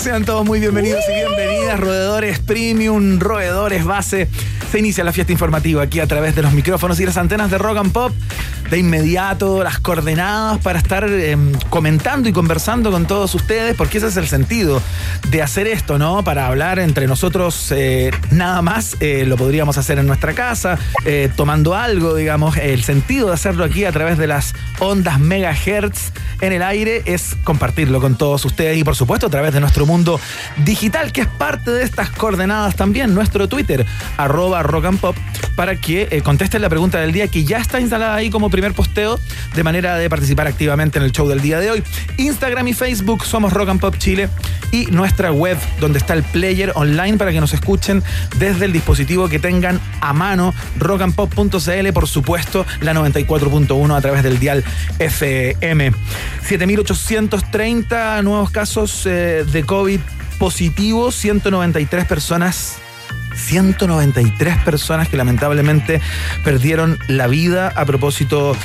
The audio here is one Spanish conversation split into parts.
Sean todos muy bienvenidos y bienvenidas, roedores premium, roedores base. Se inicia la fiesta informativa aquí a través de los micrófonos y las antenas de Rock and Pop. De inmediato, las coordenadas para estar eh, comentando y conversando con todos ustedes, porque ese es el sentido de hacer esto, ¿no? Para hablar entre nosotros eh, nada más. Eh, lo podríamos hacer en nuestra casa, eh, tomando algo, digamos. El sentido de hacerlo aquí a través de las ondas megahertz en el aire es compartirlo con todos ustedes y, por supuesto, a través de nuestro mundo digital, que es parte de estas coordenadas también, nuestro Twitter, arroba rock and pop, para que eh, contesten la pregunta del día que ya está instalada ahí como primer posteo, de manera de participar activamente en el show del día de hoy. Instagram y Facebook somos Rock and Pop Chile y nuestra web, donde está el player online para que nos escuchen desde el dispositivo que tengan a mano, rockandpop.cl, por supuesto, la 94.1 a través del dial FM. 7.830 nuevos casos eh, de COVID positivos, 193 personas 193 personas que lamentablemente perdieron la vida a propósito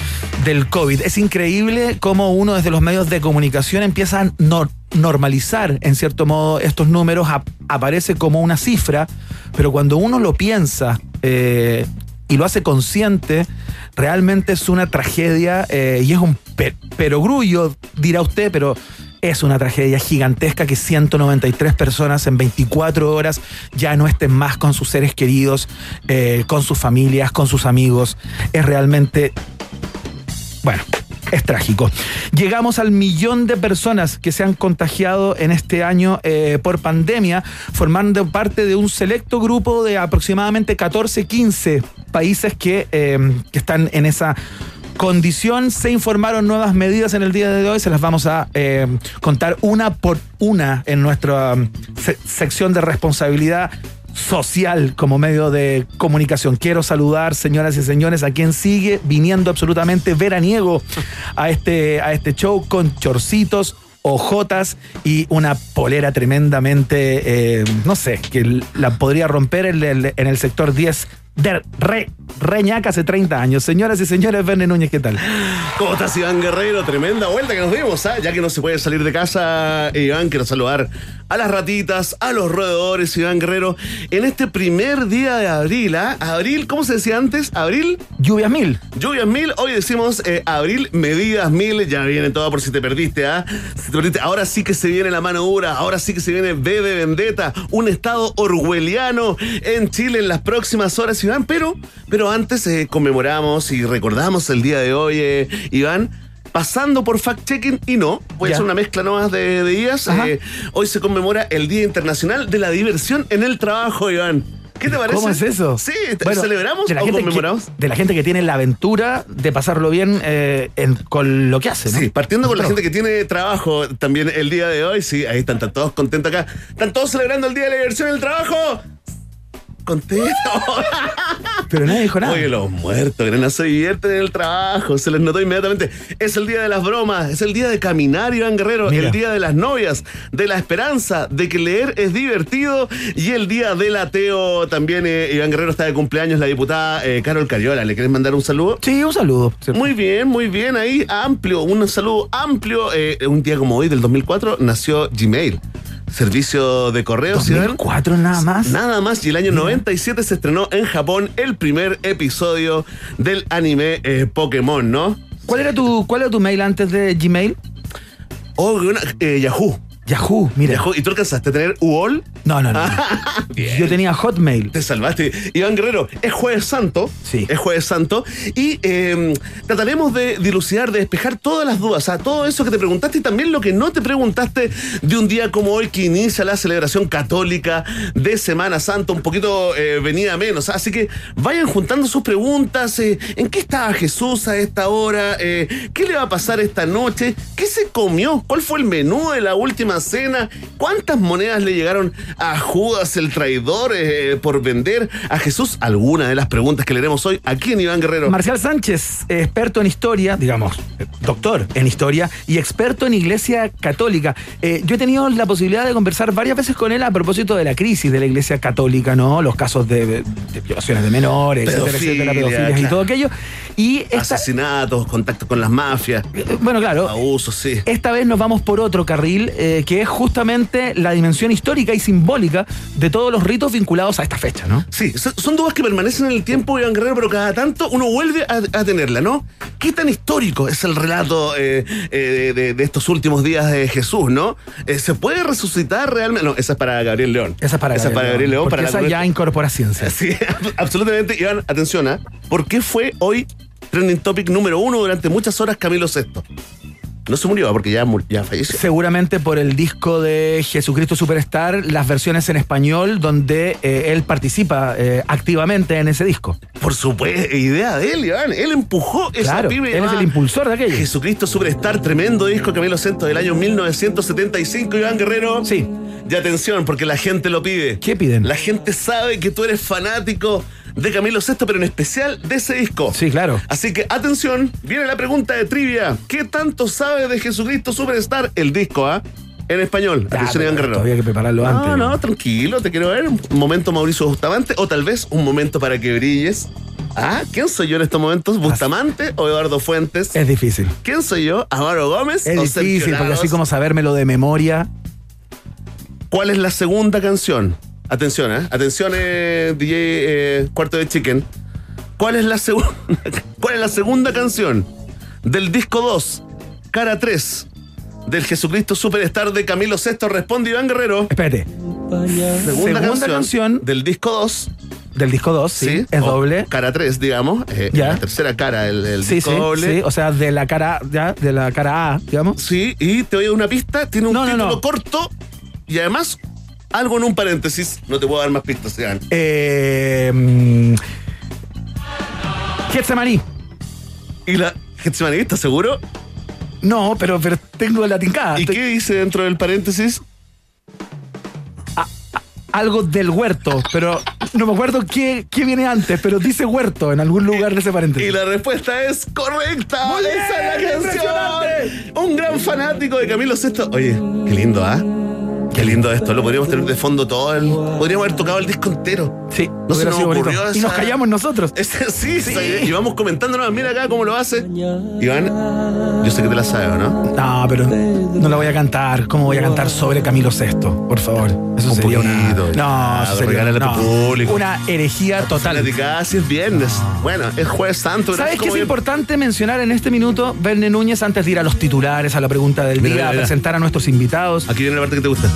del COVID. Es increíble cómo uno desde los medios de comunicación empieza a no- normalizar, en cierto modo, estos números. Ap- aparece como una cifra, pero cuando uno lo piensa eh, y lo hace consciente, realmente es una tragedia eh, y es un pe- perogrullo, dirá usted, pero es una tragedia gigantesca que 193 personas en 24 horas ya no estén más con sus seres queridos, eh, con sus familias, con sus amigos. Es realmente, bueno, es trágico. Llegamos al millón de personas que se han contagiado en este año eh, por pandemia, formando parte de un selecto grupo de aproximadamente 14, 15 países que, eh, que están en esa condición. Se informaron nuevas medidas en el día de hoy, se las vamos a eh, contar una por una en nuestra um, se- sección de responsabilidad social como medio de comunicación. Quiero saludar, señoras y señores, a quien sigue viniendo absolutamente veraniego a este, a este show con chorcitos, ojotas y una polera tremendamente, eh, no sé, que la podría romper en el, en el sector 10 de Re, Reñaca hace 30 años. Señoras y señores, Verne Núñez, ¿qué tal? ¿Cómo estás, Iván Guerrero? Tremenda vuelta que nos dimos, ¿ah? Ya que no se puede salir de casa, Iván, quiero saludar a las ratitas, a los roedores, Iván Guerrero, en este primer día de abril, ¿ah? Abril, ¿cómo se decía antes? Abril, Lluvias mil. lluvias mil, hoy decimos eh, abril, medidas mil, ya viene todo por si te perdiste, ¿ah? Si te perdiste, ahora sí que se viene la mano dura, ahora sí que se viene B de Vendetta, un estado orwelliano en Chile en las próximas horas, Iván, pero, pero antes eh, conmemoramos y recordamos el día de hoy, eh, Iván. Pasando por fact-checking y no, voy Ya. a hacer una mezcla nomás de, de días. Eh, hoy se conmemora el Día Internacional de la Diversión en el Trabajo, Iván. ¿Qué te parece? ¿Cómo es eso? Sí, Bueno, ¿celebramos de la o gente conmemoramos? Que, de la gente que tiene la aventura de pasarlo bien eh, en- con lo que hace, ¿no? Sí, partiendo con la gente que tiene trabajo también el día de hoy, sí, ahí están, están todos contentos acá. ¿Están todos celebrando el Día de la Diversión en el Trabajo? Contento. Pero nadie dijo nada. Oye, los muertos que no se divierten en el trabajo, se les notó inmediatamente. Es el día de las bromas, es el día de caminar, Iván Guerrero, Mira. el día de las novias, de la esperanza, de que leer es divertido y el día del ateo también. eh, Iván Guerrero está de cumpleaños, la diputada eh, Carol Cariola. ¿Le quieres mandar un saludo? Sí, un saludo. Muy bien, muy bien, ahí amplio, un saludo amplio. Eh, un día como hoy, del 2004, nació Gmail, servicio de correos. ¿sí, Iván? 2004 nada más. Nada más, y el año 97 se estrenó en Japón el primer episodio del anime eh, Pokémon, ¿no? ¿Cuál era tu cuál era tu mail antes de Gmail? Oh, una- eh, Yahoo. Yahoo, mira. Yahoo. ¿Y tú alcanzaste a tener UOL? No, no, no. Bien. Yo tenía Hotmail. Te salvaste. Iván Guerrero, es Jueves Santo. Sí. Es Jueves Santo. Y eh, trataremos de dilucidar, de despejar todas las dudas, sea, todo eso que te preguntaste y también lo que no te preguntaste de un día como hoy que inicia la celebración católica de Semana Santa, un poquito eh, venida menos. Así que vayan juntando sus preguntas. eh, ¿En qué estaba Jesús a esta hora? Eh, ¿Qué le va a pasar esta noche? ¿Qué se comió? ¿Cuál fue el menú de la última cena? ¿Cuántas monedas le llegaron a Judas el traidor eh, por vender a Jesús? Algunas de las preguntas que leeremos hoy aquí en Iván Guerrero. Marcial Sánchez, eh, experto en historia, digamos, eh, doctor en historia y experto en iglesia católica. Eh, yo he tenido la posibilidad de conversar varias veces con él a propósito de la crisis de la iglesia católica, ¿no? Los casos de, de violaciones de menores, etcétera, etcétera, Pedofilia, pedofilias y todo aquello. Y esta, Asesinatos, contacto con las mafias, bueno, claro, abusos, sí. esta vez nos vamos por otro carril, eh, que es justamente la dimensión histórica y simbólica de todos los ritos vinculados a esta fecha, ¿no? Sí, son dudas que permanecen en el tiempo, Iván Guerrero, pero cada tanto uno vuelve a, a tenerla, ¿no? ¿Qué tan histórico es el relato eh, eh, de, de estos últimos días de Jesús, ¿no? Eh, ¿Se puede resucitar realmente? No, esa es para Gabriel León. Esa es para Gabriel, León. porque para esa la- ya incorpora ciencia. Sí, absolutamente. Iván, atención, ¿ah? ¿Por qué fue hoy trending topic número uno durante muchas horas Camilo VI? No se murió, porque ya, ya falleció. Seguramente por el disco de Jesucristo Superstar, las versiones en español donde eh, él participa eh, activamente en ese disco. Por supuesto, idea de él, Iván. Él empujó esa Claro, pyme él es el impulsor de aquello. Jesucristo Superstar, tremendo disco Camilo Cento del año 1975, Iván Guerrero. Sí. Y atención, porque la gente lo pide. ¿Qué piden? La gente sabe que tú eres fanático de Camilo Sesto, pero en especial de ese disco. Sí, claro. Así que atención, viene la pregunta de trivia. ¿Qué tanto sabe de Jesucristo Superstar el disco, ah? En español. Ya, Atención, Iván Guerrero. hay que prepararlo no, antes, No, ¿no? tranquilo, te quiero ver. Un momento Mauricio Bustamante o tal vez un momento para que brilles. Ah, ¿quién soy yo en estos momentos? ¿Bustamante o Eduardo Fuentes? Es difícil. ¿Quién soy yo? ¿Amaro Gómez Es o difícil, porque así como sabérmelo de memoria. ¿Cuál es la segunda canción? Atención, ¿eh? Atención, eh, DJ eh, Cuarto de Chicken. ¿Cuál es la segunda? ¿Cuál es la segunda canción del disco 2, cara 3 del Jesucristo Superstar de Camilo VI? Responde Iván Guerrero. Espérate, Segunda, Segunda canción. del disco 2, del disco 2, sí, sí, es doble. Cara 3, digamos. eh, Ya. La tercera cara, el, el Sí, disco sí, doble. sí, o sea, de la cara, ya, de la cara A, digamos. Sí, y te doy una pista, tiene un No, no, título no. corto y además algo en un paréntesis. No te puedo dar más pistas, Iván. Eh, Getsemaní. ¿Y la Getsemaní, estás seguro? No, pero, pero tengo la tincada. ¿Y Estoy- qué dice dentro del paréntesis? Algo del huerto, pero no me acuerdo qué, qué viene antes, pero dice huerto en algún lugar de ese Y paréntesis. la respuesta es correcta. Muy bien, Esa es la canción. Un gran fanático de Camilo VI. Oye, qué lindo, ¿ah? Qué lindo esto. Lo podríamos tener de fondo todo. El... Podríamos haber tocado el disco entero. Sí, No se nos ocurrió Y esa- nos callamos nosotros. Ese- sí, esa idea. y vamos comentándonos. Mira acá cómo lo hace. Iván, yo sé que te la sabes, ¿o ¿no? No, pero no la voy a cantar. ¿Cómo voy a cantar sobre Camilo VI? Por favor. Eso Un sería poquito, una. No, eso sería regálale a tu no, público. una herejía total. Fanaticada, si es viernes. Bueno, es jueves santo. ¿Sabes es qué es importante mencionar en este minuto, Verne Núñez, antes de ir a los titulares, a la pregunta del Mira, día, mira, a mira. presentar a nuestros invitados? Aquí viene la parte que te gusta.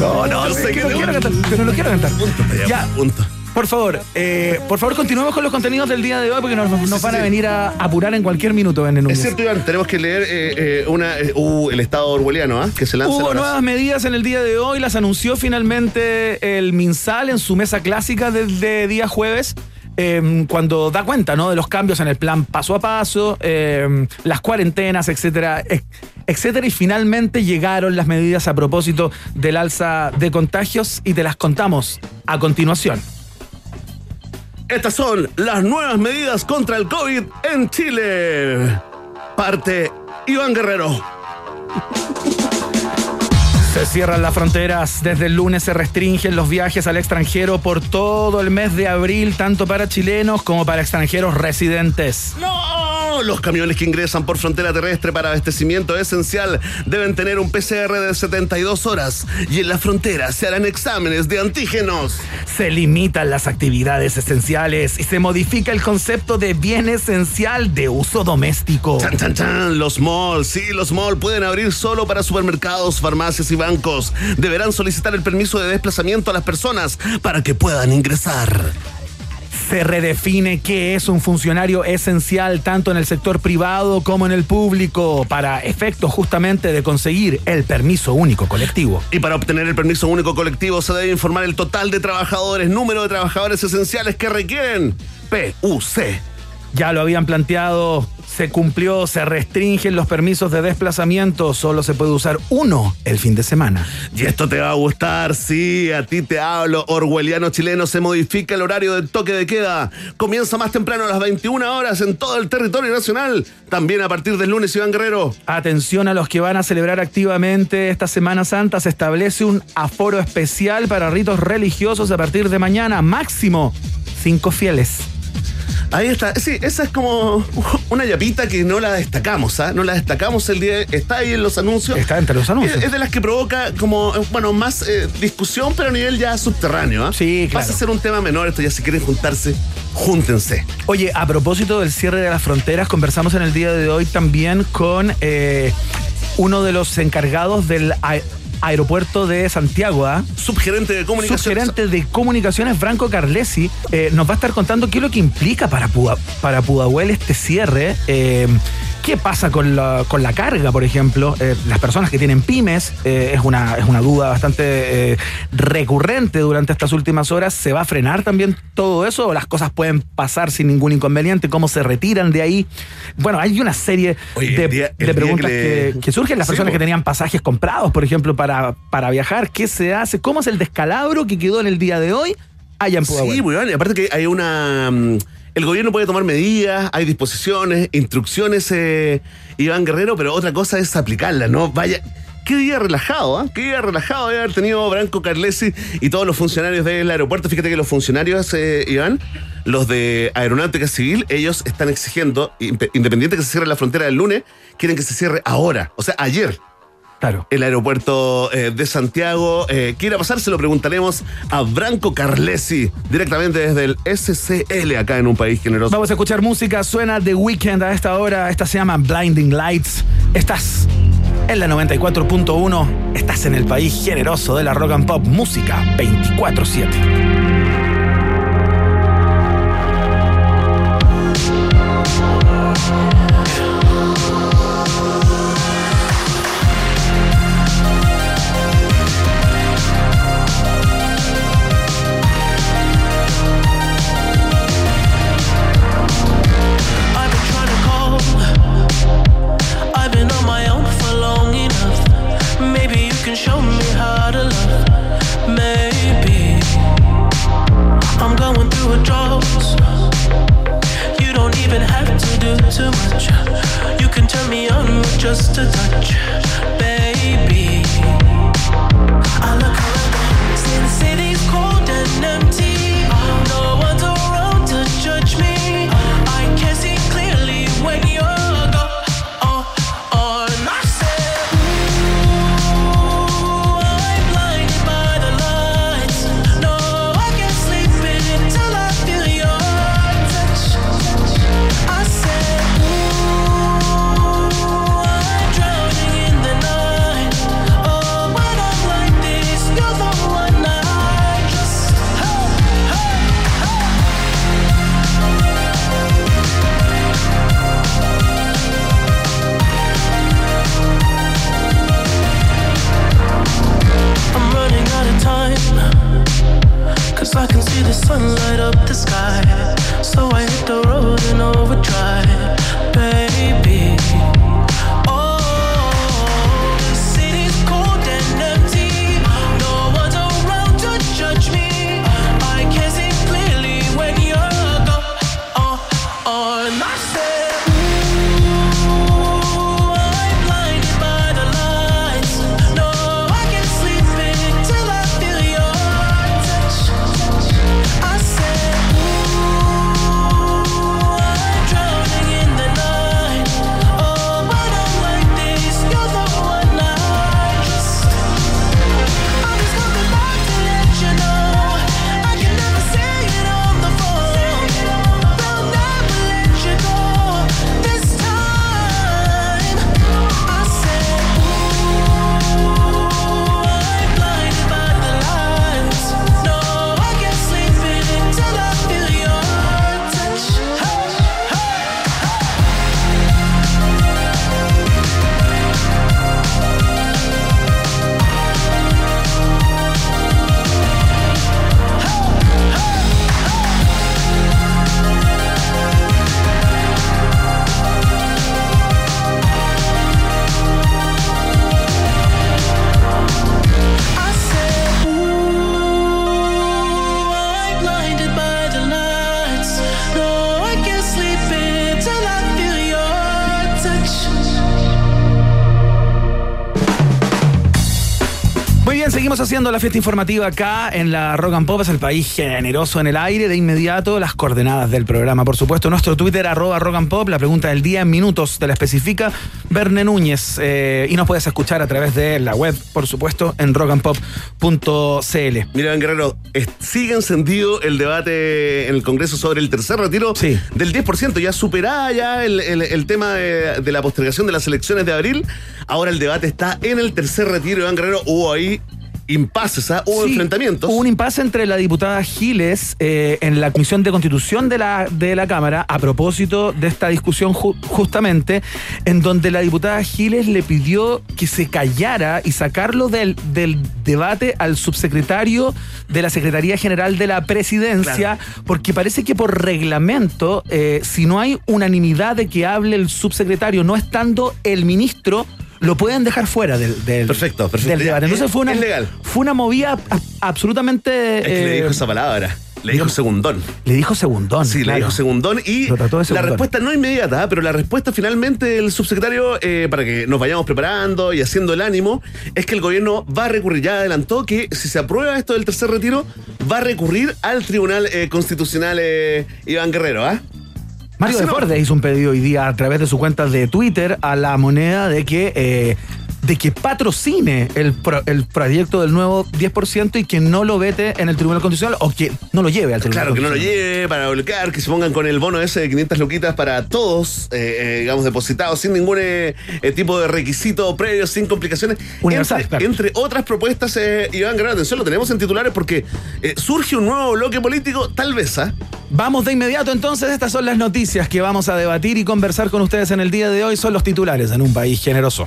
No, no, Yo sé que no te quiero cantar, pero no quiero cantar. Ya, Ya, punto. por favor, eh, por favor, continuemos con los contenidos del día de hoy porque nos, van a venir a apurar en cualquier minuto, Núñez. Es cierto, Iván, tenemos que leer eh, eh, una, eh, uh, el estado orwelliano, ¿ah? Que se lanza. Hubo nuevas medidas en el día de hoy, las anunció finalmente el MinSal en su mesa clásica desde día jueves. eh, cuando da cuenta ¿no? de los cambios en el plan paso a paso, eh, las cuarentenas, etcétera, etcétera, y finalmente llegaron las medidas a propósito del alza de contagios y te las contamos a continuación. Estas son las nuevas medidas contra el COVID en Chile. Parte Iván Guerrero. Se cierran las fronteras. Desde el lunes se restringen los viajes al extranjero por todo el mes de abril, tanto para chilenos como para extranjeros residentes. ¡No! Los camiones que ingresan por frontera terrestre para abastecimiento esencial deben tener un PCR de 72 horas y en la frontera se harán exámenes de antígenos. Se limitan las actividades esenciales y se modifica el concepto de bien esencial de uso doméstico. Chan, chan, chan. Los malls, sí, los malls pueden abrir solo para supermercados, farmacias y bancos. Deberán solicitar el permiso de desplazamiento a las personas para que puedan ingresar se redefine qué es un funcionario esencial tanto en el sector privado como en el público para efectos justamente de conseguir el permiso único colectivo. Y para obtener el permiso único colectivo se debe informar el total de trabajadores, número de trabajadores esenciales que requieren. PUC. Ya lo habían planteado se cumplió, se restringen los permisos de desplazamiento, solo se puede usar uno el fin de semana. Y esto te va a gustar, sí, a ti te hablo, orwelliano chileno, se modifica el horario del toque de queda. Comienza más temprano a las 21 horas en todo el territorio nacional, también a partir del lunes, Iván Guerrero. Atención a los que van a celebrar activamente esta Semana Santa, se establece un aforo especial para ritos religiosos a partir de mañana, máximo cinco fieles. Ahí está. Sí, esa es como una yapita que no la destacamos, ¿ah? No la destacamos el día. Está ahí en los anuncios. Está entre los anuncios. Es, de las que provoca como, bueno, más eh, discusión, pero a nivel ya subterráneo, ¿ah? Sí, claro. Pasa a ser un tema menor esto, ya si quieren juntarse, júntense. Oye, a propósito del cierre de las fronteras, conversamos en el día de hoy también con eh, uno de los encargados del aeropuerto de Santiago, ¿ah? Subgerente de comunicaciones. Subgerente de comunicaciones, Franco Carlesi, eh, nos va a estar contando qué es lo que implica para, para Pudahuel este cierre. Eh, ¿Qué pasa con la, con la carga, por ejemplo? Eh, las personas que tienen pymes, eh, es, una, es una duda bastante eh, recurrente durante estas últimas horas. ¿Se va a frenar también todo eso o las cosas pueden pasar sin ningún inconveniente? ¿Cómo se retiran de ahí? Bueno, hay una serie de, preguntas que, surgen. Las personas que tenían pasajes comprados, por ejemplo, para, para viajar, ¿qué se hace? ¿Cómo es el descalabro que quedó en el día de hoy allá en Sí, muy bien. Aparte que hay una... Mm, el gobierno puede tomar medidas, hay disposiciones, instrucciones, eh, Iván Guerrero, pero otra cosa es aplicarlas, ¿no? Vaya. Qué día relajado, ¿eh? Qué día relajado de haber tenido Branco Carlesi y todos los funcionarios del aeropuerto. Fíjate que los funcionarios, eh, Iván, los de Aeronáutica Civil, ellos están exigiendo, independiente que se cierre la frontera el lunes, quieren que se cierre ahora, o sea, ayer. El aeropuerto eh, de Santiago. Eh, ¿Qué irá a pasar? Se lo preguntaremos a Branco Carlesi, directamente desde el SCL, acá en un país generoso. Vamos a escuchar música. Suena The Weeknd a esta hora. Esta se llama Blinding Lights. Estás en la 94.1. Estás en el país generoso de la rock and pop. Música 24-7. just a touch. Seguimos haciendo la fiesta informativa acá en la Rock and Pop, es el país generoso en el aire. De inmediato, las coordenadas del programa. Por supuesto, nuestro Twitter, arroba Rock and Pop, la pregunta del día en minutos te la especifica Verne Núñez. Eh, y nos puedes escuchar a través de la web, por supuesto, en rockandpop.cl. Mira, Guerrero, sigue encendido el debate en el Congreso sobre el tercer retiro del 10%. Ya superada ya el, tema de, de la postergación de las elecciones de abril. Ahora el debate está en el tercer retiro. Iván Guerrero, hubo ahí impases, ¿ah? hubo enfrentamientos. Hubo un impasse entre la diputada Giles eh, en la Comisión de Constitución de la, de la Cámara a propósito de esta discusión justamente, en donde la diputada Giles le pidió que se callara y sacarlo del, del debate al subsecretario de la Secretaría General de la Presidencia, porque parece que por reglamento, eh, si no hay unanimidad de que hable el subsecretario, no estando el ministro, lo pueden dejar fuera del, perfecto, perfecto. debate. Entonces fue una, fue una movida absolutamente. Es que le dijo eh, esa palabra. Le dijo segundón. Le dijo segundón. Sí, le dijo segundón. Y la respuesta no inmediata, pero la respuesta finalmente del subsecretario, eh, para que nos vayamos preparando y haciendo el ánimo, es que el gobierno va a recurrir. Ya adelantó que si se aprueba esto del tercer retiro, va a recurrir al Tribunal eh, Constitucional Iván Guerrero, ¿ah? Mario Deportes hizo un pedido hoy día a través de su cuenta de Twitter a la moneda de que eh, de que patrocine el, el proyecto del nuevo 10% y que no lo vete en el Tribunal Constitucional o que no lo lleve al Tribunal Claro, que no lo lleve para bloquear, que se pongan con el bono ese de 500 loquitas para todos, eh, eh, digamos, depositados sin ningún eh, tipo de requisito previo, sin complicaciones. Universal, entre, otras propuestas, Iván, gran atención, lo tenemos en titulares porque surge un nuevo bloque político, tal vez, ¿ah? Vamos de inmediato entonces, estas son las noticias que vamos a debatir y conversar con ustedes en el día de hoy, son los titulares en un país generoso.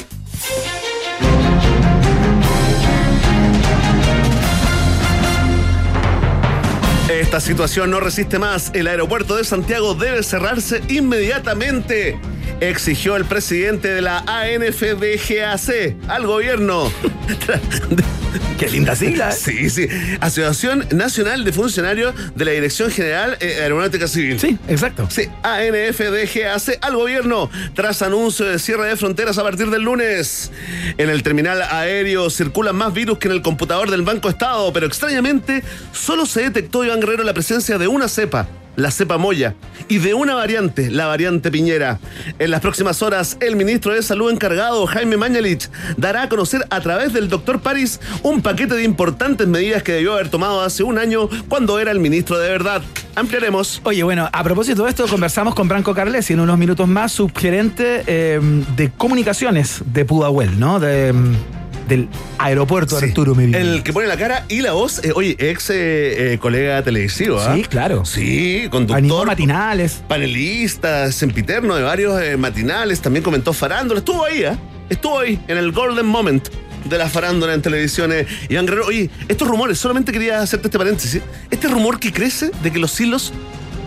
Esta situación no resiste más. El aeropuerto de Santiago debe cerrarse inmediatamente exigió el presidente de la ANFDGAC al gobierno. Qué linda sigla. ¿eh? Sí, sí. Asociación Nacional de Funcionarios de la Dirección General eh, Aeronáutica Civil. Sí, exacto. Sí, ANFDGAC al gobierno tras anuncio de cierre de fronteras a partir del lunes. En el terminal aéreo circulan más virus que en el computador del Banco Estado, pero extrañamente solo se detectó Iván Guerrero la presencia de una cepa la cepa Moya, y de una variante, la variante Piñera. En las próximas horas, el ministro de Salud encargado, Jaime Mañalich, dará a conocer a través del doctor París un paquete de importantes medidas que debió haber tomado hace un año cuando era el ministro de verdad. Ampliaremos. Oye, bueno, a propósito de esto, conversamos con Branco Carles y en unos minutos más, subgerente eh, de comunicaciones de Pudahuel, ¿no? De del aeropuerto Arturo Merino. El que pone la cara y la voz, eh, oye, ex eh, eh, colega televisivo, ¿ah? Sí, claro. Sí, conductor. matinales. Panelista, sempiterno de varios matinales, también comentó farándula. Estuvo ahí, ¿ah? Estuvo ahí, en el golden moment de la farándula en televisiones. Iván Guerrero, oye, estos rumores, solamente quería hacerte este paréntesis. Este rumor que crece de que los hilos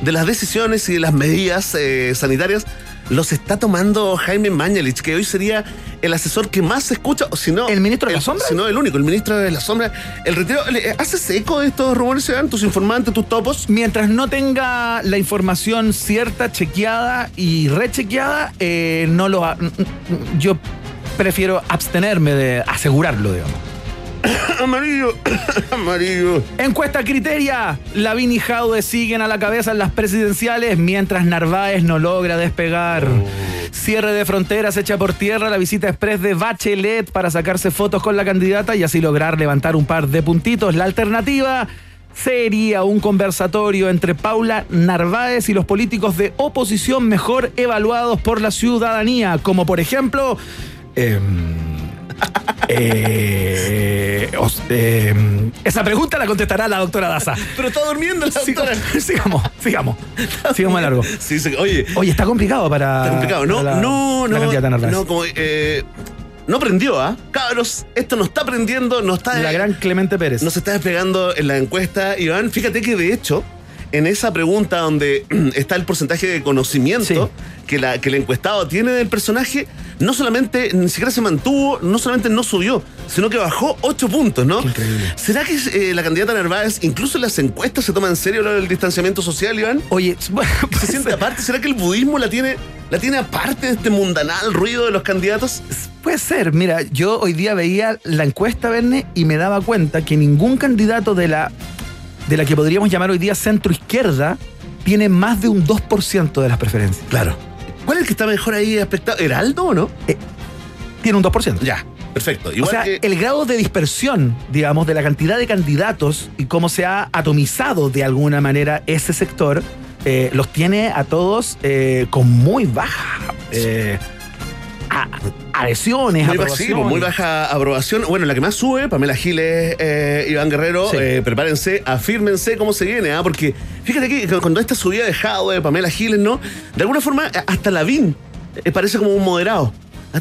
de las decisiones y de las medidas sanitarias los está tomando Jaime Mañalich, que hoy sería el asesor que más se escucha, o si no. ¿El ministro de la sombra? Si no, el único, el ministro de la sombra. El retiro, ¿hace eco de estos rumores, dan tus informantes, tus topos? Mientras no tenga la información cierta, chequeada y rechequeada, eh, no lo. Yo prefiero abstenerme de asegurarlo, digamos. amarillo, amarillo. Encuesta criteria. Lavín y Jaude siguen a la cabeza en las presidenciales mientras Narváez no logra despegar. Oh. Cierre de fronteras echa por tierra la visita express de Bachelet para sacarse fotos con la candidata y así lograr levantar un par de puntitos. La alternativa sería un conversatorio entre Paula Narváez y los políticos de oposición mejor evaluados por la ciudadanía, como por ejemplo... Em, eh, eh, esa pregunta la contestará la doctora Daza. Pero está durmiendo la doctora. Sigamos, sigamos. Sigamos a largo. Sí, oye. Oye, está complicado para. Está complicado. No, no, no. No, como, eh, no prendió, ¿ah? Cabros, esto no está prendiendo, no está. La gran Clemente Pérez. No se está desplegando en la encuesta. Iván, fíjate que de hecho, en esa pregunta donde está el porcentaje de conocimiento que, la, que el encuestado tiene del personaje, no solamente, ni siquiera se mantuvo, no solamente no subió, sino que bajó 8 puntos, ¿no? increíble. ¿Será que eh, la candidata Narváez, incluso en las encuestas, se toma en serio del distanciamiento social, Iván? Oye, bueno, ¿Se siente aparte? ¿Será que el budismo la tiene, la tiene aparte de este mundanal ruido de los candidatos? Puede ser, mira, yo hoy día veía la encuesta, Verne, y me daba cuenta que ningún candidato de la, de la que podríamos llamar hoy día centro izquierda tiene más de un 2% de las preferencias. Claro. ¿Cuál es el que está mejor ahí aspectado? ¿Heraldo o no? Tiene un 2%. Ya, perfecto. O sea, que... el grado de dispersión, digamos, de la cantidad de candidatos y cómo se ha atomizado de alguna manera ese sector, eh, los tiene a todos eh, con muy baja eh, a- adhesiones, Muy, aprobaciones. muy baja aprobación. Bueno, la que más sube, Pamela Giles, eh, Iván Guerrero, Sí. eh, prepárense, afírmense cómo se viene, ¿ah? porque fíjate que cuando esta subida de Jado de Pamela Giles, ¿no? De alguna forma, eh, hasta Lavín eh, parece como un moderado.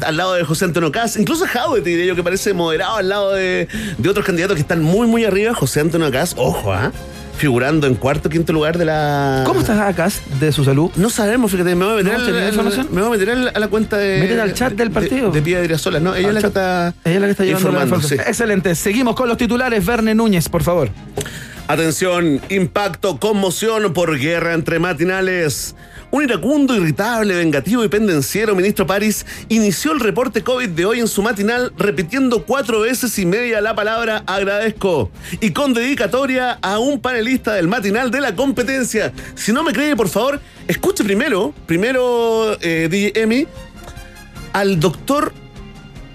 Al lado de José Antonio Caz, incluso Jaude te diría yo que parece moderado al lado de, de otros candidatos que están muy, muy arriba. José Antonio Caz, ojo, ¿ah? Figurando en cuarto, quinto lugar de la. ¿Cómo estás acá de su salud? No sabemos, fíjate, me voy a meter, ¿No al- información? me voy a meter al- a la cuenta de. Al chat del de- partido. De, Pía Solas, ¿no? Ella es la que está. Ella es la que está llevando la sí. Excelente. Seguimos con los titulares. Verne Núñez, por favor. Atención, impacto, conmoción por guerra entre matinales. Un iracundo, irritable, vengativo y pendenciero ministro París inició el reporte COVID de hoy en su matinal repitiendo cuatro veces y media la palabra agradezco y con dedicatoria a un panelista del matinal de la competencia. Si no me cree, por favor, escuche primero, primero, eh, Emi, al doctor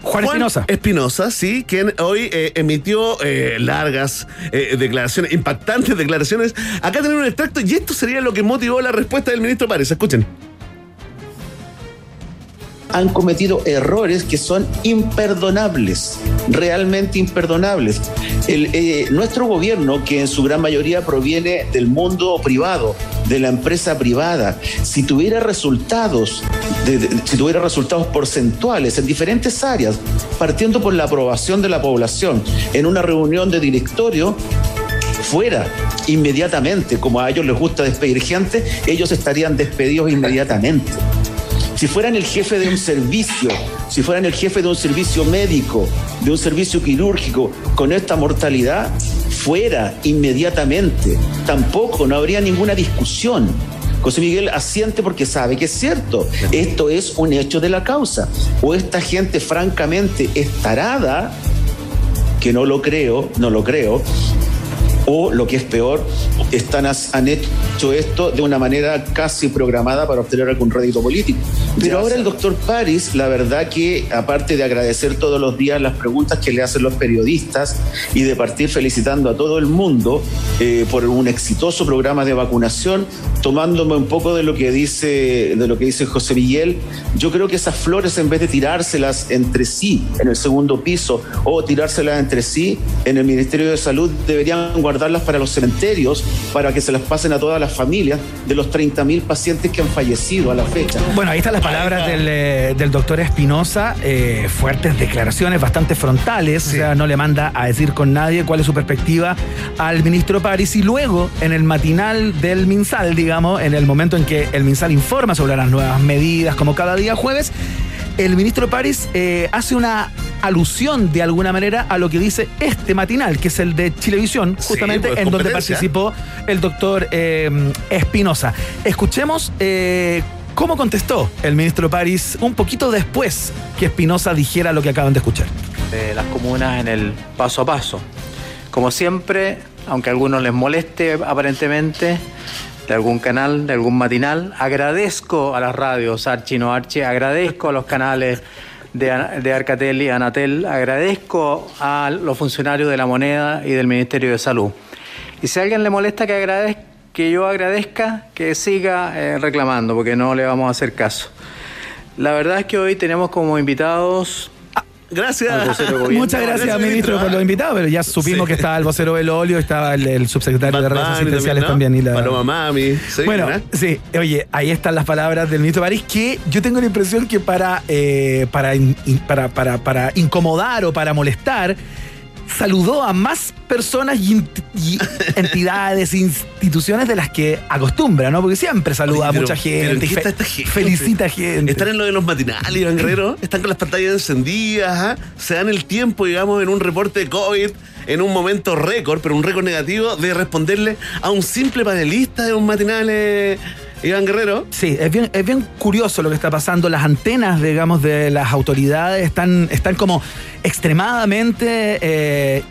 Juan Espinosa. Espinosa, sí, quien hoy eh, emitió eh, largas eh, declaraciones, impactantes declaraciones. Acá tenemos un extracto y esto sería lo que motivó la respuesta del ministro Párez. Escuchen. Han cometido errores que son imperdonables, realmente imperdonables. Eh, nuestro gobierno, que en su gran mayoría proviene del mundo privado, de la empresa privada, si tuviera resultados, si tuviera resultados porcentuales en diferentes áreas, partiendo por la aprobación de la población en una reunión de directorio, fuera inmediatamente, como a ellos les gusta despedir gente, ellos estarían despedidos inmediatamente. Si fueran el jefe de un servicio, si fueran el jefe de un servicio médico, de un servicio quirúrgico, con esta mortalidad, fuera inmediatamente. Tampoco, no habría ninguna discusión. José Miguel asiente porque sabe que es cierto. Esto es un hecho de la causa. O esta gente francamente es tarada, que no lo creo, no lo creo, o lo que es peor, están, han hecho esto de una manera casi programada para obtener algún rédito político. Pero ahora el doctor París, la verdad que aparte de agradecer todos los días las preguntas que le hacen los periodistas y de partir felicitando a todo el mundo eh, por un exitoso programa de vacunación, tomándome un poco de lo que dice, de lo que dice José Miguel, yo creo que esas flores en vez de tirárselas entre sí en el segundo piso o tirárselas entre sí en el Ministerio de Salud deberían guardarlas para los cementerios para que se las pasen a todas las familias de los 30.000 pacientes que han fallecido a la fecha. Bueno, ahí están las palabras del, eh, del doctor Espinosa, eh, fuertes declaraciones, bastante frontales, o sea, no le manda a decir con nadie cuál es su perspectiva al ministro París y luego en el matinal del MinSal, digamos, en el momento en que el MinSal informa sobre las nuevas medidas, como cada día jueves, el ministro París eh, hace una alusión de alguna manera a lo que dice este matinal, que es el de Chilevisión, Sí, justamente pues, en donde participó el doctor eh, Espinosa. Escuchemos eh, cómo contestó el ministro París un poquito después que Espinosa dijera lo que acaban de escuchar. de las comunas en el paso a paso. Como siempre, aunque a algunos les moleste aparentemente, de algún canal, de algún matinal, agradezco a las radios Archi no Archi, agradezco a los canales de, de Arcatel y Anatel, agradezco a los funcionarios de la moneda y del Ministerio de Salud. Y si a alguien le molesta que, agradez- que yo agradezca, que siga eh, reclamando, porque no le vamos a hacer caso. La verdad es que hoy tenemos como invitados Gracias. Muchas gracias, Gracias, ministro, ministro. por los invitados, pero ya supimos Sí. que estaba el vocero del óleo, estaba el, el subsecretario de redes Bunny asistenciales ¿no? también. y la- Paloma Mami. Sí, Bueno, sí, oye, ahí están las palabras del ministro París, que yo tengo la impresión que para, eh, para, in- in- para, para, para incomodar o para molestar, saludó a más personas y, y entidades, instituciones de las que acostumbra, ¿no? Porque siempre saluda Oye, a mucha gente, felicita gente. Están en lo de los matinales, Iván Guerrero. Están con las pantallas encendidas. ¿ah? Se dan el tiempo, digamos, en un reporte de COVID, en un momento récord, pero un récord negativo, de responderle a un simple panelista de un matinal, eh, Iván Guerrero. Sí, es bien, es bien curioso lo que está pasando. Las antenas, digamos, de las autoridades están, están como extremadamente eh,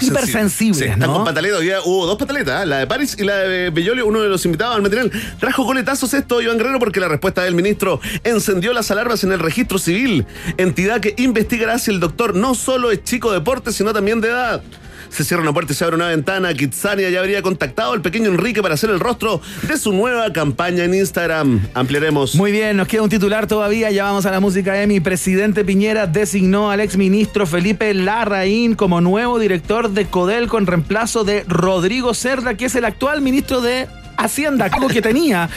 hipersensibles, Sí, están ¿no? con pataletas. Hoy día hubo dos pataletas, ¿ah? la de París y la de Bellolio, uno de los invitados al matinal. Trajo coletazos esto, Iván Guerrero, porque la respuesta del ministro encendió las alarmas en el registro civil, entidad que investigará si el doctor no solo es chico de porte, sino también de edad. Se cierra una puerta y se abre una ventana. Kitsania ya habría contactado al pequeño Enrique para hacer el rostro de su nueva campaña en Instagram. Ampliaremos. Muy bien, nos queda un titular todavía, ya vamos a la música Emi. Presidente Piñera designó al exministro Felipe Larraín como nuevo director de Codelco en reemplazo de Rodrigo Cerda, que es el actual ministro de Hacienda, como que tenía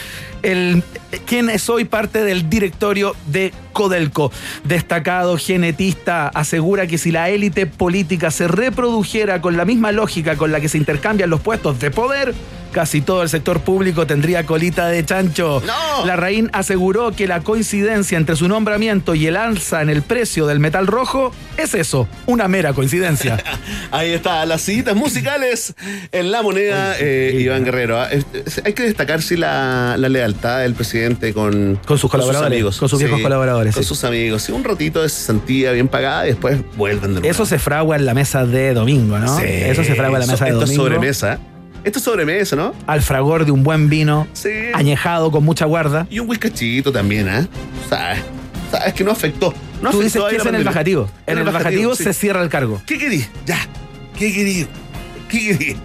el quien es hoy parte del directorio de Codelco. Destacado genetista asegura que si la élite política se reprodujera con la misma lógica con la que se intercambian los puestos de poder, casi todo el sector público tendría colita de chancho. ¡No! Larraín aseguró que la coincidencia entre su nombramiento y el alza en el precio del metal rojo es eso, una mera coincidencia. Ahí está, las citas musicales en la moneda, eh, Iván Guerrero. ¿ah? Hay que destacar sí la, la lealtad del presidente con, Con sus colaboradores, con sus viejos colaboradores, Con sí. sus amigos. Sí, un rotito de cesantía bien pagada y después vuelven de nuevo. Eso se fragua en la mesa de domingo, ¿no? Sí, Eso se fragua en la eso- mesa de Esto es domingo. sobremesa. Esto es sobremesa, ¿no? Al fragor de un buen vino, Sí. añejado con mucha guarda. Y un whiskachito también, ¿ah? ¿Sabes? ¿Sabes que no afectó? No Tú dices afectó que ahí es en el bajativo. En el bajativo sí. se cierra el cargo. ¿Qué querís? Ya. ¿Qué querís? ¿Qué querís?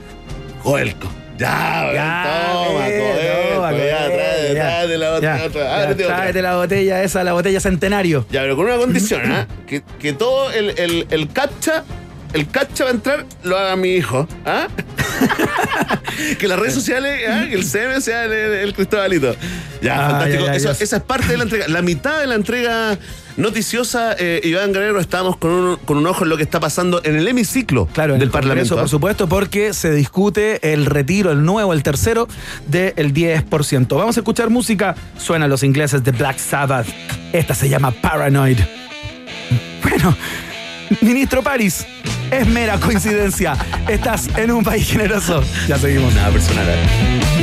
Coelco. Ya, weón, toma, eh, toma, ya, Coelco, tráete, ya, la ya, ya, otra. Tráete la botella esa, la botella centenario. Ya, pero con una condición, ¿ah? que, que todo el, el, el captcha, el captcha va a entrar, lo haga mi hijo, ¿ah? que las redes sociales, ¿ah? que el CM sea el, el- Cristobalito. Ya, Ay, fantástico. Eso- esa es parte de la entrega. La mitad de la entrega noticiosa, eh, Iván Guerrero, estamos con un, con un ojo en lo que está pasando en el hemiciclo Claro, en del el Parlamento, por ¿ah? supuesto, porque se discute el retiro, el nuevo, el tercero, del 10%. Vamos a escuchar música. Suenan los ingleses de Black Sabbath. Esta se llama Paranoid. Bueno, ministro París, es mera coincidencia. Estás en un país generoso. Ya seguimos. Nada personal. ¿ah?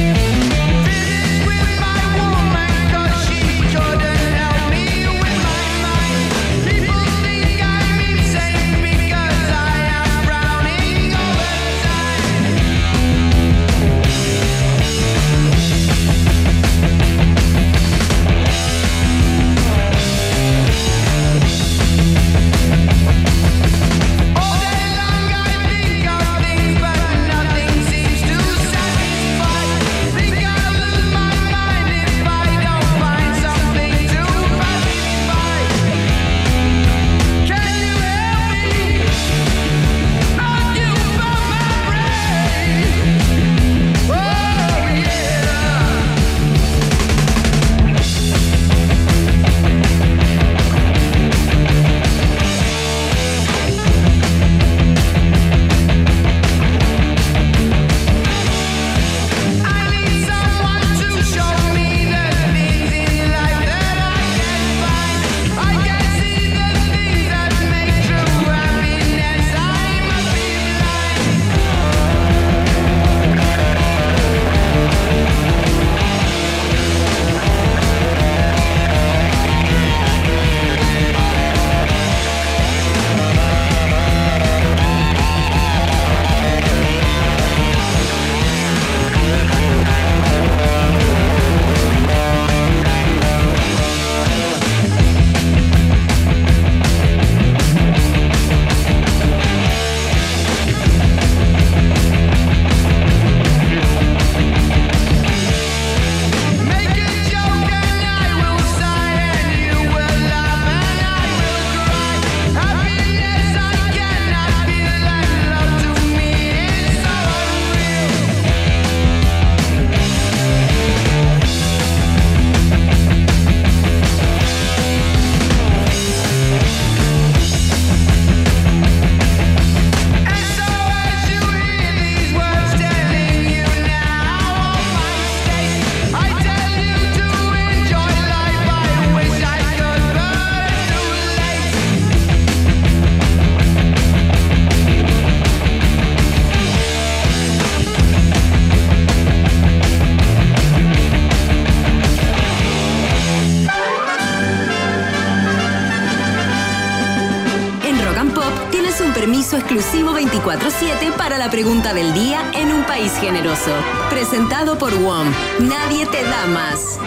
Pregunta del día en un país generoso. Presentado por WOM. Nadie te da más.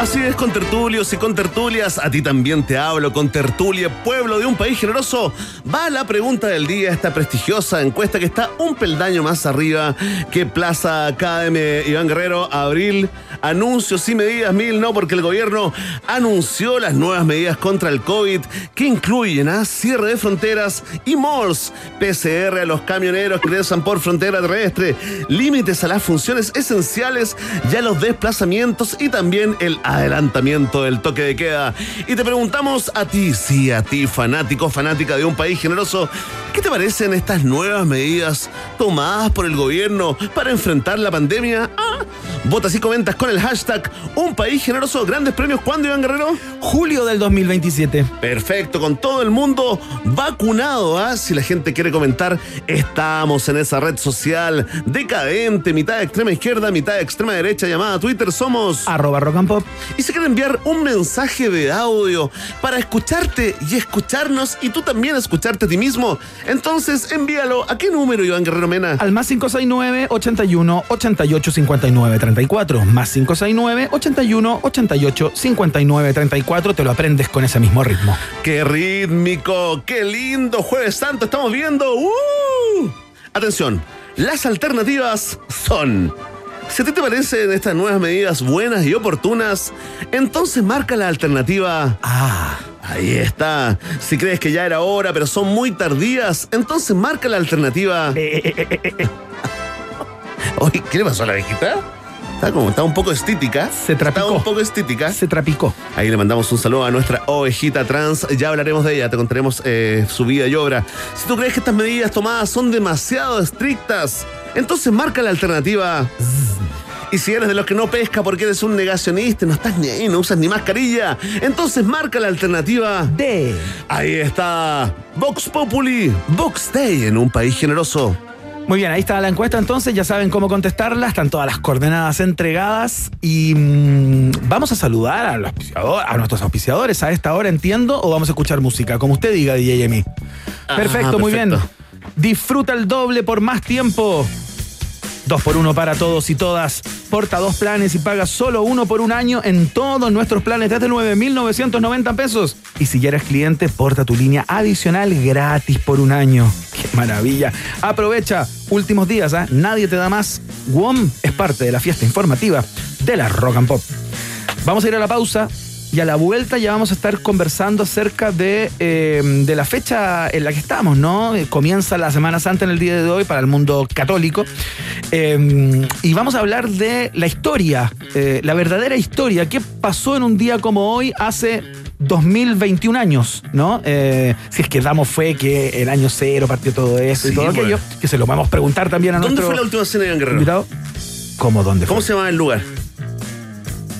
Así es, con tertulios y con tertulias, a ti también te hablo con tertulia, pueblo de un país generoso. Va la pregunta del día, esta prestigiosa encuesta que está un peldaño más arriba que Plaza Academy. Iván Guerrero, abril, anuncios y medidas mil, no, porque el gobierno anunció las nuevas medidas contra el COVID que incluyen a cierre de fronteras y malls, PCR a los camioneros que ingresan por frontera terrestre, límites a las funciones esenciales y a los desplazamientos y también el adelantamiento del toque de queda. Y te preguntamos a ti, sí, a ti, fanático, fanática de un país generoso, ¿qué te parecen estas nuevas medidas tomadas por el gobierno para enfrentar la pandemia? Ah, votas y comentas con el hashtag Un País Generoso. Grandes premios, ¿cuándo, Iván Guerrero? Julio del 2027. Perfecto, con todo el mundo vacunado. ¿ah? Si la gente quiere comentar, estamos en esa red social decadente, mitad de extrema izquierda, mitad de extrema derecha, llamada Twitter. Somos Arroba rock and pop. y se quiere enviar un mensaje de audio para escucharte y escucharnos y tú también escucharte a ti mismo, entonces envíalo. ¿A qué número, Iván Guerrero Mena? Al más 569 81 88 59 34. Más 569 81 88 59 34. Te lo aprendes con ese mismo ritmo. ¡Qué rítmico! ¡Qué lindo! Jueves Santo estamos viendo. ¡Uh! Atención, las alternativas son... Si a ti te parecen estas nuevas medidas buenas y oportunas, entonces marca la alternativa Ah. Ahí está. Si crees que ya era hora, pero son muy tardías, entonces marca la alternativa. Oye, ¿qué le pasó a la viejita? Está como, está un poco estítica. Se trapicó. Está un poco estítica. Se trapicó. Ahí le mandamos un saludo a nuestra ovejita trans. Ya hablaremos de ella, te contaremos eh, su vida y obra. Si tú crees que estas medidas tomadas son demasiado estrictas, entonces marca la alternativa. Y si eres de los que no pesca porque eres un negacionista, no estás ni ahí, no usas ni mascarilla, entonces marca la alternativa. De. Ahí está. Vox Populi, Vox Day en un país generoso. Muy bien, ahí está la encuesta entonces, ya saben cómo contestarla, están todas las coordenadas entregadas y mm, vamos a saludar a, los a nuestros auspiciadores a esta hora, entiendo, o vamos a escuchar música, como usted diga, DJ. Perfecto, muy bien. Disfruta el doble por más tiempo. Dos por uno para todos y todas. Porta dos planes y paga solo uno por un año en todos nuestros planes desde 9,990 pesos. Y si ya eres cliente, porta tu línea adicional gratis por un año. ¡Qué maravilla! Aprovecha, últimos días, ¿ah? Nadie te da más. WOM es parte de la fiesta informativa de la Rock and Pop. Vamos a ir a la pausa y a la vuelta ya vamos a estar conversando acerca de, eh, de la fecha en la que estamos, ¿no? Eh, Comienza la Semana Santa en el día de hoy para el mundo católico. Eh, y vamos a hablar de la historia, eh, la verdadera historia. ¿Qué pasó en un día como hoy hace 2021 años, ¿no? Eh, si es que damos fe que el año cero partió todo eso y todo aquello, que se lo podemos preguntar también a ¿Dónde nuestro fue la última cena de Guerrero? invitado. ¿Cómo dónde fue? ¿Cómo se llama el lugar?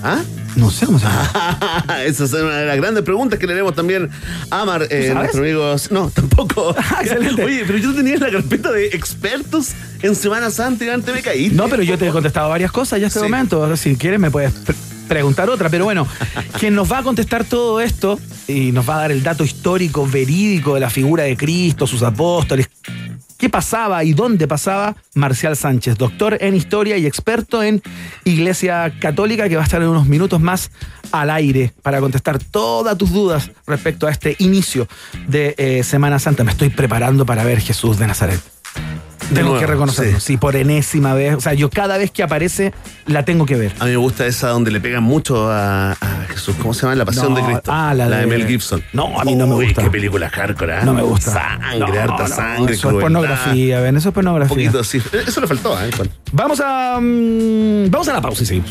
¿Ah? No sé cómo se llama. Esa es una de las grandes preguntas que le haremos también a Mar, eh, sabes? nuestro amigo. No, tampoco. Ah, excelente. Oye, pero yo tenía la carpeta de expertos en Semana Santa y antes me caí. No, pero yo te he contestado varias cosas ya en este Sí. momento. Si quieres me puedes pre- preguntar otra. Pero bueno, quien nos va a contestar todo esto y nos va a dar el dato histórico, verídico de la figura de Cristo, sus apóstoles, qué pasaba y dónde pasaba, Marcial Sánchez, doctor en historia y experto en Iglesia Católica, que va a estar en unos minutos más al aire para contestar todas tus dudas respecto a este inicio de eh, Semana Santa. Me estoy preparando para ver Jesús de Nazaret. Tengo nuevo, que reconocerlo, sí. sí. por enésima vez. O sea, yo cada vez que aparece la tengo que ver. A mí me gusta esa donde le pegan mucho a, a Jesús. ¿Cómo se llama? La Pasión No, de Cristo. ah, la de, de- Mel Gibson. No, a mí no me Uy, gusta. qué película hardcore, ¿ah? No me gusta. Sangre, No, harta no, sangre, Eso es crueldad. pornografía, ven, eso es Un pornografía. poquito, sí. Eso le faltó, ¿eh? Vamos a. mm, vamos a la pausa y seguimos.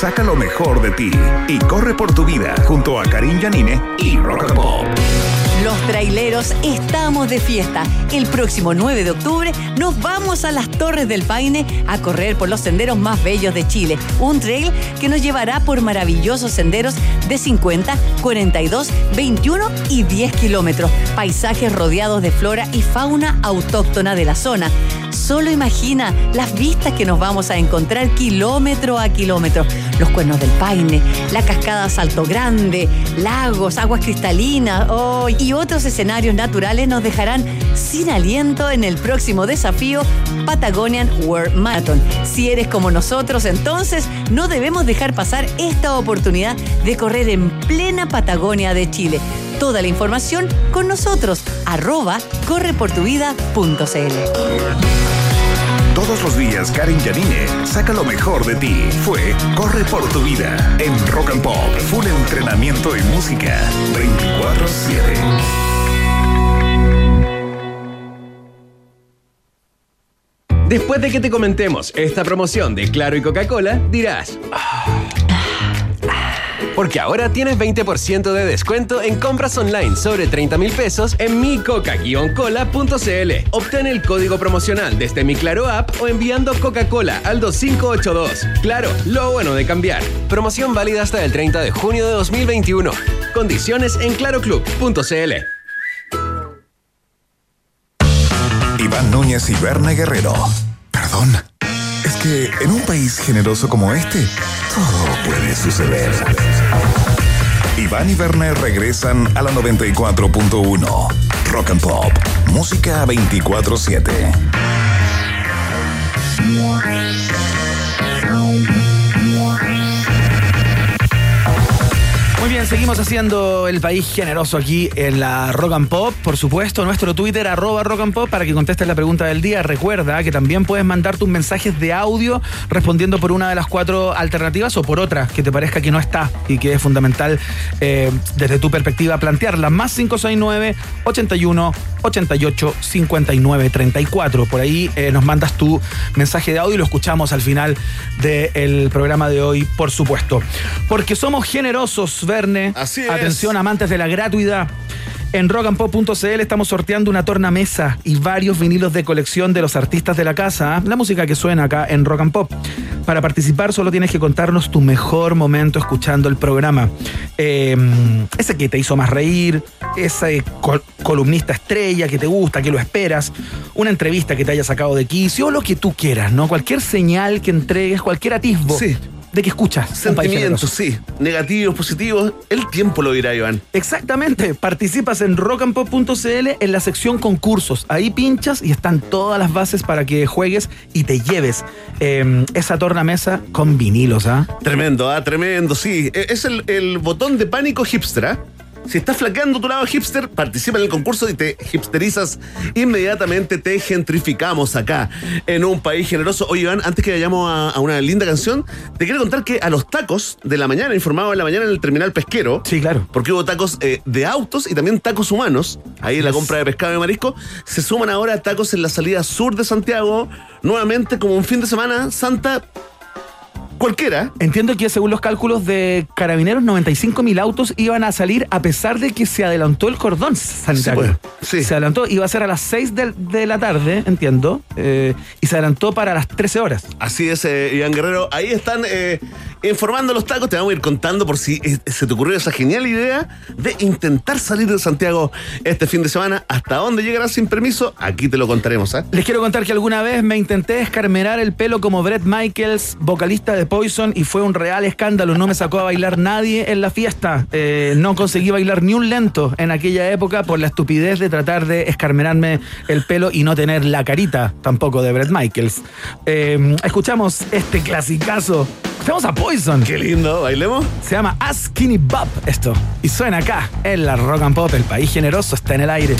saca lo mejor de ti y corre por tu vida junto a Karim Yanine y Rock Pop. Los traileros estamos de fiesta. El próximo 9 de octubre nos vamos a las Torres del Paine a correr por los senderos más bellos de Chile. Un trail que nos llevará por maravillosos senderos de 50, 42, 21 y 10 kilómetros. Paisajes rodeados de flora y fauna autóctona de la zona. Solo imagina las vistas que nos vamos a encontrar kilómetro a kilómetro. Los cuernos del Paine, la cascada Salto Grande, lagos, aguas cristalinas oh, y otros escenarios naturales nos dejarán sin aliento en el próximo desafío Patagonian World Marathon. Si eres como nosotros, entonces no debemos dejar pasar esta oportunidad de correr en plena Patagonia de Chile. Toda la información con nosotros, arroba correportuvida.cl. Todos los días Karen Yanine saca lo mejor de ti. Fue Corre por tu vida en Rock and Pop. Full entrenamiento y música. 24-7. Después de que te comentemos esta promoción de Claro y Coca-Cola, dirás... Porque ahora tienes 20% de descuento en compras online sobre 30 mil pesos en micoca-cola.cl. Obtén el código promocional desde mi Claro app o enviando Coca-Cola al 2582. Claro, lo bueno de cambiar. Promoción válida hasta el 30 de junio de 2021. Condiciones en claroclub.cl. Iván Núñez y Berna Guerrero. Perdón. Es que en un país generoso como este, todo puede suceder. Iván y Werner regresan a la 94.1. Rock and Pop. Música 24-7. Seguimos haciendo el país generoso aquí en la Rock and Pop. Por supuesto, nuestro Twitter, arroba Rock and Pop, para que contestes la pregunta del día. Recuerda que también puedes mandar tus mensajes de audio respondiendo por una de las cuatro alternativas o por otra que te parezca que no está y que es fundamental eh, desde tu perspectiva plantearla. Más 569 81 88 59 34. Por ahí eh, nos mandas tu mensaje de audio y lo escuchamos al final del programa de hoy, por supuesto. Porque somos generosos, Verne. Así es. Atención, amantes de la gratuidad. En rockandpop.cl estamos sorteando una tornamesa y varios vinilos de colección de los artistas de la casa. ¿ah? La música que suena acá en Rock and Pop. Para participar solo tienes que contarnos tu mejor momento escuchando el programa. Eh, ese que te hizo más reír, ese col- columnista estrella que te gusta, que lo esperas, una entrevista que te haya sacado de quicio o lo que tú quieras, ¿no? Cualquier señal que entregues, cualquier atisbo Sí. De que escuchas. Sentimientos, sí. Negativos, positivos. El tiempo lo dirá, Iván. Exactamente, participas en rockandpop.cl en la sección concursos. Ahí pinchas y están todas las bases para que juegues y te lleves eh, esa tornamesa con vinilos, ¿ah? Tremendo, ah, tremendo, sí. E- Es el, el botón de pánico hipster, ¿ah? Si estás flaqueando tu lado hipster, participa en el concurso y te hipsterizas inmediatamente, te gentrificamos acá en un país generoso. Oye, Iván, antes que vayamos a, a una linda canción, te quiero contar que a los tacos de la mañana, informado en la mañana en el terminal pesquero, Sí, claro. porque hubo tacos eh, de autos y también tacos humanos, ahí en la compra de pescado y marisco, se suman ahora tacos en la salida sur de Santiago, nuevamente como un fin de semana santa cualquiera. Entiendo que según los cálculos de carabineros, 95 mil autos iban a salir a pesar de que se adelantó el cordón sanitario. Sí, sí. Se adelantó, iba a ser a las 6 de, de la tarde, entiendo, eh, y se adelantó para las 13 horas. Así es, eh, Iván Guerrero. Ahí están eh, informando los tacos. Te vamos a ir contando por si eh, se te ocurrió esa genial idea de intentar salir de Santiago este fin de semana. ¿Hasta dónde llegarás sin permiso? Aquí te lo contaremos. ¿ah? Les quiero contar que alguna vez me intenté escarmerar el pelo como Brett Michaels, vocalista de Poison, y fue un real escándalo. No me sacó a bailar nadie en la fiesta. Eh, no conseguí bailar ni un lento en aquella época por la estupidez de tratar de escarmerarme el pelo y no tener la carita tampoco de Brett Michaels. Eh, escuchamos este clasicazo. Escuchamos a Poison. Qué lindo. ¿Bailemos? Se llama A Skinny Bop esto. Y suena acá, en la Rock and Pop. El país generoso está en el aire.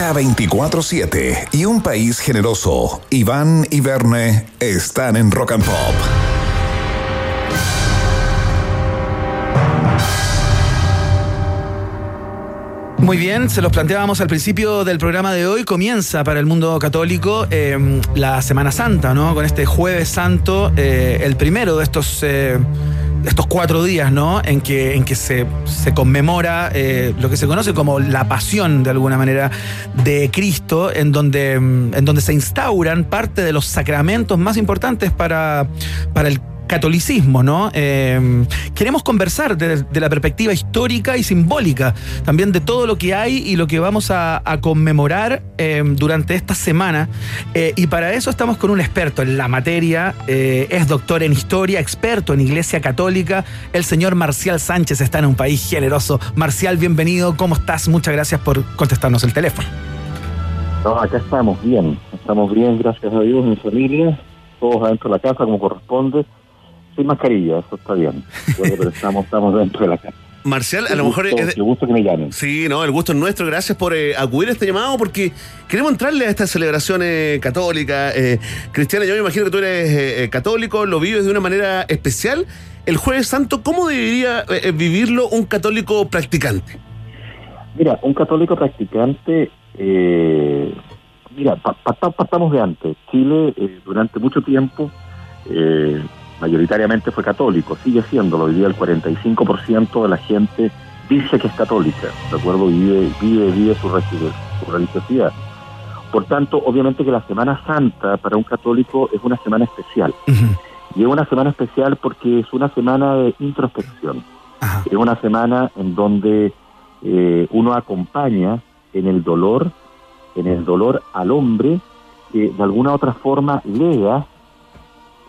Música 24-7 y un país generoso. Iván y Verne están en Rock and Pop. Muy bien, se los planteábamos al principio del programa de hoy. Comienza para el mundo católico eh, la Semana Santa, ¿no? Con este Jueves Santo, eh, el primero de estos. Eh, estos cuatro días, ¿no? En que, en que se, se conmemora eh, lo que se conoce como la pasión, de alguna manera, de Cristo, en donde, en donde se instauran parte de los sacramentos más importantes para, para el catolicismo, ¿no? Eh, queremos conversar de, la perspectiva histórica y simbólica, también de todo lo que hay y lo que vamos a, conmemorar eh, durante esta semana. Eh, y para eso estamos con un experto en la materia, eh, es doctor en historia, experto en Iglesia Católica, el señor Marcial Sánchez está en un país generoso. Marcial, bienvenido, ¿cómo estás? Muchas gracias por contestarnos el teléfono. No, acá estamos bien, estamos bien, gracias a Dios, mi familia, todos adentro de la casa como corresponde sin mascarilla, eso está bien. Pero estamos, estamos dentro de la casa. Marcial, a lo mejor gusto, es. Qué gusto que me llamen. Sí, no, el gusto es nuestro. Gracias por eh, acudir a este llamado porque queremos entrarle a esta celebración eh, católica. Eh, Cristiana, yo me imagino que tú eres eh, católico, lo vives de una manera especial. El Jueves Santo, ¿cómo debería eh, vivirlo un católico practicante? Mira, un católico practicante. eh, mira, pa, pa, partamos de antes. Chile, eh, durante mucho tiempo. Mayoritariamente fue católico, sigue siéndolo. Hoy día el 45% de la gente dice que es católica, ¿de acuerdo? Vive, vive, vive su, su religiosidad. Por tanto, obviamente que la Semana Santa para un católico es una semana especial. Uh -huh. Y es una semana especial porque es una semana de introspección. Es una semana en donde eh, uno acompaña en el dolor, en el dolor al hombre, que de alguna otra forma lega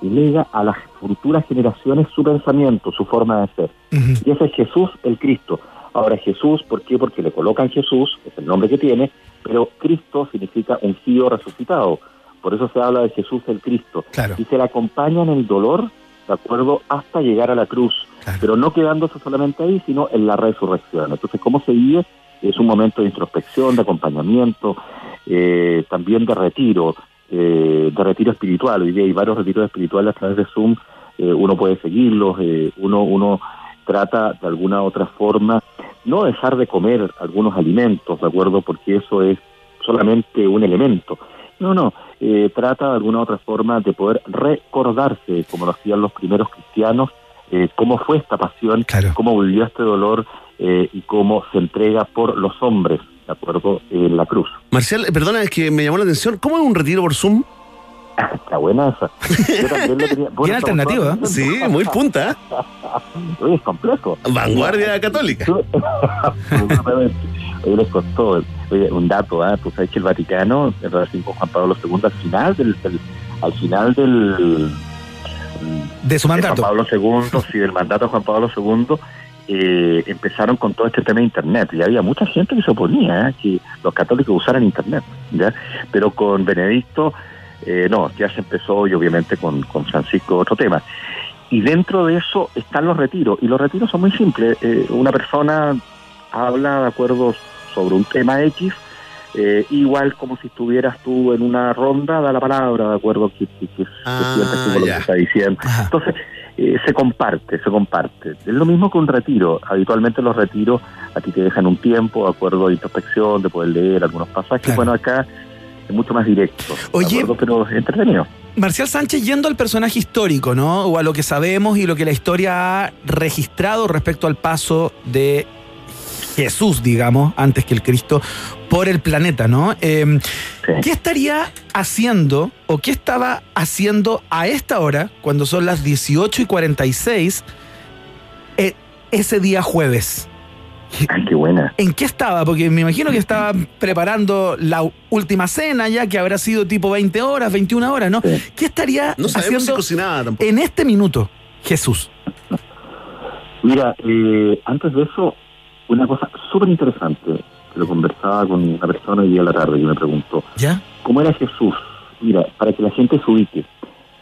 y lega a las futuras generaciones su pensamiento, su forma de ser. Uh -huh. Y ese es Jesús el Cristo. Ahora Jesús, ¿por qué? Porque le colocan Jesús, es el nombre que tiene, pero Cristo significa ungido resucitado. Por eso se habla de Jesús el Cristo. Claro. Y se le acompaña en el dolor, ¿de acuerdo? Hasta llegar a la cruz. Claro. Pero no quedándose solamente ahí, sino en la resurrección. Entonces, ¿cómo se vive? Es un momento de introspección, de acompañamiento, eh, también de retiro, eh, de retiro espiritual. Hoy día hay varios retiros espirituales a través de Zoom, eh, uno puede seguirlos, eh, uno, uno trata de alguna otra forma no dejar de comer algunos alimentos, ¿de acuerdo? Porque eso es solamente un elemento. No, no, eh, trata de alguna otra forma de poder recordarse, como lo hacían los primeros cristianos, eh, cómo fue esta pasión, claro. cómo vivió este dolor eh, y cómo se entrega por los hombres, ¿de acuerdo? En la cruz. Marcial, perdona, es que me llamó la atención, ¿cómo es un retiro por Zoom? Está buena esa. Yo también lo tenía. Bueno, alternativa. Sí, muy punta. Oye, es complejo. Vanguardia católica. Oye, les costó. Oye, un dato, ¿eh? Tú sabes que el Vaticano, en relación con Juan Pablo II, al final del, del al final del de su mandato. De Juan Pablo II, sí, del mandato de Juan Pablo II, eh, empezaron con todo este tema de Internet. Y había mucha gente que se oponía ¿eh? que los católicos usaran Internet. ¿ya? Pero con Benedicto, eh, no, ya se empezó y obviamente con, con Francisco otro tema. Y dentro de eso están los retiros. Y los retiros son muy simples. Eh, una persona habla de acuerdo sobre un tema X, eh, igual como si estuvieras tú en una ronda, da la palabra, de acuerdo que, que, que, ah, que lo que está diciendo. Entonces, eh, se comparte, se comparte. Es lo mismo que un retiro. Habitualmente los retiros a ti te dejan un tiempo, de acuerdo a introspección, de poder leer algunos pasajes. Claro. Bueno, acá es mucho más directo. Oye, pero entretenido. Marcial Sánchez, yendo al personaje histórico, ¿no? O a lo que sabemos y lo que la historia ha registrado respecto al paso de Jesús, digamos, antes que el Cristo, por el planeta, ¿no? Eh, sí. ¿Qué estaría haciendo o qué estaba haciendo a esta hora, cuando son las 18 y 46, eh, ese día jueves? Ay, qué buena. ¿En qué estaba? Porque me imagino que estaba preparando la última cena ya, que habrá sido tipo 20 horas, 21 horas, ¿no? Sí. ¿Qué estaría no haciendo si cocinaba tampoco. en este minuto, Jesús? Mira, eh, antes de eso, una cosa súper interesante, que lo conversaba con una persona hoy día a la tarde y me preguntó, ¿ya? ¿Cómo era Jesús? Mira, para que la gente se ubique.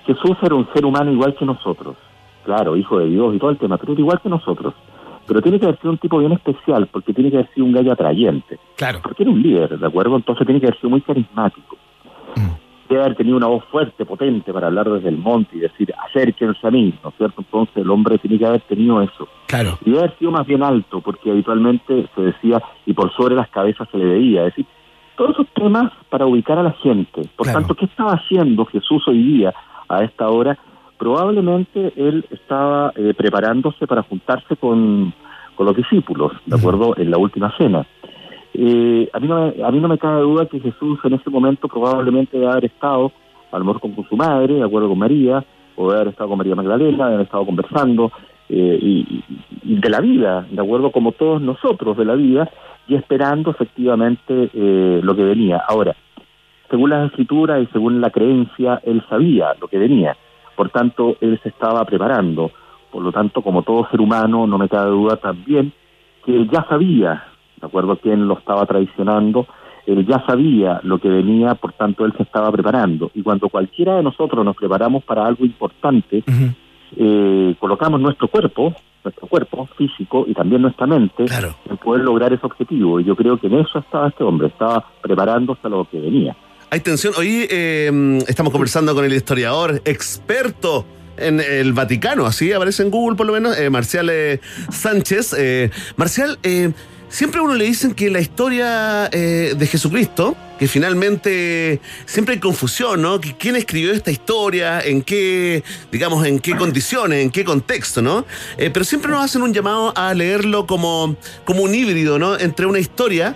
Jesús era un ser humano igual que nosotros, claro, hijo de Dios y todo el tema, pero era igual que nosotros. pero tiene que haber sido un tipo bien especial, porque tiene que haber sido un gallo atrayente. Claro. Porque era un líder, ¿de acuerdo? Entonces tiene que haber sido muy carismático. Debe haber tenido una voz fuerte, potente para hablar desde el monte y decir, acérquense a mí, ¿no es cierto? Entonces el hombre tiene que haber tenido eso. Claro. Y debe haber sido más bien alto, porque habitualmente se decía, y por sobre las cabezas se le veía, es decir, todos esos temas para ubicar a la gente. Por Claro. tanto, ¿qué estaba haciendo Jesús hoy día a esta hora? Probablemente él estaba eh, preparándose para juntarse con, con los discípulos, ¿de acuerdo? En la última cena. Eh, a, mí no me, a mí no me cabe duda que Jesús en ese momento probablemente debe haber estado, a lo mejor con, su madre, de acuerdo con María, o debe haber estado con María Magdalena, debe haber estado conversando, eh, y- y de la vida, de acuerdo como todos nosotros de la vida, y esperando efectivamente eh, lo que venía. Ahora, según las escrituras y según la creencia, él sabía lo que venía. Por tanto, él se estaba preparando. Por lo tanto, como todo ser humano, no me cabe duda también que él ya sabía, de acuerdo a quién lo estaba traicionando, él ya sabía lo que venía, por tanto, él se estaba preparando. Y cuando cualquiera de nosotros nos preparamos para algo importante, eh, colocamos nuestro cuerpo, nuestro cuerpo físico y también nuestra mente Claro. en poder lograr ese objetivo. Y yo creo que en eso estaba este hombre, estaba preparándose a lo que venía. Hay tensión. Hoy eh, estamos conversando con el historiador experto en el Vaticano, así aparece en Google por lo menos, eh, Marcial eh, Sánchez. Eh, Marcial, eh, siempre a uno le dicen que la historia eh, de Jesucristo, que finalmente siempre hay confusión, ¿no? Que ¿Quién escribió esta historia? ¿En qué, digamos, en qué condiciones? ¿En qué contexto, no? Eh, pero siempre nos hacen un llamado a leerlo como, como un híbrido, ¿no? Entre una historia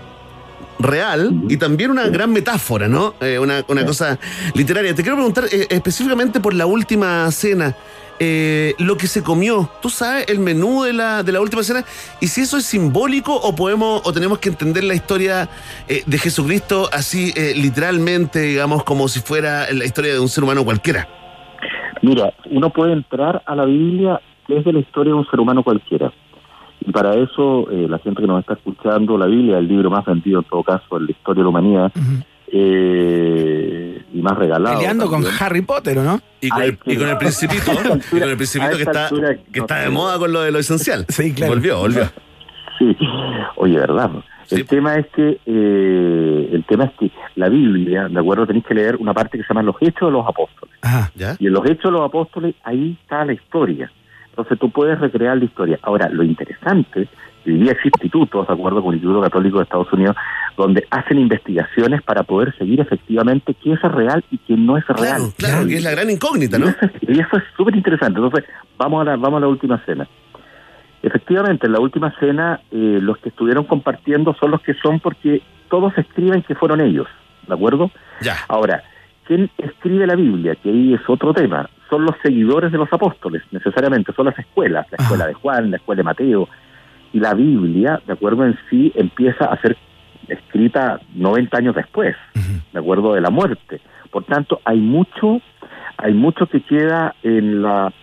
real y también una gran metáfora, ¿no? Eh, una, una cosa literaria. Te quiero preguntar eh, específicamente por la última cena. Eh, lo que se comió, ¿tú sabes el menú de la, de la última cena? Y si eso es simbólico o podemos o tenemos que entender la historia eh, de Jesucristo así eh, literalmente, digamos, como si fuera la historia de un ser humano cualquiera. Mira, uno puede entrar a la Biblia desde la historia de un ser humano cualquiera. Y para eso, eh, la gente que nos está escuchando, la Biblia el libro más vendido en todo caso en la historia de la humanidad eh, y más regalado. Peleando con también. Harry Potter, ¿o no? Y con, el, que y con el principito, y con el principito que está, altura que no está de moda con lo de lo esencial. Sí, claro. Volvió, volvió. Sí, oye, ¿verdad? El Sí. tema es que eh, el tema es que la Biblia, de acuerdo, tenéis que leer una parte que se llama los Hechos de los Apóstoles. Y en los Hechos de los Apóstoles ahí está la historia. Entonces tú puedes recrear la historia. Ahora, lo interesante, hoy día existen institutos, de acuerdo con el Instituto Católico de Estados Unidos, donde hacen investigaciones para poder seguir efectivamente qué es real y qué no es real. Claro, claro, que es la gran incógnita, Y ¿no? eso, y eso es súper interesante. Entonces, vamos a, la, vamos a la última cena. Efectivamente, en la última cena, eh, los que estuvieron compartiendo son los que son porque todos escriben que fueron ellos, ¿de acuerdo? Ya. Ahora, ¿quién escribe la Biblia? Que ahí es otro tema. Son los seguidores de los apóstoles, necesariamente, son las escuelas, la escuela Ajá. de Juan, la escuela de Mateo. Y la Biblia, de acuerdo en sí, empieza a ser escrita 90 años después, de acuerdo de la muerte. Por tanto, hay mucho, hay mucho que queda en la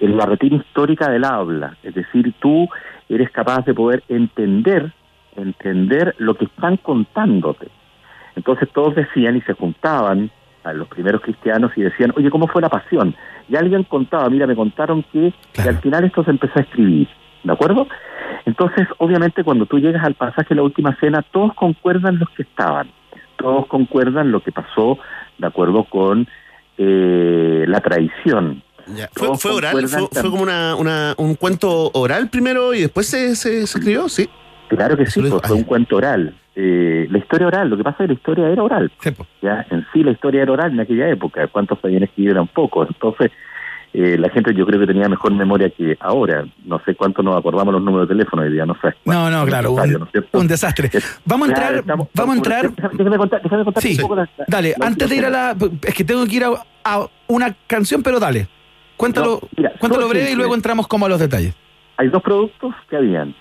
en la retina histórica del habla, es decir, tú eres capaz de poder entender, entender lo que están contándote. Entonces todos decían y se juntaban a los primeros cristianos y decían, oye, ¿cómo fue la pasión? Y alguien contaba, mira, me contaron que, que al final esto se empezó a escribir, ¿de acuerdo? Entonces, obviamente, cuando tú llegas al pasaje de la última cena, todos concuerdan los que estaban, todos concuerdan lo que pasó de acuerdo con eh, la traición. Ya. ¿Fue, fue oral? ¿Fue, fue como una, una- un cuento oral primero y después se, se, se escribió? Sí. Claro que sí, pues, fue un cuento oral. Eh, la historia oral, lo que pasa es que la historia era oral. Sí, ya En sí la historia era oral en aquella época, cuántos sabían escribir eran pocos. Entonces, eh, la gente yo creo que tenía mejor memoria que ahora. No sé cuánto nos acordamos los números de teléfono hoy día, no sé. No, no, claro, un, desastre. Es- Vamos a entrar, estamos- vamos a entrar. Déjame, contar, déjame contar Sí, un poco la- la- dale, la antes de ir a la. Es que tengo que ir a, a una canción, pero dale. Cuéntalo, No, mira, cuéntalo breve y luego entramos como a los detalles. Hay dos productos que habían.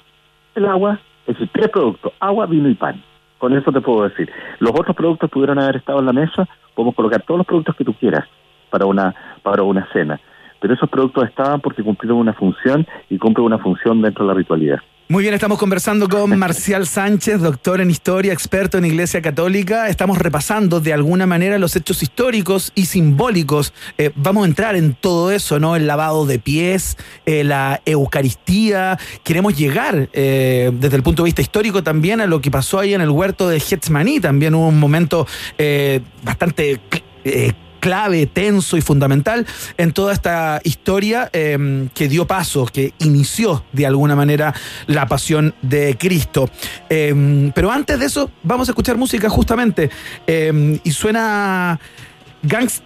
El agua, es decir, tres productos, agua, vino y pan. Con eso te puedo decir. Los otros productos pudieron haber estado en la mesa, podemos colocar todos los productos que tú quieras para una, para una cena. Pero esos productos estaban porque cumplieron una función y cumplen una función dentro de la ritualidad. Muy bien, estamos conversando con Marcial Sánchez, doctor en historia, experto en Iglesia Católica. Estamos repasando de alguna manera los hechos históricos y simbólicos. Eh, vamos a entrar en todo eso, ¿no? El lavado de pies, eh, la Eucaristía. Queremos llegar eh, desde el punto de vista histórico también a lo que pasó ahí en el huerto de Getsmaní. También hubo un momento eh, bastante clave, tenso y fundamental en toda esta historia eh, que dio paso, que inició de alguna manera la pasión de Cristo. Eh, pero antes de eso, vamos a escuchar música justamente. Eh, y suena Gangs.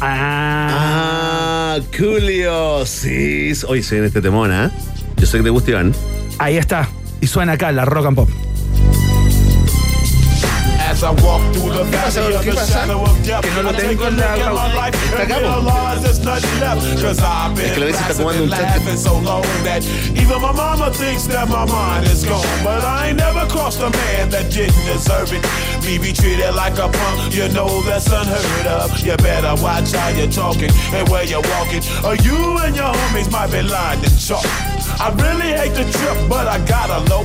Ah, Ah, Julio. Sí. Hoy se viene este temón, ¿ah? Yo sé que te gusta, Iván. ahí está. Y suena acá la rock and pop. As I walk through the valley of ¿Qué the shadow of death, Que no lo tengo a en la look at my life Está and acá, po. realize there's nothing left. 'Cause I've been Es que la vez está tomando un chante. laughing so long that even my mama thinks that my mind is gone. But I ain't never crossed a man that didn't deserve it. Me be treated like a punk, you know that's unheard of. You better watch how you're talking and where you're walking, or you and your homies might be lying in chalk. I really hate the trip, but I gotta low.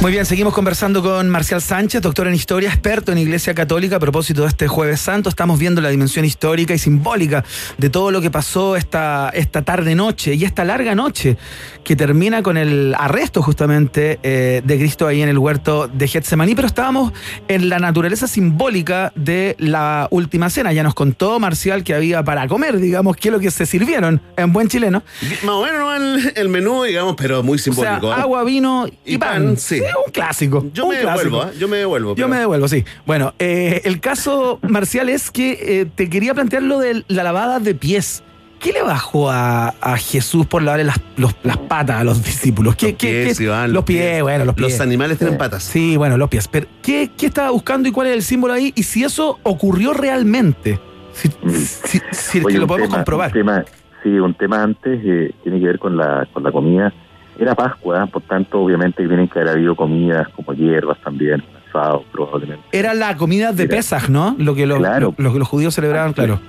Muy bien, seguimos conversando con Marcial Sánchez, doctor en historia, experto en Iglesia Católica. A propósito de este Jueves Santo, estamos viendo la dimensión histórica y simbólica de todo lo que pasó esta, esta tarde-noche y esta larga noche que termina con el arresto justamente eh, de Cristo ahí en el huerto de Getsemaní. Pero estábamos en la naturaleza simbólica de la última cena. Ya nos contó Marcial que había para comer, digamos, que es lo que se sirvieron en buen chileno. Más o menos el, menú, digamos, pero muy O sea, simbólico. ¿eh? agua, vino y, Y pan. pan, sí. Un clásico. Yo un me clásico. devuelvo, ¿eh? yo me devuelvo. Yo me devuelvo, sí. Bueno, eh, el caso, Marcial, es que eh, te quería plantear lo de la lavada de pies. ¿Qué le bajó a, a Jesús por lavarle las, los- las patas a los discípulos? ¿Qué, Los qué- pies, qué- Iván, los pies, bueno, los pies. Los animales tienen patas. Sí, bueno, los pies. Pero, ¿qué, qué estaba buscando y cuál es el símbolo ahí? Y si eso ocurrió realmente. Si, si- si es Oye, que lo podemos tema- comprobar. Un tema, sí, un tema antes eh, tiene que ver con la, con la comida. Era Pascua, por tanto, obviamente tienen que haber habido comidas como hierbas también, asado probablemente. Era la comida de. Pesaj, ¿no? Lo que los, Claro. lo, lo que los judíos celebraban, claro.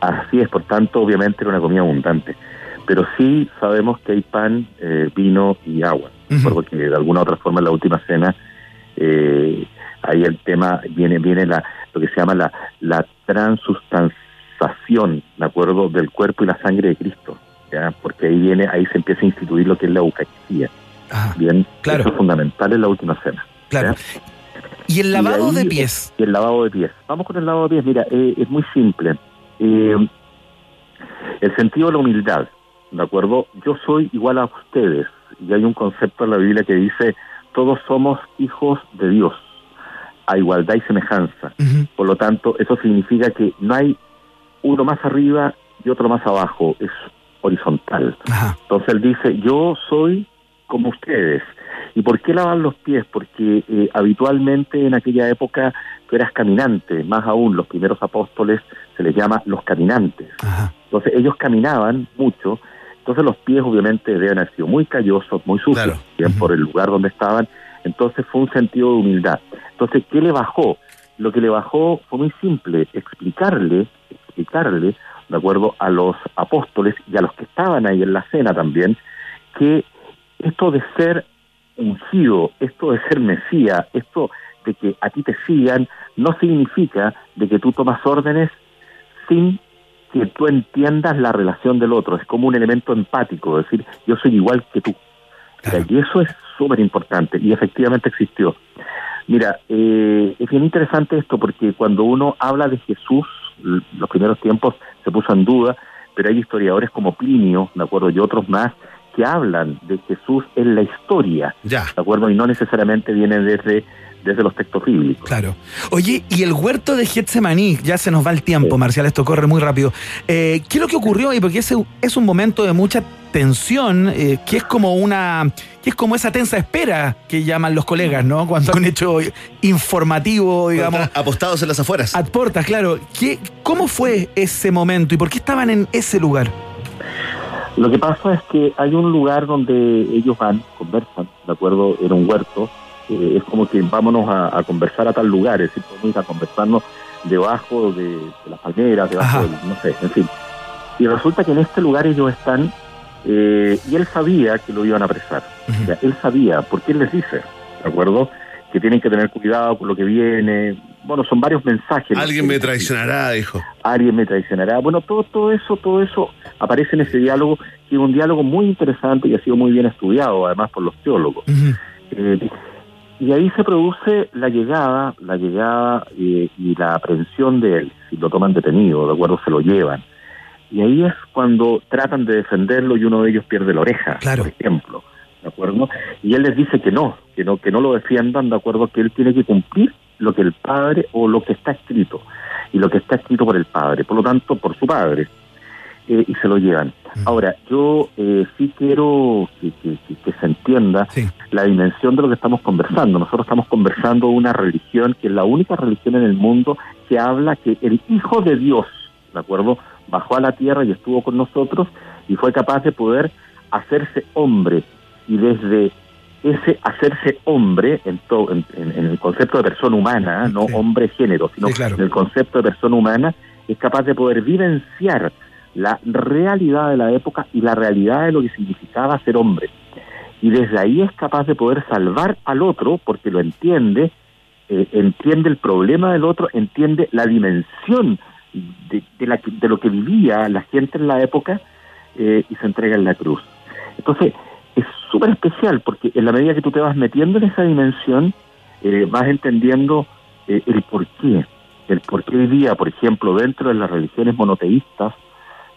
Así es, por tanto, obviamente era una comida abundante. Pero sí sabemos que hay pan, eh, vino y agua. Porque de alguna u otra forma en la última cena, eh, ahí el tema viene viene la lo que se llama la, la transustanciación, ¿de acuerdo?, del cuerpo y la sangre de Cristo. ¿Ya? Porque ahí viene, ahí se empieza a instituir lo que es la Eucaristía. Ajá, Bien, Claro. eso es fundamental en la última cena. claro. ¿ya? Y el Y lavado ahí- de pies. Y el lavado de pies. Vamos con el lavado de pies. Mira, eh, es muy simple. Eh, el sentido de la humildad, ¿de acuerdo? Yo soy igual a ustedes. Y hay un concepto en la Biblia que dice, todos somos hijos de Dios, a igualdad y semejanza. Por lo tanto, eso significa que no hay uno más arriba y otro más abajo, es horizontal. Ajá. Entonces él dice, yo soy como ustedes. ¿Y por qué lavar los pies? Porque eh, habitualmente en aquella época tú eras caminante, más aún los primeros apóstoles se les llama los caminantes. Ajá. Entonces ellos caminaban mucho, entonces los pies obviamente deben haber sido muy callosos, muy sucios, Claro. bien por el lugar donde estaban. Entonces fue un sentido de humildad. Entonces, ¿qué le bajó? Lo que le bajó fue muy simple, explicarle, explicarle, de acuerdo a los apóstoles y a los que estaban ahí en la cena también, que esto de ser ungido, esto de ser Mesías, esto de que a ti te sigan, no significa de que tú tomas órdenes sin que tú entiendas la relación del otro. Es como un elemento empático, es decir, yo soy igual que tú. O sea, y eso es súper importante y efectivamente existió. Mira, eh, es bien interesante esto porque cuando uno habla de Jesús, los primeros tiempos se puso en duda, pero hay historiadores como Plinio, ¿de acuerdo? Y otros más que hablan de Jesús en la historia, Ya. ¿de acuerdo? Y no necesariamente viene desde, desde los textos bíblicos. Claro. Oye, y el huerto de Getsemaní, ya se nos va el tiempo, Sí. Marcial, esto corre muy rápido. Eh, ¿Qué es lo que ocurrió ahí? Porque ese es un momento de mucha tensión, eh, que es como una, que es como esa tensa espera que llaman los colegas, ¿no? Cuando hay un hecho informativo, digamos, Apostados en las afueras. a puertas, claro. ¿Qué, ¿Cómo fue ese momento y por qué estaban en ese lugar? Lo que pasa es que hay un lugar donde ellos van, conversan, ¿de acuerdo? Era un huerto. Eh, es como que vámonos a, a conversar a tal lugar, es decir, podemos ir a conversarnos debajo de, de las palmeras, debajo del, no sé, en fin. Y resulta que en este lugar ellos están, eh, y él sabía que lo iban a apresar. Ujú. O sea, él sabía, porque él les dice, ¿de acuerdo? Que tienen que tener cuidado con lo que viene. Bueno, son varios mensajes. Alguien me traicionará, dijo. alguien me traicionará. Bueno, todo, todo eso, todo eso aparece en ese diálogo, que es un diálogo muy interesante y ha sido muy bien estudiado, además por los teólogos. Eh, y ahí se produce la llegada, la llegada eh, y la aprehensión de él. Si lo toman detenido, de acuerdo, se lo llevan. Y ahí es cuando tratan de defenderlo y uno de ellos pierde la oreja, Claro. por ejemplo. ¿De acuerdo? Y él les dice que no, que no, que no lo defiendan, de acuerdo, que él tiene que cumplir lo que el padre o lo que está escrito. Y lo que está escrito por el padre, por lo tanto, por su padre. Eh, y se lo llevan. Ahora, yo eh, sí quiero que, que- que- que se entienda Sí. la dimensión de lo que estamos conversando. Nosotros estamos conversando una religión que es la única religión en el mundo que habla que el Hijo de Dios, ¿de acuerdo? Bajó a la tierra y estuvo con nosotros y fue capaz de poder hacerse hombre. Y desde ese hacerse hombre, en, to- en, en- el concepto de persona humana, ¿eh? no Sí. hombre-género, sino Sí, claro. en el concepto de persona humana, es capaz de poder vivenciar la realidad de la época y la realidad de lo que significaba ser hombre. y desde ahí es capaz de poder salvar al otro porque lo entiende, eh, entiende el problema del otro, entiende la dimensión de, lo que vivía la gente en la época eh, y se entrega en la cruz. Entonces, es súper especial porque en la medida que tú te vas metiendo en esa dimensión, eh, vas entendiendo eh, el por qué. El por qué hoy día, por ejemplo, dentro de las religiones monoteístas,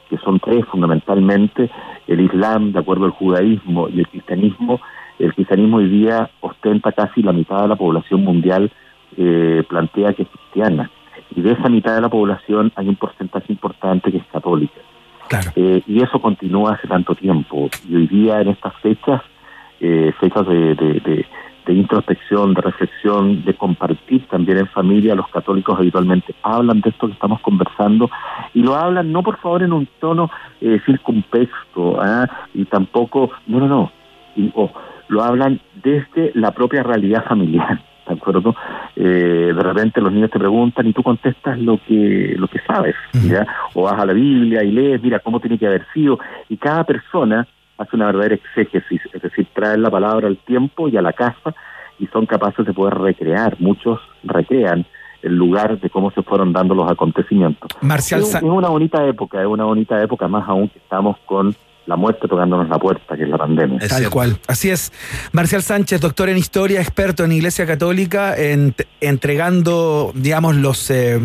que son tres fundamentalmente, el Islam, de acuerdo al judaísmo, y el cristianismo, el cristianismo hoy día ostenta casi la mitad de la población mundial, eh, plantea que es cristiana. Y de esa mitad de la población hay un porcentaje importante que es católica. Claro. Eh, y eso continúa hace tanto tiempo. Y hoy día, en estas fechas, eh, fechas de, de, de, de, introspección, de reflexión, de compartir también en familia, los católicos habitualmente hablan de esto que estamos conversando y lo hablan no por favor en un tono eh, ¿eh? y tampoco, no, no, no, y, oh, lo hablan desde la propia realidad familiar. ¿De acuerdo? Eh, de repente los niños te preguntan y tú contestas lo que lo que sabes, ¿ya? O vas a la Biblia y lees, mira cómo tiene que haber sido. Y cada persona hace una verdadera exégesis, es decir, traen la palabra al tiempo y a la casa y son capaces de poder recrear. Muchos recrean el lugar de cómo se fueron dando los acontecimientos. Marcial es, es una bonita época, es una bonita época, más aún que estamos con la muerte tocándonos la puerta, que es la pandemia. Tal cual. Así es. Marcial Sánchez, doctor en historia, experto en Iglesia Católica, en, entregando, digamos, los eh,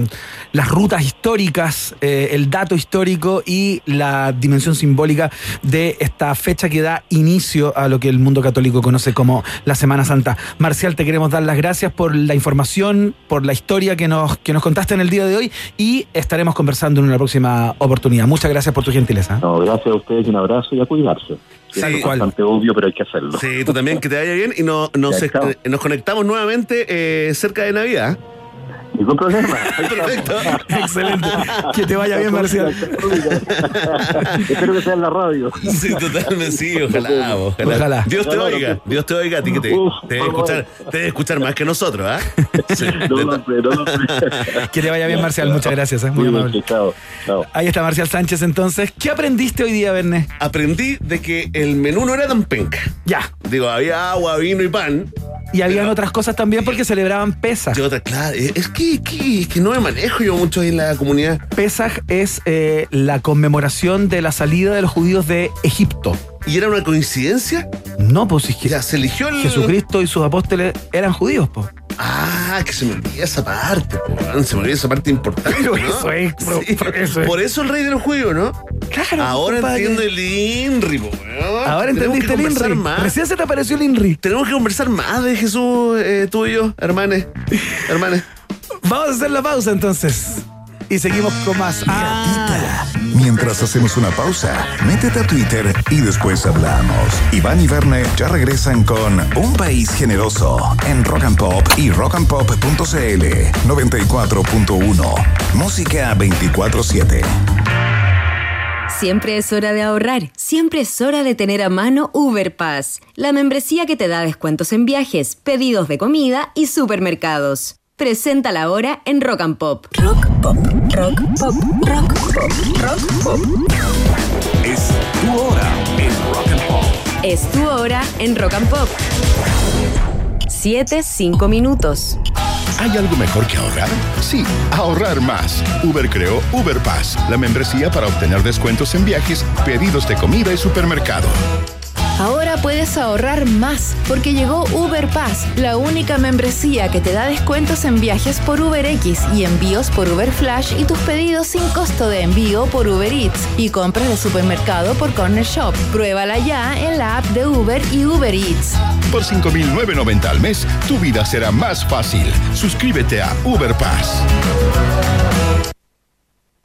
las rutas históricas, eh, el dato histórico y la dimensión simbólica de esta fecha que da inicio a lo que el mundo católico conoce como la Semana Santa. Marcial, te queremos dar las gracias por la información, por la historia que nos, que nos contaste en el día de hoy y estaremos conversando en una próxima oportunidad. Muchas gracias por tu gentileza. No, gracias a ustedes y un abrazo y a cuidarse. Sí, es bastante obvio, pero hay que hacerlo. Sí, tú también, que te vaya bien y no, nos, chao. nos conectamos nuevamente eh, cerca de Navidad. Ningún problema. Perfecto. Excelente. Que te vaya bien, Marcial. Espero que sea en la radio. Sí, totalmente, sí, ojalá, ojalá. Ojalá. Dios te No, no, oiga, no. Dios te oiga a ti que te, Uf, te debe escuchar, te debe escuchar más que nosotros, ¿ah? Sí, No no sé. Que te vaya bien, Marcial. Muchas gracias. Es muy amable. Chao, chao. Ahí está Marcial Sánchez entonces. ¿Qué aprendiste hoy día, Verne? Aprendí de que el menú no era tan penca. Ya. Digo, había agua, vino y pan. Y habían otras cosas también porque celebraban Pesaj. Yo otra, claro, eh, es que, que, es que no me manejo yo mucho en la comunidad. Pesaj es eh, la conmemoración de la salida de los judíos de Egipto. ¿Y era una coincidencia? No, pues es que Ya, se eligió el... Jesucristo y sus apóstoles eran judíos, pues. Ah, que se me olvida esa parte, weón, se me olvida esa parte importante. Pero ¿no? eso es, bro, Sí, por eso es. Por eso el rey de los judíos, ¿no? Claro. Ahora compadre. entiendo el INRI, po, weón. Ahora Tenemos entendiste que el conversar INRI. Más. Recién se te apareció el INRI. Tenemos que conversar más de Jesús, eh, tú y yo, hermanes. Hermanes. Vamos a hacer la pausa entonces. Y seguimos con más. Ah, Mientras hacemos una pausa, métete a Twitter y después hablamos. Iván y Verne ya regresan con Un País Generoso en Rock and Pop y rockandpop.cl 94.1. Música 24-7. Siempre es hora de ahorrar, siempre es hora de tener a mano Uber Pass, la membresía que te da descuentos en viajes, pedidos de comida y supermercados. Presenta la hora en Rock and Pop. Rock Pop, Rock Pop, Rock Pop, Rock Pop. Es tu hora en Rock and Pop. Es tu hora en Rock and Pop. 7, 5 minutos. ¿Hay algo mejor que ahorrar? Sí, ahorrar más. Uber creó Uber Pass, la membresía para obtener descuentos en viajes, pedidos de comida y supermercado. Ahora puedes ahorrar más porque llegó Uber Pass, la única membresía que te da descuentos en viajes por UberX y envíos por Uber Flash y tus pedidos sin costo de envío por Uber Eats y compras de supermercado por Corner Shop. Pruébala ya en la app de Uber y Uber Eats. Por 5.990 al mes, tu vida será más fácil. Suscríbete a Uber Pass.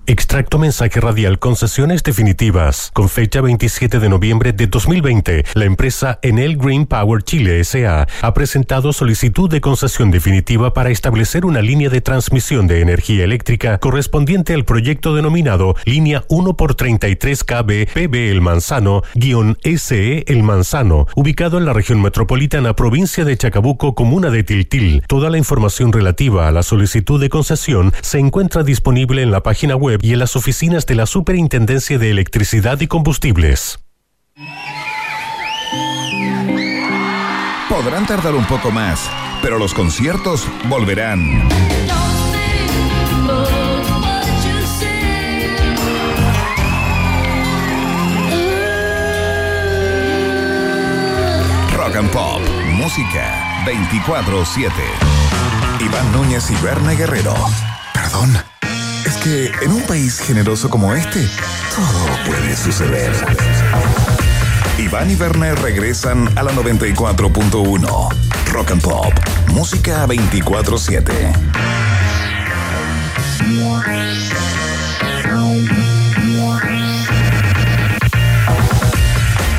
Extracto mensaje radial concesiones definitivas. Con fecha 27 de noviembre de 2020, la empresa Enel Green Power Chile SA ha presentado solicitud de concesión definitiva para establecer una línea de transmisión de energía eléctrica correspondiente al proyecto denominado Línea 1 por 33 KB PB El Manzano, guion SE El Manzano, ubicado en la región metropolitana provincia de Chacabuco, comuna de Tiltil. Toda la información relativa a la solicitud de concesión se encuentra disponible en la página web y en las oficinas de la Superintendencia de Electricidad y Combustibles. podrán tardar un poco más, pero los conciertos volverán. Rock and Pop, música 24-7. Iván Núñez y Berna Guerrero. Perdón. Es que en un país generoso como este, todo puede suceder. Iván y Werner regresan a la 94.1. Rock and Pop, música 24-7.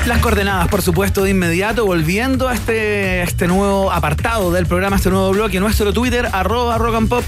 Las coordenadas, por supuesto, de inmediato, volviendo a este, este nuevo apartado del programa, este nuevo bloque, nuestro Twitter, arroba rock and pop.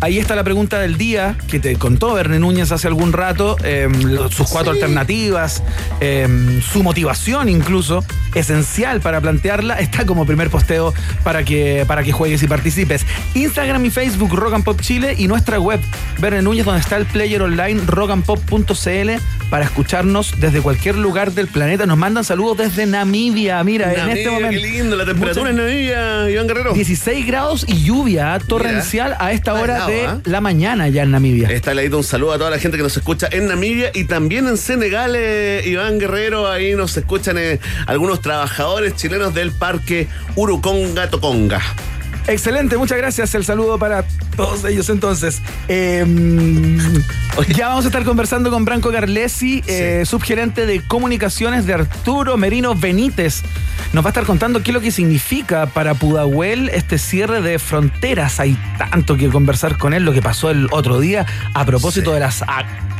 Ahí está la pregunta del día que te contó Verne Núñez hace algún rato, eh, lo- sus cuatro alternativas, eh, su motivación incluso, esencial para plantearla, está como primer posteo para que, para que juegues y participes. Instagram y Facebook Rock and Pop Chile y nuestra web Verne Núñez donde está el player online rockandpop.cl para escucharnos desde cualquier lugar del planeta. Nos mandan saludos desde Namibia, mira, en este momento. Qué lindo, la temperatura en Namibia, Iván Guerrero. 16 grados y lluvia torrencial a esta hora de ¿ah? la mañana ya en Namibia. Está leído un saludo a toda la gente que nos escucha en Namibia y también en Senegal, eh, Iván Guerrero. Ahí nos escuchan eh, algunos trabajadores chilenos del parque Uruconga Toconga. Excelente, muchas gracias. El saludo para todos ellos entonces. Eh, ya vamos a estar conversando con Branco Carlesi, eh, subgerente de comunicaciones de Arturo Merino Benítez. Nos va a estar contando qué es lo que significa para Pudahuel este cierre de fronteras. Hay tanto que conversar con él, lo que pasó el otro día a propósito de las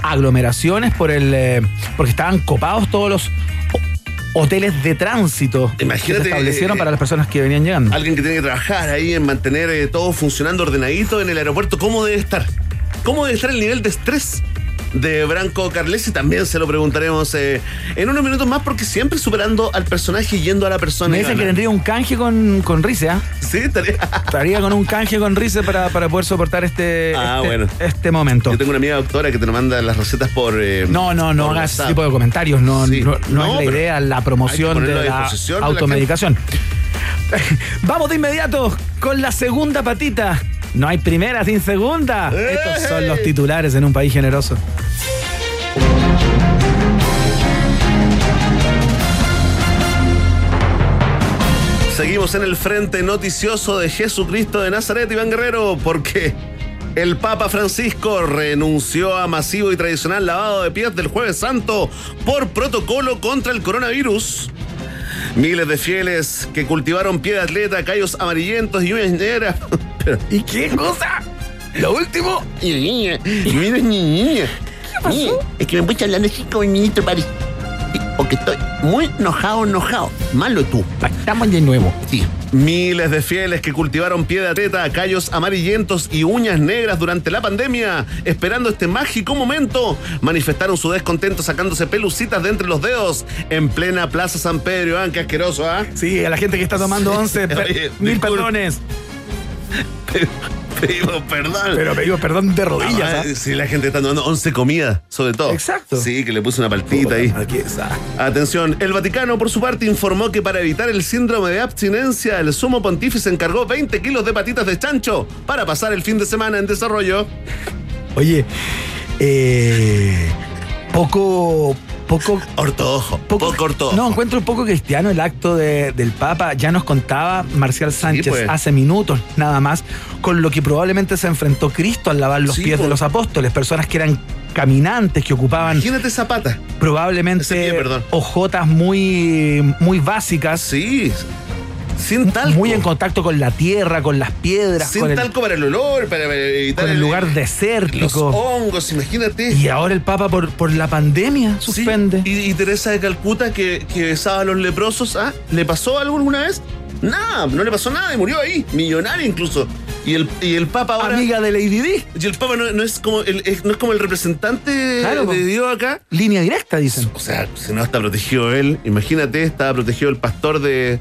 aglomeraciones por el eh, porque estaban copados todos los hoteles de tránsito que Imagínate, se establecieron eh, para las personas que venían llegando. Alguien que tiene que trabajar ahí en mantener eh, todo funcionando ordenadito en el aeropuerto. ¿Cómo debe estar? ¿Cómo debe estar el nivel de estrés? De Branco Carlesi también se lo preguntaremos eh, en unos minutos más porque siempre superando al personaje y yendo a la persona. Me dicen que tendría un canje con, con Rice, ¿ah? Sí, estaría. Estaría con un canje con Rice para, para poder soportar este, Ah, este, bueno. este momento. Yo tengo una amiga doctora que te manda las recetas por. eh, No, no, no hagas ese tipo de comentarios. No, Sí. no, no No, es la idea, la promoción la de la automedicación. Vamos de inmediato con la segunda patita. No hay primera sin segunda. Estos son los titulares en un país generoso. Seguimos en el frente noticioso de Jesucristo de Nazaret, Iván Guerrero, porque el Papa Francisco renunció a masivo y tradicional lavado de pies del Jueves Santo por protocolo contra el coronavirus. Miles de fieles que cultivaron pie de atleta, callos amarillentos y uñas negras. ¿Y qué cosa? Lo último. Niña, mira, niña. Niña, Es que me puse hablando así con el ministro París. Porque estoy muy enojado, enojado. Malo tú. Estamos de nuevo. Sí. Miles de fieles que cultivaron pie de atleta, callos amarillentos y uñas negras durante la pandemia, esperando este mágico momento, manifestaron su descontento sacándose pelucitas de entre los dedos en plena Plaza San Pedro. ¿ah? Qué asqueroso, ¿ah? Sí, a la gente que está tomando 11, pe- Oye, mil perdones. Pedimos perdón. Pero pedimos perdón de rodillas. Ah, ¿ah? Sí, la gente está tomando 11 comidas, sobre todo. Exacto. Sí, que le puse una paltita ahí. Aquí está. Atención, el Vaticano por su parte informó que para evitar el síndrome de abstinencia, el sumo pontífice encargó 20 kilos de patitas de chancho para pasar el fin de semana en desarrollo. Oye, eh, poco, poco Ortodojo, poco. No, encuentro un poco cristiano el acto de- del Papa. Ya nos contaba Marcial Sánchez pues. hace minutos nada más con lo que probablemente se enfrentó Cristo al lavar los Sí, pies de pues. los apóstoles, personas que eran caminantes, que ocupaban Imagínate esa pata. Ese probablemente pie, ojotas muy, muy básicas. Sí. Sin talco. Muy en contacto con la tierra, con las piedras, Sin con el, talco para el olor, para evitar con el lugar Los desértico. hongos, imagínate. Y ahora el Papa por, por la pandemia Sí, suspende. Y, y Teresa de Calcuta, que, que besaba a los leprosos, ¿ah? ¿Le pasó algo alguna vez? Nada, no le pasó nada y murió ahí, millonaria incluso. Y el, y el Papa ahora. Amiga de Lady Di. Y el Papa no, no es como el, es- no es como el representante Claro, de Dios acá. Línea directa, dicen. O sea, si no está protegido él, imagínate, estaba protegido el pastor de,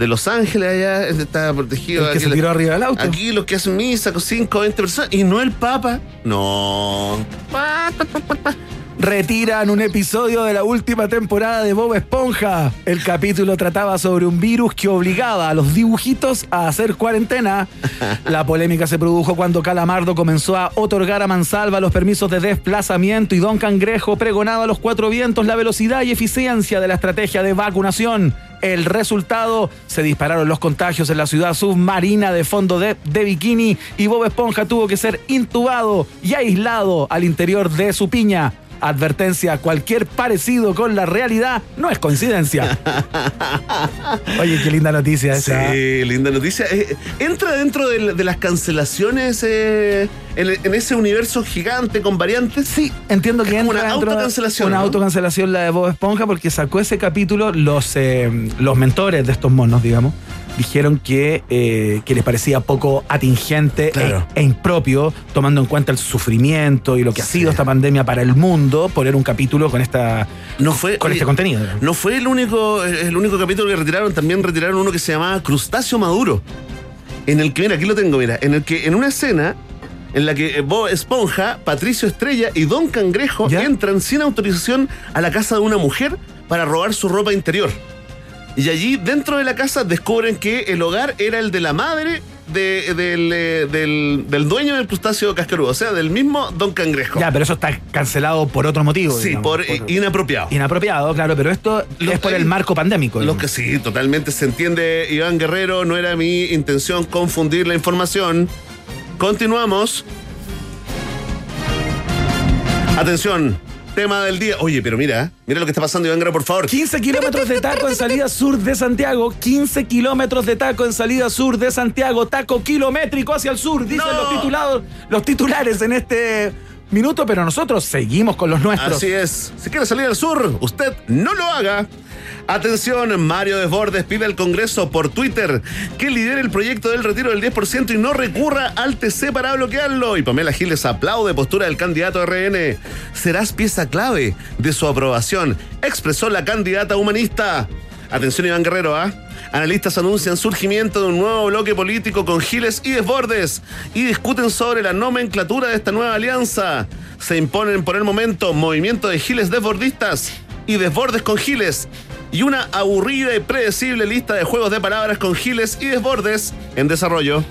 de Los Ángeles allá, estaba protegido. El que aquí se la- tiró arriba del auto. Aquí los que hacen misa con 5 o 20 personas y no el Papa. No. Pa, pa, pa, pa, pa. Retiran un episodio de la última temporada de Bob Esponja. El capítulo trataba sobre un virus que obligaba a los dibujitos a hacer cuarentena. La polémica se produjo cuando Calamardo comenzó a otorgar a Mansalva los permisos de desplazamiento y Don Cangrejo pregonaba a los cuatro vientos la velocidad y eficiencia de la estrategia de vacunación. El resultado, se dispararon los contagios en la ciudad submarina de fondo de, Bikini y Bob Esponja tuvo que ser intubado y aislado al interior de su piña. Advertencia, cualquier parecido con la realidad no es coincidencia. Oye, qué linda noticia esa. Sí, linda noticia. Eh, entra dentro de, de las cancelaciones eh, en, en ese universo gigante con variantes. Sí, entiendo que Es entra una autocancelación, Una ¿no? autocancelación la de Bob Esponja porque sacó ese capítulo los, eh, los mentores de estos monos, digamos. Dijeron que, eh, que les parecía poco atingente Claro. e, e impropio, tomando en cuenta el sufrimiento y lo que ha sido esta pandemia para el mundo, poner un capítulo con esta No fue, con oye, este contenido. No fue el único, el único capítulo que retiraron, también retiraron uno que se llamaba Crustáceo Maduro. En el que, mira, aquí lo tengo, mira, en el que en una escena en la que eh, Bob Esponja, Patricio Estrella y Don Cangrejo ¿Ya? entran sin autorización a la casa de una mujer para robar su ropa interior. Y allí, dentro de la casa, descubren que el hogar era el de la madre de- del, eh, del- del dueño del crustáceo cascarudo, o sea, del mismo Don Cangrejo. Ya, pero eso está cancelado por otro motivo. sí, digamos, por, inapropiado. inapropiado, claro, pero esto Lo- es por el marco pandémico. Lo digamos. que sí, totalmente se entiende, Iván Guerrero, no era mi intención confundir la información. Continuamos. Atención, tema del día. Oye, pero mira, mira lo que está pasando, Iván Guerrero, por favor. 15 kilómetros de taco en salida sur de Santiago. 15 kilómetros de taco en salida sur de Santiago. Taco kilométrico hacia el sur, dicen No. los, titulados, los titulares en este minuto, pero nosotros seguimos con los nuestros. Así es. Si quiere salir al sur, usted no lo haga. Atención, Mario Desbordes pide al Congreso por Twitter que lidere el proyecto del retiro del 10% y no recurra al TC para bloquearlo. Y Pamela Giles aplaude postura del candidato RN. Serás pieza clave de su aprobación, expresó la candidata humanista. Atención, Iván Guerrero, ¿ah? Analistas anuncian surgimiento de un nuevo bloque político con Giles y Desbordes y discuten sobre la nomenclatura de esta nueva alianza. Se imponen por el momento movimiento de Giles desbordistas y Desbordes con Giles y una aburrida y predecible lista de juegos de palabras con Giles y Desbordes en desarrollo.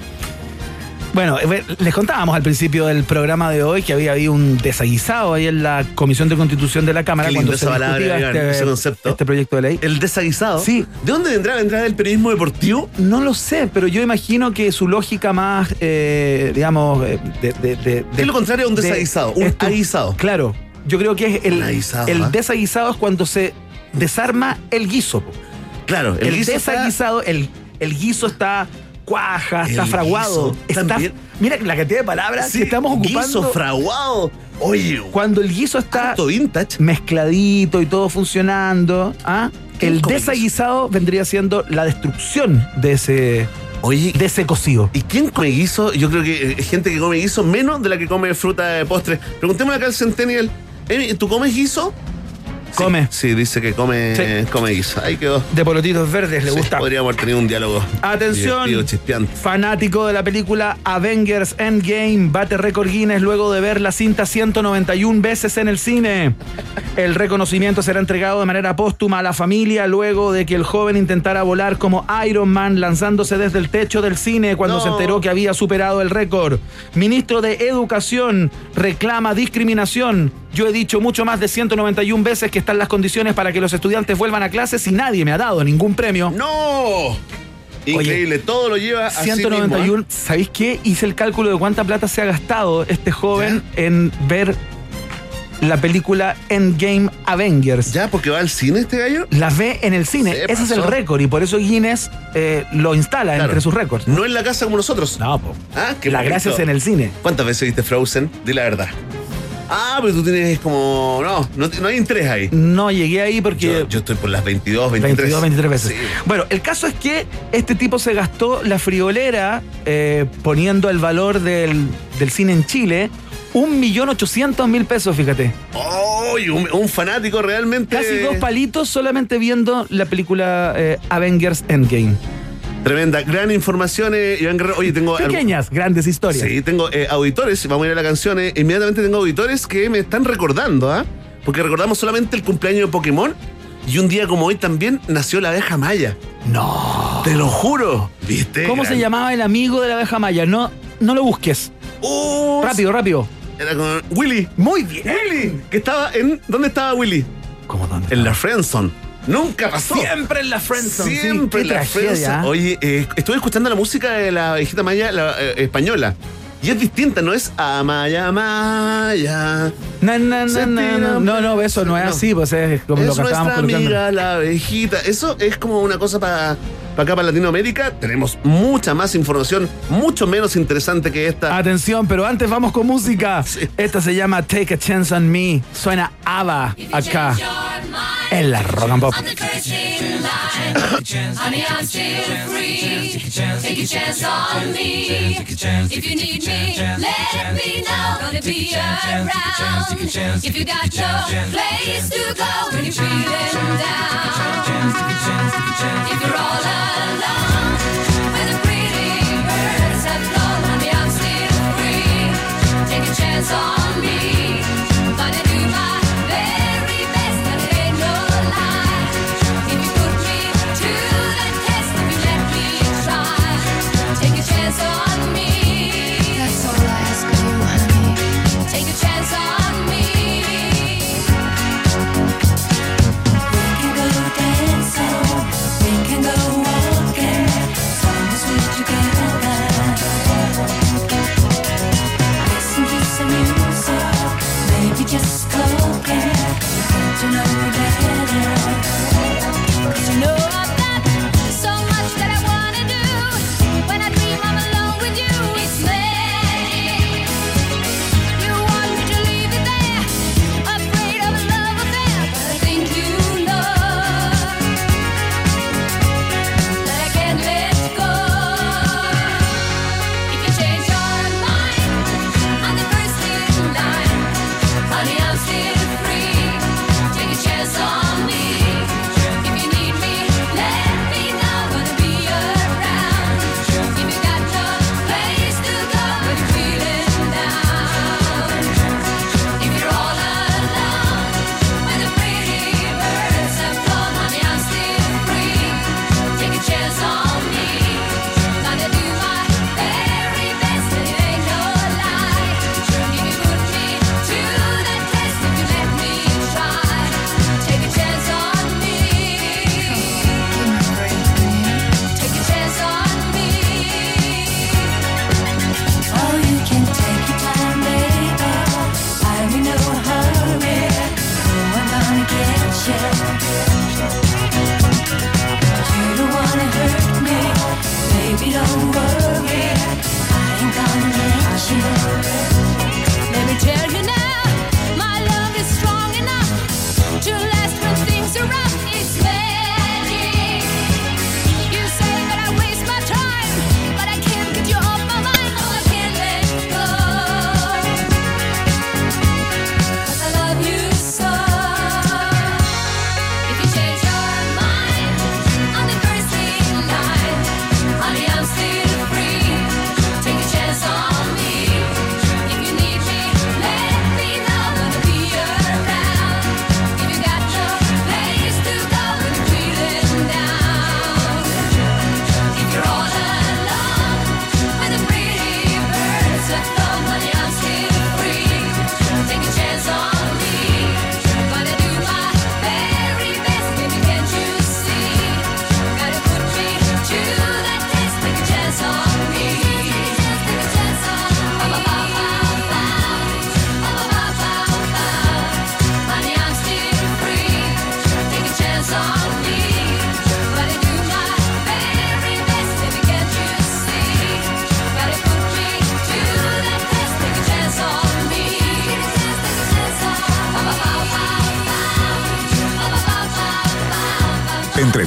Bueno, eh, les contábamos al principio del programa de hoy que había habido un desaguisado ahí en la Comisión de Constitución de la Cámara Qué cuando se palabra, este, ese concepto. este proyecto de ley. El desaguisado. Sí. ¿De dónde vendrá? ¿Vendrá del periodismo deportivo? No lo sé, pero yo imagino que su lógica más, eh, digamos, eh, de, de- de- ¿Qué es lo contrario a un de- desaguisado? Un esto- aguisado. Claro, yo creo que es el, aguisado, el ¿ah? desaguisado es cuando se desarma el guiso. po. Claro, El, guiso está- desaguisado, el, el guiso está cuaja, está El fraguado. Está, mira la cantidad de palabras Sí, que estamos ocupando. Guiso fraguado. Oye, cuando el guiso está vintage. mezcladito y todo funcionando, ¿ah? ¿Quién el desaguisado vendría siendo la destrucción de ese, Oye, de ese cocido. ¿Y quién come guiso? Yo creo que eh, gente que come guiso menos de la que come fruta de postre. Preguntémosle acá al Centennial. ¿Tú comes guiso? Sí, Come. Sí, dice que come, Sí. come guiso. Ahí quedó. De polotitos verdes, le Sí, gusta. Podríamos haber tenido un diálogo. Atención. Fanático de la película Avengers Endgame, bate récord Guinness luego de ver la cinta 191 veces en el cine. El reconocimiento será entregado de manera póstuma a la familia luego de que el joven intentara volar como Iron Man lanzándose desde el techo del cine cuando No. se enteró que había superado el récord. Ministro de Educación reclama discriminación. Yo he dicho mucho más de 191 veces que están las condiciones para que los estudiantes vuelvan a clases y nadie me ha dado ningún premio. ¡No! Increíble, todo lo lleva a 191, ¿sabéis qué? Hice el cálculo de cuánta plata se ha gastado este joven en ver la película Endgame Avengers. ¿Ya? ¿Porque va al cine este gallo? La ve en el cine. Se Ese es el récord y por eso Guinness eh, lo instala Claro. entre sus récords. No en la casa como nosotros. No, po. Ah, qué La gracia es en el cine. ¿Cuántas veces viste Frozen? Di la verdad. Ah, pero tú tienes como. No, no, no hay interés ahí. No llegué ahí porque Yo, yo estoy por las 22, 23. 22, 23 veces. Sí. Bueno, el caso es que este tipo se gastó la friolera eh, poniendo el valor del, del cine en Chile, un millón ochocientos mil pesos, fíjate. ¡Ay! un, un fanático realmente. Casi dos palitos solamente viendo la película eh, Avengers Endgame. Tremenda, gran información, eh, Iván Guerrero. Oye, tengo. algo- Pequeñas, grandes historias. Sí, tengo eh, auditores, vamos a ir a la canción. eh, inmediatamente tengo auditores que me están recordando, ¿ah? porque recordamos solamente el cumpleaños de Pokémon y un día como hoy también nació la abeja maya. No. Te lo juro. ¿Viste? ¿Cómo se llamaba el amigo de la abeja maya? No, no lo busques. Uh, Rápido, rápido. Era con Willy. Muy bien. Willy. Que estaba en. ¿Dónde estaba Willy? ¿Cómo dónde? En la Friendzone. Nunca pasó. Siempre en la friendzone. Siempre en la Friendzone. Oye, eh, estuve escuchando la música de la abejita maya la, eh, española. Y es distinta, no es Amaya Maya. Na, na, na, na. No, no, eso no es No. así, pues es como lo es que estábamos amiga la abejita. Eso es como una cosa para acá, para Latinoamérica. Tenemos mucha más información, mucho menos interesante que esta. Atención, pero antes vamos con música. Esta se llama Take a Chance on Me. Suena ABBA acá. En la Rock and Pop. Place to go when you're feeling down. If you're all alone, on me.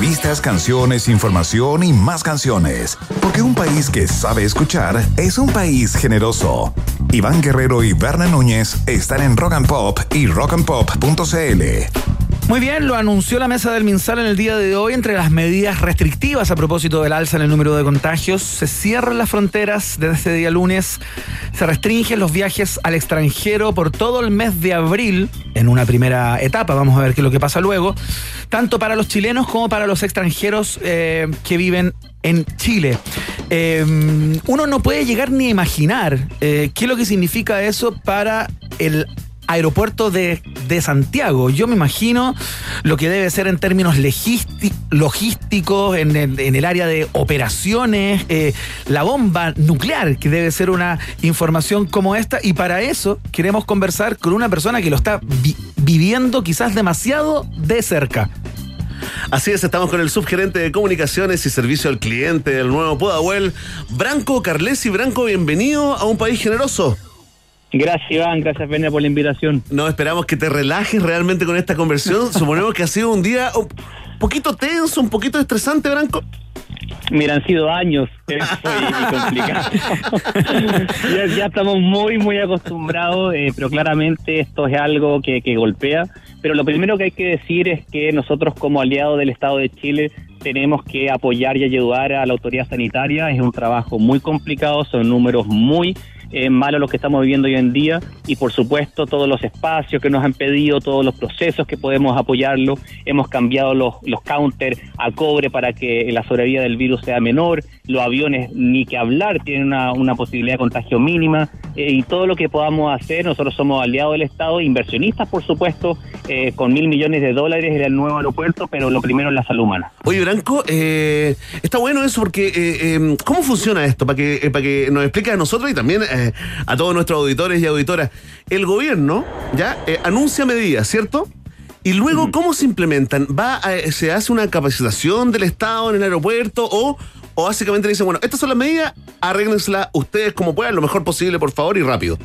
Entrevistas, canciones, información y más canciones. Porque un país que sabe escuchar es un país generoso. Iván Guerrero y Berna Núñez están en Rock and Pop y rockandpop.cl. Muy bien, lo anunció la mesa del MinSal en el día de hoy. Entre las medidas restrictivas a propósito del alza en el número de contagios, se cierran las fronteras desde este día lunes, se restringen los viajes al extranjero por todo el mes de abril, en una primera etapa, vamos a ver qué es lo que pasa luego, tanto para los chilenos como para los extranjeros eh, que viven en Chile. Eh, uno no puede llegar ni a imaginar eh, qué es lo que significa eso para el aeropuerto de, de Santiago. Yo me imagino lo que debe ser en términos logísticos, en el, área de operaciones, eh, la bomba nuclear, que debe ser una información como esta. Y para eso queremos conversar con una persona que lo está vi- viviendo quizás demasiado de cerca. Así es, estamos con el subgerente de comunicaciones y servicio al cliente del nuevo Pudahuel, Branco Carlesi. Branco, bienvenido a un país generoso. Gracias, Iván. Gracias, Vene, por la invitación. No, esperamos que te relajes realmente con esta conversión. Suponemos que ha sido un día un poquito tenso, un poquito estresante, Branco. Mira, han sido años. Fue complicado. ya, ya estamos muy, muy acostumbrados, eh, pero claramente esto es algo que, que golpea. Pero lo primero que hay que decir es que nosotros como aliados del Estado de Chile tenemos que apoyar y ayudar a la autoridad sanitaria. Es un trabajo muy complicado, son números muy eh, malos los que estamos viviendo hoy en día y por supuesto todos los espacios que nos han pedido, todos los procesos que podemos apoyarlo. Hemos cambiado los, los counters a cobre para que la sobrevida del virus sea menor. Los aviones, ni que hablar, tienen una, una posibilidad de contagio mínima eh, y todo lo que podamos hacer. Nosotros somos aliados del Estado, inversionistas por supuesto, eh, con mil millones de dólares en el nuevo aeropuerto, pero lo primero es la salud humana. Oye, Branco, eh, está bueno eso porque eh, ¿cómo funciona esto? Para que, para que nos explique a nosotros y también eh, a todos nuestros auditores y auditoras. El gobierno ya eh, anuncia medidas, ¿cierto? Y luego, ¿cómo se implementan? ¿Va a- ¿Se hace una capacitación del Estado en el aeropuerto o, o básicamente le dicen, bueno, estas son las medidas, arréglenslas ustedes como puedan, lo mejor posible, por favor, y rápido?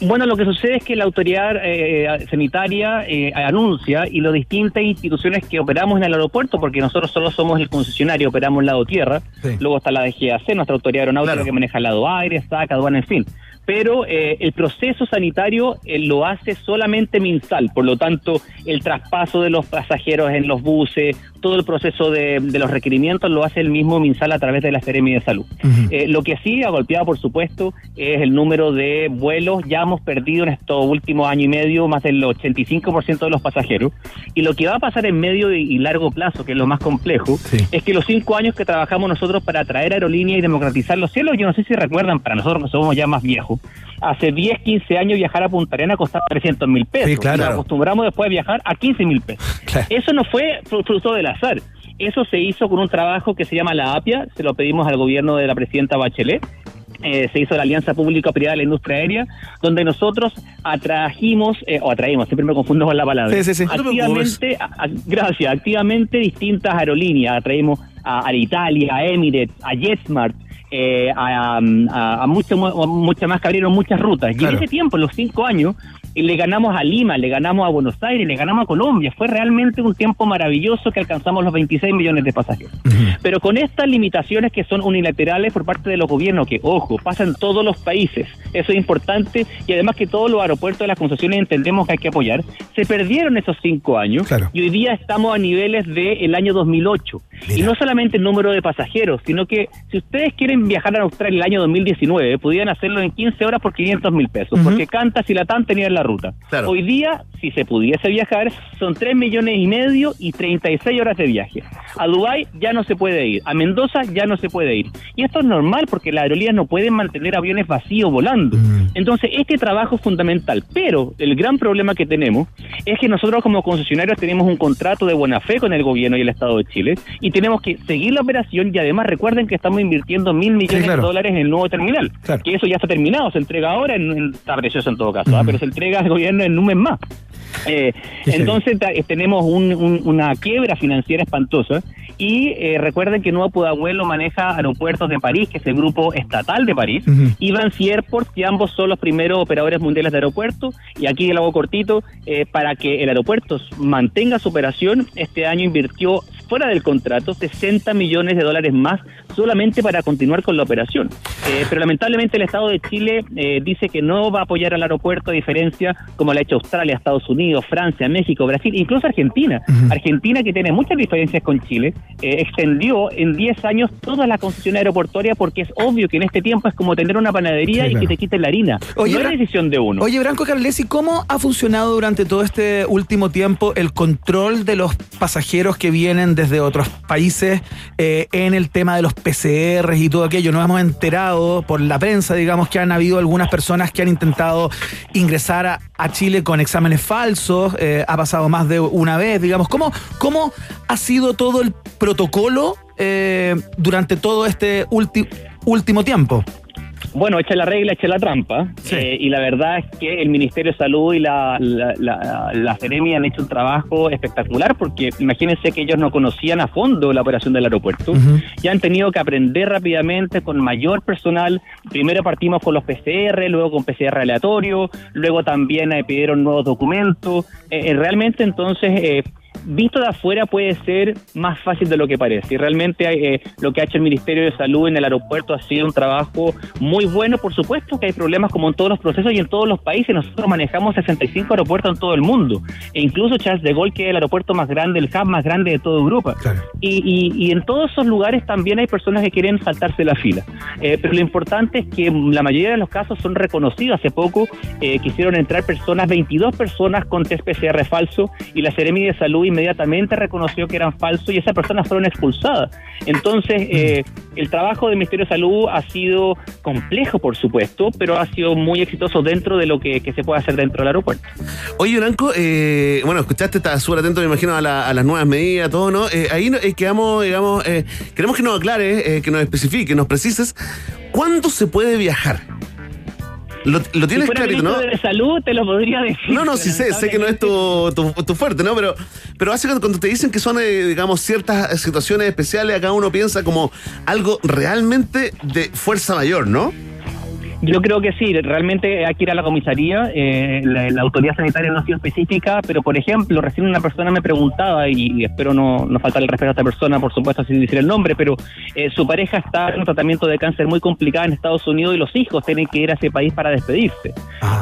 Bueno, lo que sucede es que la autoridad eh, sanitaria eh, anuncia y las distintas instituciones que operamos en el aeropuerto, porque nosotros solo somos el concesionario, operamos el lado tierra, luego está la DGAC, nuestra autoridad aeronáutica que maneja el lado aire, saca, aduana, en fin. Pero eh, el proceso sanitario eh, lo hace solamente MinSal, por lo tanto, el traspaso de los pasajeros en los buses, todo el proceso de, de los requerimientos lo hace el mismo MinSal a través de la Seremi de Salud. Eh, lo que sí ha golpeado, por supuesto, es el número de vuelos. Ya hemos perdido en estos últimos año y medio más del 85% de los pasajeros. Y lo que va a pasar en medio y largo plazo, que es lo más complejo, es que los cinco años que trabajamos nosotros para atraer aerolíneas y democratizar los cielos, yo no sé si recuerdan, para nosotros somos ya más viejos, hace 10, 15 años viajar a Punta Arena costaba 300 mil pesos. Sí, claro. Nos acostumbramos después a viajar a 15 mil pesos. Eso no fue fru- fruto del Eso se hizo con un trabajo que se llama la APIA, se lo pedimos al gobierno de la presidenta Bachelet. Eh, se hizo la Alianza Pública-Privada de la Industria Aérea, donde nosotros atrajimos, eh, o atraímos, siempre me confundo con la palabra. Sí, sí, sí. Activamente, a- gracias, activamente distintas aerolíneas. Atraímos a, a Italia, a Emirates, a JetSmart, eh, a, a, a mucho, más que abrieron muchas rutas. Y en ese tiempo, en los cinco años, le ganamos a Lima, le ganamos a Buenos Aires, le ganamos a Colombia. Fue realmente un tiempo maravilloso que alcanzamos los 26 millones de pasajeros. Pero con estas limitaciones que son unilaterales por parte de los gobiernos, que, ojo, pasan en todos los países, eso es importante, y además que todos los aeropuertos de las concesiones entendemos que hay que apoyar, se perdieron esos cinco años y hoy día estamos a niveles del año 2008. Y no solamente el número de pasajeros, sino que si ustedes quieren viajar a Australia el año 2019, pudieran hacerlo en 15 horas por 500 mil pesos, Ujú. porque Cantas y Latam tenían la ruta. Claro. Hoy día, si se pudiese viajar, son 3 millones y medio y 36 horas de viaje. A Dubái ya no se puede ir, a Mendoza ya no se puede ir. Y esto es normal porque las aerolíneas no pueden mantener aviones vacíos volando. Entonces, este trabajo es fundamental. Pero el gran problema que tenemos es que nosotros como concesionarios tenemos un contrato de buena fe con el gobierno y el Estado de Chile y tenemos que seguir la operación y además recuerden que estamos invirtiendo mil millones claro. de dólares en el nuevo terminal. Que eso ya está terminado, se entrega ahora, en, en- está precioso en todo caso, ¿ah? pero se entrega al gobierno en un mes más. Eh, entonces eh, tenemos un- un- una quiebra financiera espantosa y eh, recuerden que Nuevo Pudahuel lo maneja Aeropuertos de París, que es el grupo estatal de París, y Vancy Airport, que ambos son los primeros operadores mundiales de aeropuertos. Y aquí el hago cortito, eh, para que el aeropuerto mantenga su operación, este año invirtió fuera del contrato 60 millones de dólares más solamente para continuar con la operación. Eh, pero lamentablemente el Estado de Chile eh, dice que no va a apoyar al aeropuerto a diferencia como lo ha hecho Australia, Estados Unidos, Francia, México, Brasil, incluso Argentina. Argentina que tiene muchas diferencias con Chile, eh, extendió en 10 años toda la concesión aeroportuaria porque es obvio que en este tiempo es como tener una panadería Sí, y claro. que te quiten la harina. Oye, no es decisión de uno. Oye, Branco Carlesi, ¿cómo ha funcionado durante todo este último tiempo el control de los pasajeros que vienen desde otros países eh, en el tema de los PCR y todo aquello? Nos hemos enterado por la prensa, digamos, que han habido algunas personas que han intentado ingresar a, Chile con exámenes falsos. eh, ha pasado más de una vez, digamos. ¿Cómo, cómo ha sido todo el protocolo eh, durante todo este último tiempo? Bueno, echa la regla, echa la trampa. Eh, y la verdad es que el Ministerio de Salud y la, la, la, la Seremi han hecho un trabajo espectacular porque imagínense que ellos no conocían a fondo la operación del aeropuerto. Ya han tenido que aprender rápidamente con mayor personal. Primero partimos con los PCR, luego con PCR aleatorio, luego también eh, pidieron nuevos documentos. Eh, eh, realmente entonces... visto de afuera puede ser más fácil de lo que parece. Y realmente eh, lo que ha hecho el Ministerio de Salud en el aeropuerto ha sido un trabajo muy bueno. Por supuesto que hay problemas como en todos los procesos y en todos los países. Nosotros manejamos 65 aeropuertos en todo el mundo. E incluso Charles de Gaulle, que es el aeropuerto más grande, el hub más grande de toda Europa. Y, y- y en todos esos lugares también hay personas que quieren saltarse la fila. Eh, pero lo importante es que la mayoría de los casos son reconocidos. Hace poco eh, quisieron entrar personas, 22 personas con test PCR falso y la Seremi de Salud inmediatamente reconoció que eran falsos y esas personas fueron expulsadas. Entonces, eh, el trabajo del Ministerio de Salud ha sido complejo, por supuesto, pero ha sido muy exitoso dentro de lo que, que se puede hacer dentro del aeropuerto. Oye, Branco, eh, bueno, escuchaste, estás súper atento, me imagino, a, la- a las nuevas medidas, todo, ¿no? Eh, ahí eh, quedamos, digamos, eh, queremos que nos aclare, eh, que nos especifique, nos precises, ¿cuándo se puede viajar? Lo, lo tienes si clarito, ¿no? de Salud, te lo podría decir. No, no, sí sé, sé que no es tu, tu, tu fuerte, ¿no? Pero, pero hace cuando, cuando te dicen que son, eh, digamos, ciertas situaciones especiales, acá uno piensa como algo realmente de fuerza mayor, ¿no? Yo creo que sí, realmente hay que ir a la comisaría, eh, la, la autoridad sanitaria no ha sido específica, pero por ejemplo, recién una persona me preguntaba, y espero no, no faltar el respeto a esta persona, por supuesto, sin decir el nombre, pero eh, su pareja está en un tratamiento de cáncer muy complicado en Estados Unidos y los hijos tienen que ir a ese país para despedirse.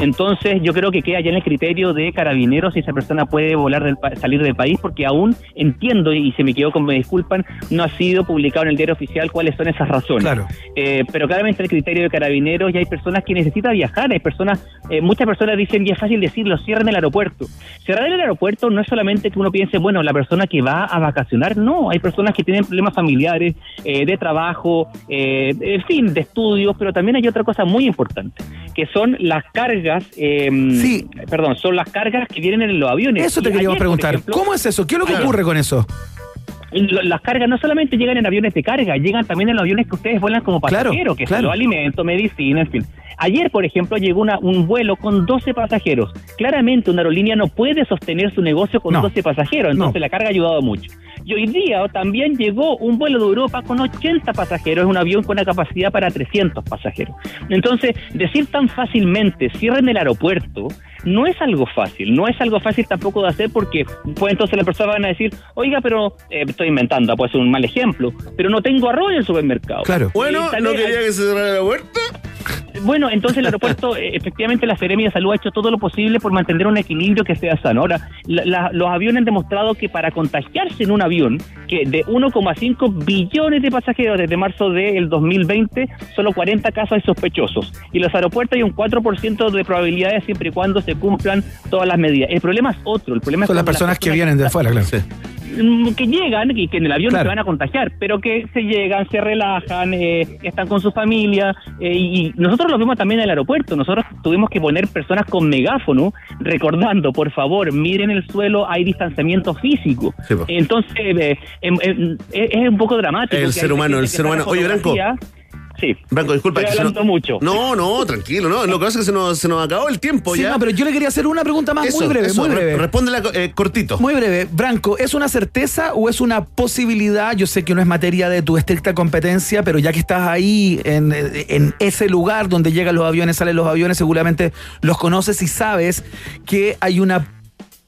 Entonces, yo creo que queda ya en el criterio de carabineros si esa persona puede volar del salir del país, porque aún entiendo, y se me quedó con me disculpan, no ha sido publicado en el diario oficial cuáles son esas razones. Claro. Eh, pero claramente el criterio de carabineros y hay personas que necesitan viajar, hay personas, eh, muchas personas dicen, y es fácil decirlo, cierren el aeropuerto. Cerrar el aeropuerto no es solamente que uno piense, bueno, la persona que va a vacacionar, no, hay personas que tienen problemas familiares, eh, de trabajo, eh, en fin, de estudios, pero también hay otra cosa muy importante, que son las cargas, eh, perdón, son las cargas que vienen en los aviones. Eso te Y queríamos ayer, preguntar. ejemplo, ¿Cómo es eso? ¿Qué es lo que Claro. ocurre con eso? Las cargas no solamente llegan en aviones de carga, llegan también en los aviones que ustedes vuelan como Claro, pasajeros, que claro. son los alimentos, medicina, en fin. Ayer, por ejemplo, llegó una- un vuelo con 12 pasajeros. Claramente una aerolínea no puede sostener su negocio con 12 pasajeros, entonces la carga ha ayudado mucho. Y hoy día también llegó un vuelo de Europa con 80 pasajeros, un avión con una capacidad para 300 pasajeros. Entonces, decir tan fácilmente, cierren el aeropuerto, no es algo fácil, no es algo fácil tampoco de hacer porque pues entonces las personas van a decir, oiga, pero eh, estoy inventando, puede ser un mal ejemplo, pero no tengo arroz en el supermercado. Bueno, Y tal no quería que se cerrara el aeropuerto. bueno, entonces el aeropuerto, eh, efectivamente la Seremia de Salud ha hecho todo lo posible por mantener un equilibrio que sea sano. Ahora, la- la- los aviones han demostrado que para contagiarse en un avión, que de 1,5 billones de pasajeros desde marzo del 2020, solo 40 casos hay sospechosos. Y en los aeropuertos hay un 4% de probabilidades siempre y cuando se cumplan todas las medidas. El problema es otro. El problema Son es las cuando personas que vienen de afuera, claro. Mm, que llegan y que en el avión Claro. se van a contagiar, pero que se llegan, se relajan, eh, están con su familia eh, y nosotros lo vimos también en el aeropuerto. Nosotros tuvimos que poner personas con megáfono recordando, por favor, miren el suelo, hay distanciamiento físico. Entonces eh, em- em, es, un poco dramático. El ser humano, el ser humano. Oye, Branco. Sí. Branco, disculpa. Estoy hablando mucho. No, no, tranquilo, no. Lo que pasa es que se nos, se nos acabó el tiempo Sí, ya. no, pero yo le quería hacer una pregunta más Eso, muy breve, eso, muy re- breve. Respóndela eh, cortito. Muy breve. Branco, ¿es una certeza o es una posibilidad? Yo sé que no es materia de tu estricta competencia, pero ya que estás ahí en, en ese lugar donde llegan los aviones, salen los aviones, seguramente los conoces y sabes que hay una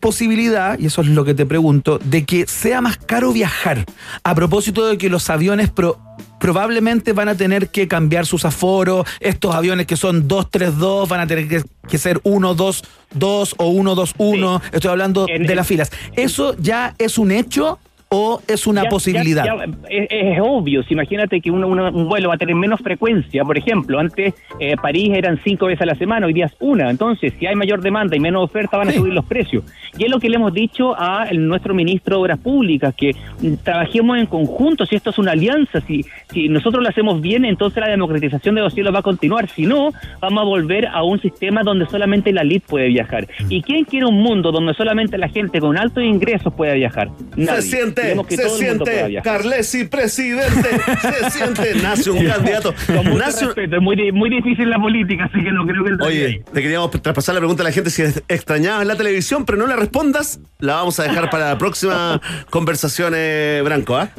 posibilidad, y eso es lo que te pregunto, de que sea más caro viajar? A propósito de que los aviones pro- probablemente van a tener que cambiar sus aforos, estos aviones que son 232 van a tener que, que ser 122 o 121, estoy hablando de las filas. ¿Eso ya es un hecho o es una Ya- posibilidad? ya- ya, es, es obvio, si imagínate que uno- uno- un vuelo va a tener menos frecuencia, por ejemplo, antes eh, París eran cinco veces a la semana, hoy día es una, entonces si hay mayor demanda y menos oferta van a subir los precios. Y es lo que le hemos dicho a el- nuestro ministro de Obras Públicas, que mm, trabajemos en conjunto, si esto es una alianza, si, si nosotros lo hacemos bien, entonces la democratización de los cielos va a continuar, si no, vamos a volver a un sistema donde solamente la elite puede viajar. ¿Y quién quiere un mundo donde solamente la gente con altos ingresos pueda viajar? Nadie. Se siente, Que se el siente. Carlesi, presidente, se siente, nace un candidato. Con Nace respeto, es muy, muy difícil la política, así que no creo que ahí. Oye, te queríamos traspasar la pregunta a la gente si extrañabas la televisión, pero no la respondas. La vamos a dejar para la próxima conversación, eh, Branco, ¿ah?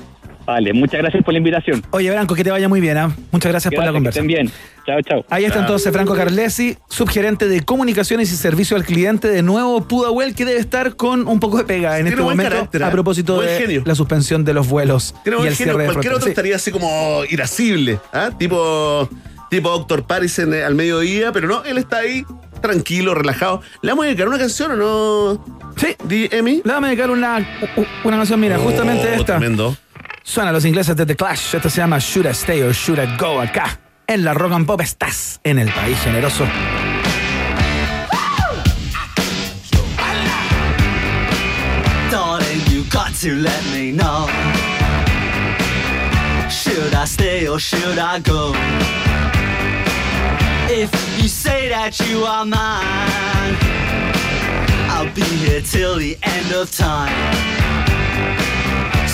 Vale, muchas gracias por la invitación. Oye, Branco, que te vaya muy bien. ¿ah? Muchas gracias, por la conversa. bien. Chao, chao. Ahí está entonces Franco Carlesi, subgerente de comunicaciones y servicio al cliente de nuevo Pudahuel, que debe estar con un poco de pega en Tiene este momento carácter, a ¿ah? propósito de genio. la suspensión de los vuelos Tiene y el genio, cierre de cualquier otro Sí. estaría así como irascible, ¿ah? Tipo, tipo Doctor Paris en, al mediodía, pero no, él está ahí tranquilo, relajado. ¿Le vamos a dedicar una canción o no? Sí. Di, Emi. Le vamos a dedicar una, una canción, mira, justamente Oh, esta. Tremendo. Suena los ingleses de The Clash. Esta se llama Should I Stay or Should I Go acá. En la Rock and Pop estás en el país generoso. Darling, got to let me know. Should I stay or should I go? If you say that you are mine, I'll be here till the end of time.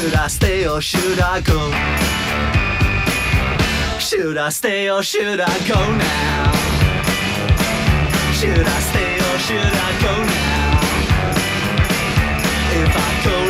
Should I stay or should I go? Should I stay or should I go now? Should I stay or should I go now? If I go,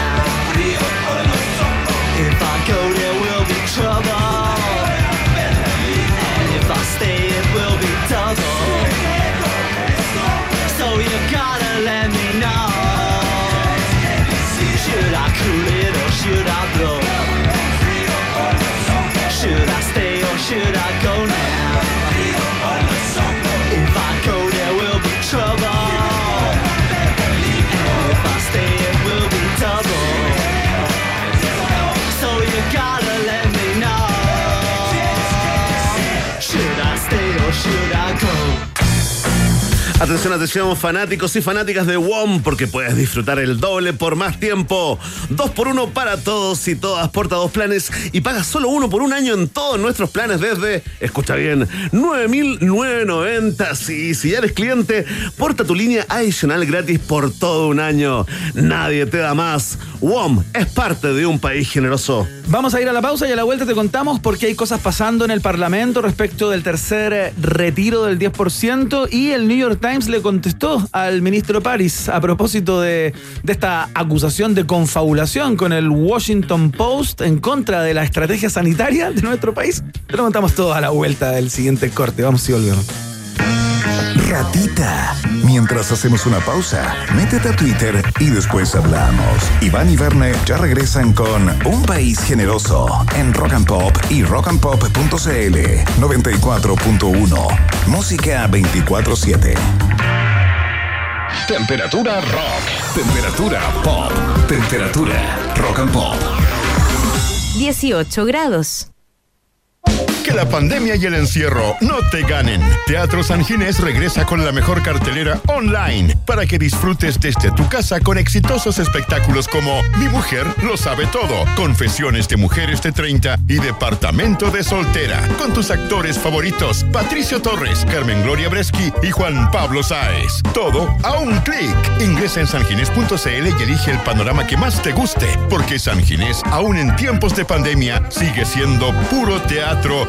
Atención, atención, fanáticos y fanáticas de WOM, porque puedes disfrutar el doble por más tiempo. Dos por uno para todos y todas. Porta dos planes y pagas solo uno por un año en todos nuestros planes desde, escucha bien, 9.990. Sí, si eres cliente, porta tu línea adicional gratis por todo un año. Nadie te da más. WOM es parte de un país generoso. Vamos a ir a la pausa y a la vuelta te contamos porque hay cosas pasando en el Parlamento respecto del tercer eh, retiro del 10% y el New York Times le contestó al ministro Paris a propósito de, de esta acusación de confabulación con el Washington Post en contra de la estrategia sanitaria de nuestro país. Te lo contamos todo a la vuelta del siguiente corte. Vamos y volvemos. Ratita. Mientras hacemos una pausa, métete a Twitter y después hablamos. Iván y Verne ya regresan con Un País Generoso en Rock and Pop y rockandpop.cl 94.1. Música 24-7. Temperatura rock. Temperatura pop. Temperatura rock and pop. 18 grados. Que la pandemia y el encierro no te ganen. Teatro San Ginés regresa con la mejor cartelera online para que disfrutes desde tu casa con exitosos espectáculos como Mi mujer lo sabe todo, Confesiones de mujeres de 30 y Departamento de soltera, con tus actores favoritos Patricio Torres, Carmen Gloria Breschi y Juan Pablo Sáez. Todo a un clic. Ingresa en sanginés.cl y elige el panorama que más te guste, porque San Ginés, aún en tiempos de pandemia, sigue siendo puro teatro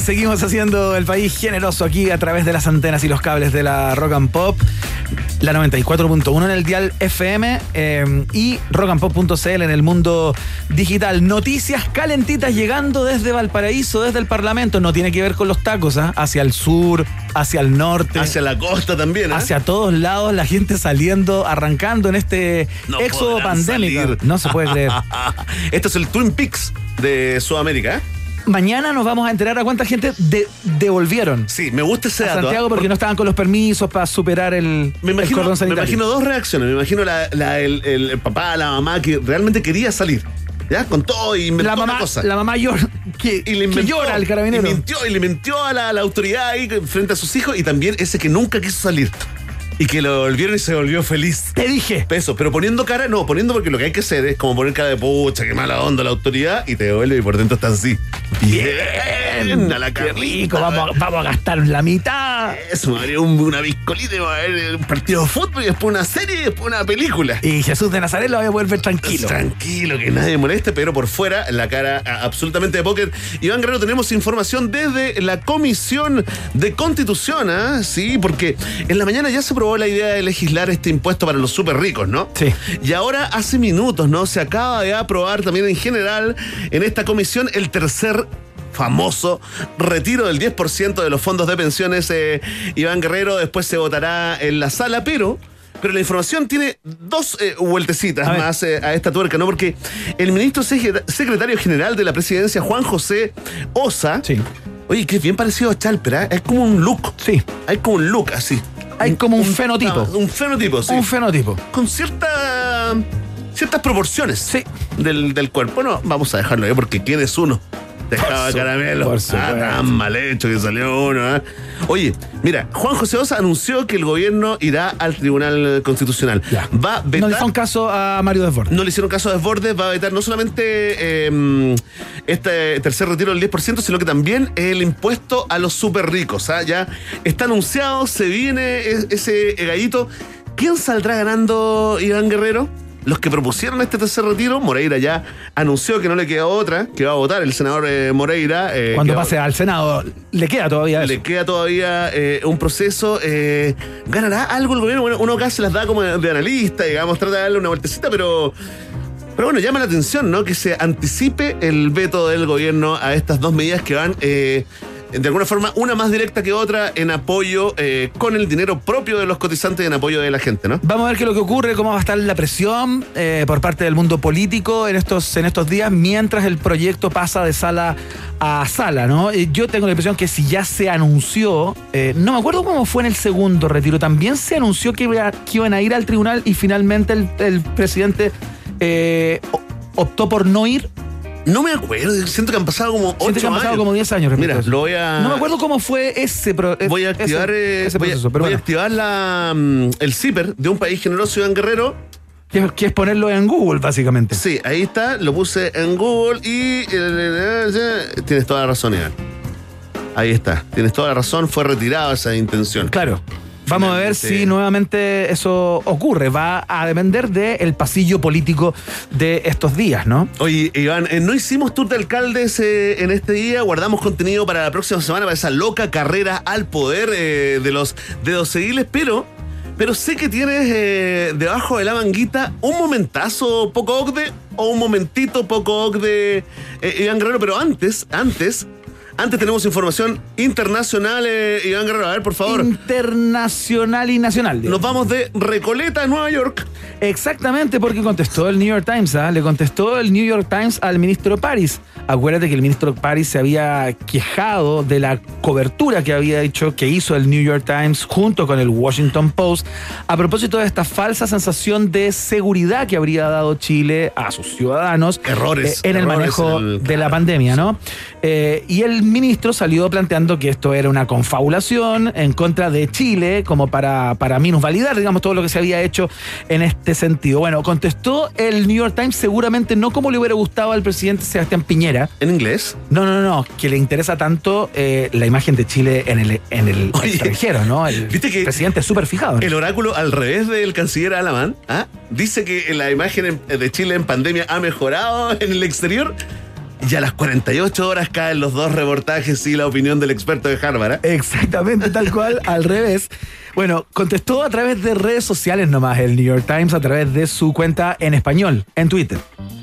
Seguimos haciendo el país generoso aquí a través de las antenas y los cables de la Rock and Pop. La 94.1 en el dial FM eh, y rockandpop.cl en el mundo digital. Noticias calentitas llegando desde Valparaíso, desde el Parlamento. No tiene que ver con los tacos, ¿ah? hacia el sur, hacia el norte. Hacia la costa también, ¿ah? Hacia todos lados, la gente saliendo, arrancando en este No éxodo pandémico. salir. No se puede creer. Esto es el Twin Peaks de Sudamérica, ¿eh? Mañana nos vamos a enterar a cuánta gente de- devolvieron. Sí, me gusta ese a dato. Santiago ¿ah? porque no estaban con los permisos para superar el, Me el imagino, cordón me imagino dos reacciones. Me imagino la, la- el, el- el papá, la mamá que realmente quería salir. ¿Ya? Con todo y inventó la una mamá, cosa. la mamá llora, que, y le que inventó, llora al carabinero. Y mintió, y le mintió a la, a la autoridad ahí frente a sus hijos y también ese que nunca quiso salir. Y que lo volvieron y se volvió feliz. Te dije. Eso, pero poniendo cara, no, poniendo porque lo que hay que hacer es como poner cara de pucha, qué mala onda la autoridad y te devuelve y por dentro está así. Bien, a la Qué rico, vamos, a- vamos a gastar la mitad. Eso, me haría un- una biscolita y va a ver un partido de fútbol y después una serie y después una película. Y Jesús de Nazaret lo voy a volver tranquilo. Tranquilo, que nadie moleste, pero por fuera la cara a- absolutamente de póker. Iván Guerrero, tenemos información desde la Comisión de Constitución, ¿ah? Sí, porque en la mañana ya se aprobó la idea de legislar este impuesto para los súper ricos, ¿no? Sí. Y ahora hace minutos, ¿no? Se acaba de aprobar también en general en esta comisión el tercer famoso retiro del 10% de los fondos de pensiones eh, Iván Guerrero después se votará en la sala pero pero la información tiene dos eh, vueltecitas A más eh, a esta tuerca, ¿no? Porque el ministro secretario general de la presidencia, Juan José Osa, Sí. oye, que es bien parecido a Chalper, ¿ah? es como un look. Sí. Hay como un look así. Hay como un fenotipo. Un fenotipo, sí Un fenotipo. con cierta ciertas proporciones Sí. del, del cuerpo. No, vamos a dejarlo ahí porque quién es uno. Su- caramelo. por Ah, tan mal hecho que salió uno. ¿eh? Oye, mira, Juan José Osa anunció que el gobierno irá al Tribunal Constitucional. Ya. Va a No vetar. le hizo un caso a Mario Desbordes. No le hicieron caso a Desbordes, va a vetar no solamente eh, este tercer retiro del 10%, sino que también el impuesto a los súper ricos. ¿ah? Ya está anunciado, se viene e- ese gallito. ¿Quién saldrá ganando Iván Guerrero? Los que propusieron este tercer retiro, Moreira ya anunció que no le queda otra, que va a votar el senador eh, Moreira. eh, Cuando va- pase al Senado, le queda todavía eso. le queda todavía eh, un proceso. ¿Ganará algo el gobierno? Bueno, uno se las da como de analista, digamos, trata de darle una vueltecita, pero. Pero bueno, llama la atención, ¿no? Que se anticipe el veto del gobierno a estas dos medidas que van. De alguna forma, una más directa que otra en apoyo eh, con el dinero propio de los cotizantes en apoyo de la gente, ¿no? Vamos a ver qué es lo que ocurre, cómo va a estar la presión eh, por parte del mundo político en estos, en estos días, mientras el proyecto pasa de sala a sala, ¿no? Eh, Yo tengo la impresión que si ya se anunció, no me acuerdo cómo fue en el segundo retiro, también se anunció que, iba- que iban a ir al tribunal y finalmente el, presidente optó por no ir. No me acuerdo, siento que han pasado como Siento 8 que han pasado años. como 10 años. Mira, lo voy a. No me acuerdo cómo fue ese pro- Voy a activar, eh, ese voy a- proceso, pero voy a activar la, mm, el zipper de un país generoso, Iván Guerrero. Que, que es ponerlo en Google, básicamente. Sí, ahí está, lo puse en Google y. eh, tienes toda la razón, Iván. Ahí está, tienes toda la razón, fue retirada esa intención. Claro. Vamos a ver si nuevamente eso ocurre. Va a depender del pasillo político de estos días, ¿no? Oye, Iván, eh, no hicimos tour de alcaldes eh, en este día, guardamos contenido para la próxima semana, para esa loca carrera al poder eh, de los dedos seguiles, pero, pero sé que tienes eh, debajo de la manguita un momentazo poco ocde o un momentito poco ocde, eh, Iván Guerrero, pero antes, antes, antes tenemos información internacional, eh, Iván Guerrero, a ver, por favor. Internacional y nacional. Nos vamos de Recoleta a Nueva York. Exactamente, porque contestó el New York Times, ¿ah? le contestó el New York Times al ministro Paris. Acuérdate que el ministro Paris se había quejado de la cobertura que había hecho, que hizo el New York Times junto con el Washington Post, a propósito de esta falsa sensación de seguridad que habría dado Chile a sus ciudadanos Errores, eh, en el manejo en el- de la pandemia, ¿no? Eh, y el ministro salió planteando que esto era una confabulación en contra de Chile, como para, para minusvalidar, digamos, todo lo que se había hecho en este sentido. Bueno, contestó el New York Times seguramente no como le hubiera gustado al presidente Sebastián Piñera. ¿En inglés? No, no, no, que le interesa tanto eh, la imagen de Chile en el, en el extranjero, ¿no? El ¿Viste que presidente es súper fijado. ¿no? El oráculo al revés del canciller Alamán ¿ah? dice que la imagen en- de Chile en pandemia ha mejorado en el exterior y a las 48 horas caen los dos reportajes y la opinión del experto de Harvard. ¿ah? Exactamente, tal cual, al revés. Bueno, contestó a través de redes sociales nomás el New York Times, a través de su cuenta en español, en Twitter.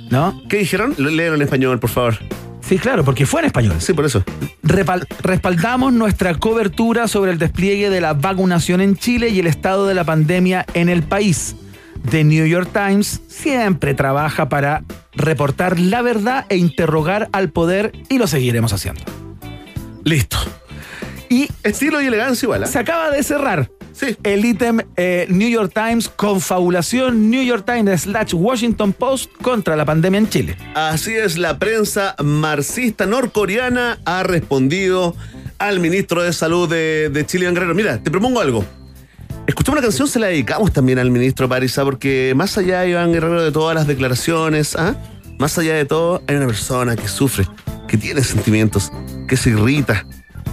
¿No? ¿Qué dijeron? Léelo en español, por favor. Sí, claro, porque fue en español. Sí, por eso. Repal- respaldamos nuestra cobertura sobre el despliegue de la vacunación en Chile y el estado de la pandemia en el país. The New York Times siempre trabaja para reportar la verdad e interrogar al poder y lo seguiremos haciendo. Listo. Y Estilo y elegancia igual. ¿ah? se acaba de cerrar Sí. el ítem eh, New York Times, confabulación New York Times slash Washington Post contra la pandemia en Chile. Así es, la prensa marxista norcoreana ha respondido al ministro de Salud de, de Chile, Guerrero. Mira, te propongo algo. Escuchamos una canción, se la dedicamos también al ministro Parisa, porque más allá, Iván Guerrero, de todas las declaraciones, ¿ah? más allá de todo, hay una persona que sufre, que tiene sentimientos, que se irrita,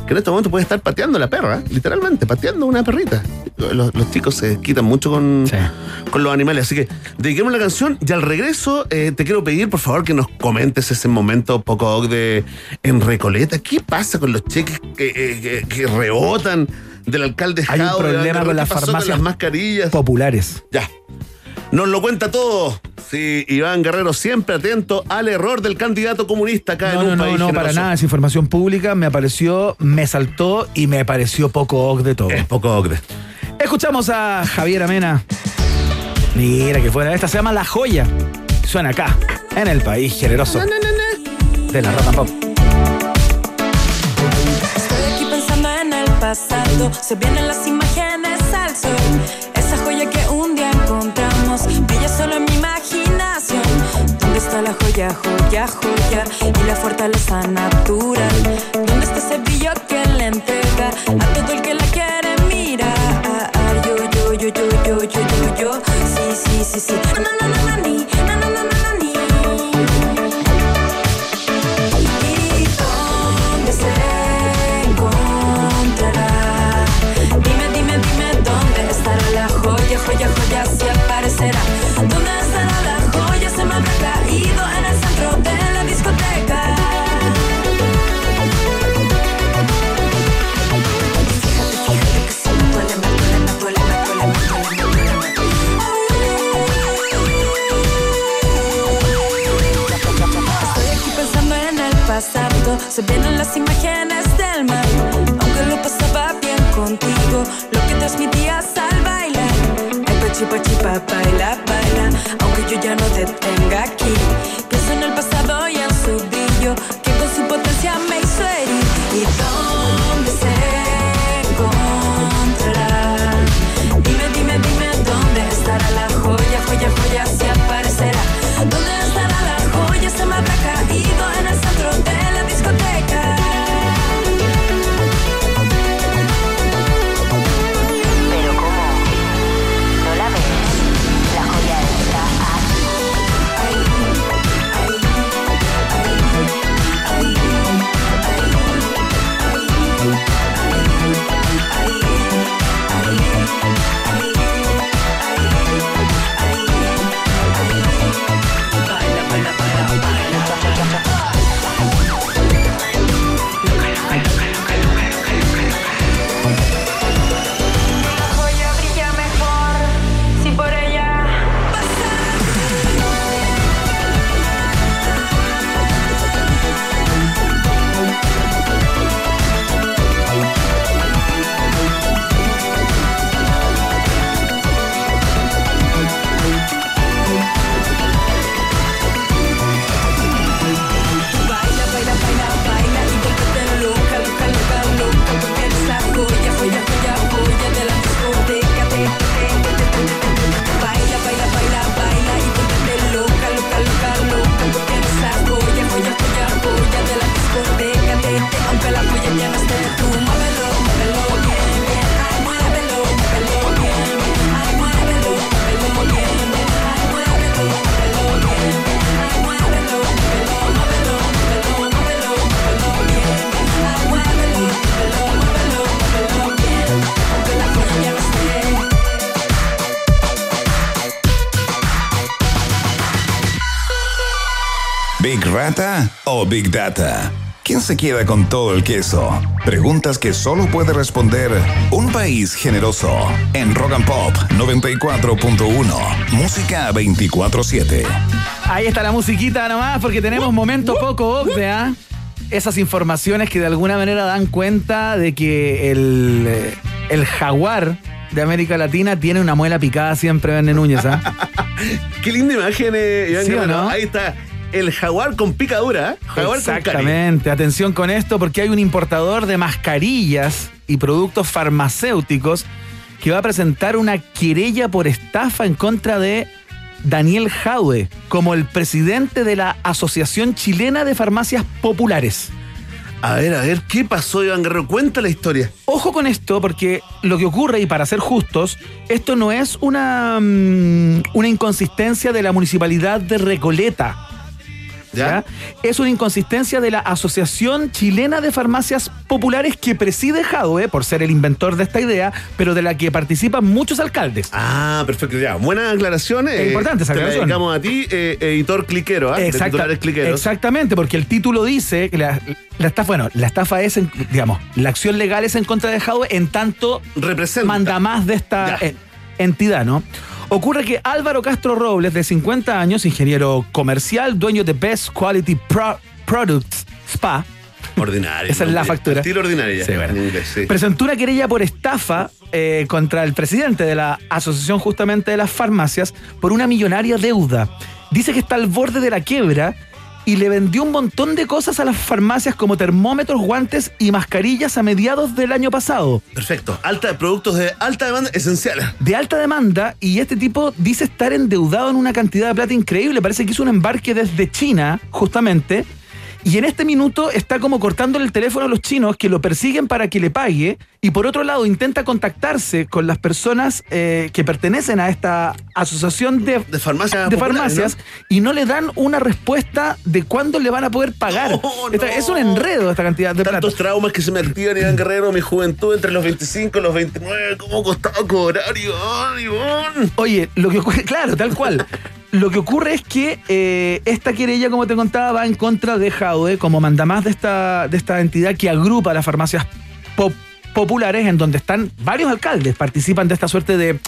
que en este momento puede estar pateando a la perra, literalmente, pateando una perrita. Los, los chicos se quitan mucho con, con los animales, así que dediquemos la canción y al regreso eh, te quiero pedir, por favor, que nos comentes ese momento poco de en Recoleta. ¿Qué pasa con los cheques que, eh, que- que rebotan del alcalde Hay un problema con las ¿Qué pasó farmacias las mascarillas. populares. Ya. Nos lo cuenta todo. Sí, Iván Guerrero siempre atento al error del candidato comunista acá No, en no, un no, país no, para generoso. nada, es información pública, me apareció, me saltó y me pareció poco oc de todo. Es poco ocre. Escuchamos a Javier Amena. Mira que fuera, esta se llama La Joya. Suena acá, en el país generoso de la and pop. Se vienen las imágenes al sol. Esa joya que un día encontramos brilla solo en mi imaginación. ¿Dónde está la joya, joya, joya? Y la fortaleza natural. ¿Dónde está ese brillo que le entrega a todo el que la quiere mirar? Yo, yo, yo, yo, yo, yo, yo, yo. Sí, sí, sí, sí. se vieron las imágenes del mar. Aunque lo pasaba bien contigo, lo que transmitías al bailar. El pachipa chipa, baila, baila. Aunque yo ya no te tengo Big Data? ¿Quién se queda con todo el queso? Preguntas que solo puede responder un país generoso. En Rock and Pop 94.1. Música 24-7. Ahí está la musiquita nomás, porque tenemos momento poco obvio, ¿ah? Esas informaciones que de alguna manera dan cuenta de que el, eh, el jaguar de América Latina tiene una muela picada siempre, Verne Núñez, ¿ah? Qué linda imagen, eh, Iván ¿Sí o Guerrero. no? Ahí está. El jaguar con picadura. ¿eh? Jaguar con. Exactamente. Atención con esto porque hay un importador de mascarillas y productos farmacéuticos que va a presentar una querella por estafa en contra de Daniel Jaue como el presidente de la Asociación Chilena de Farmacias Populares. A ver, a ver, ¿qué pasó, Iván Guerrero? Cuenta la historia. Ojo con esto, porque lo que ocurre, y para ser justos, esto no es una, mm, una inconsistencia de la municipalidad de Recoleta. ¿Ya? Es una inconsistencia de la Asociación Chilena de Farmacias Populares que preside Jadwe, por ser el inventor de esta idea, pero de la que participan muchos alcaldes. Ah, perfecto, ya. Buenas aclaraciones. Es importante esa Te la a ti, eh, editor cliquero, cliqueros. exactamente, porque el título dice que la, la estafa, bueno, la estafa es, en- digamos, la acción legal es en contra de Jadwe en tanto manda más de esta eh, entidad, ¿no? Ocurre que Álvaro Castro Robles, de 50 años, ingeniero comercial, dueño de Best Quality Pro- Products Spa, Ordinaria. Esa es la factura. Estilo ordinaria. Sí, bueno. en inglés, sí. presentó una querella por estafa eh, contra el presidente de la Asociación justamente de las Farmacias por una millonaria deuda. Dice que está al borde de la quiebra y le vendió un montón de cosas a las farmacias como termómetros, guantes y mascarillas a mediados del año pasado. Perfecto. Alta, productos de alta demanda esenciales. De alta demanda y este tipo dice estar endeudado en una cantidad de plata increíble. Parece que hizo un embarque desde China, justamente. Y en este minuto está como cortándole el teléfono a los chinos que lo persiguen para que le pague. Y por otro lado intenta contactarse con las personas eh, que pertenecen a esta asociación de, de farmacias, de populares, farmacias y no le dan una respuesta de cuándo le van a poder pagar. Esta- Es un enredo esta cantidad de plata. Tantos traumas que se me activan, Iván Guerrero, mi juventud entre los 25 y los 29. ¿Cómo costaba cobrar, Iván, Iván? Oye, lo que ocurre, claro, tal cual. Lo que ocurre es que eh, esta querella, como te contaba, va en contra de Jaude como mandamás de esta, de esta entidad que agrupa las farmacias pop- populares, en donde están varios alcaldes, participan de esta suerte de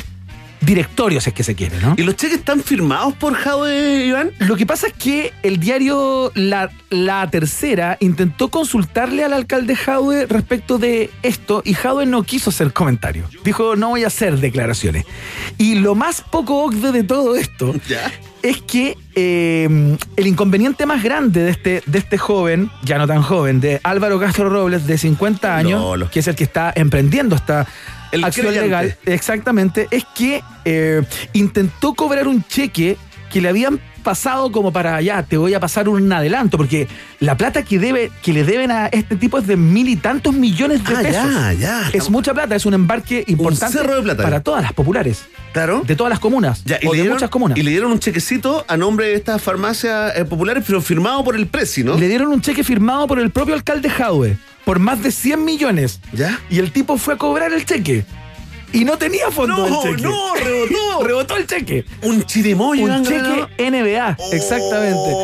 directorio, si es que se quiere, ¿no? ¿Y los cheques están firmados por Jadwe, Iván? Lo que pasa es que el diario La, La Tercera intentó consultarle al alcalde Jadwe respecto de esto y Jadwe no quiso hacer comentario. Dijo, no voy a hacer declaraciones. Y lo más poco ocde de todo esto es que eh, el inconveniente más grande de este, de este joven, ya no tan joven, de Álvaro Castro Robles, de 50 años, que es el que está emprendiendo esta El acción creyente. legal, exactamente, es que eh, intentó cobrar un cheque que le habían pasado como para allá, te voy a pasar un adelanto, porque la plata que debe, que le deben a este tipo es de mil y tantos millones de Ah, pesos. ya, ya. Es mucha plata, es un embarque importante cerro de plata. para todas las populares. Claro. De todas las comunas. Ya, y, o de dieron, muchas comunas. y le dieron un chequecito a nombre de estas farmacias eh, populares, pero firmado por el Prezi, ¿no? Le dieron un cheque firmado por el propio alcalde Jadwe por más de 100 millones. ¿Ya? Y el tipo fue a cobrar el cheque. Y no tenía fondo No, el cheque. no, rebotó. rebotó el cheque. Un chirimoyo. Un cheque. NBA, exactamente.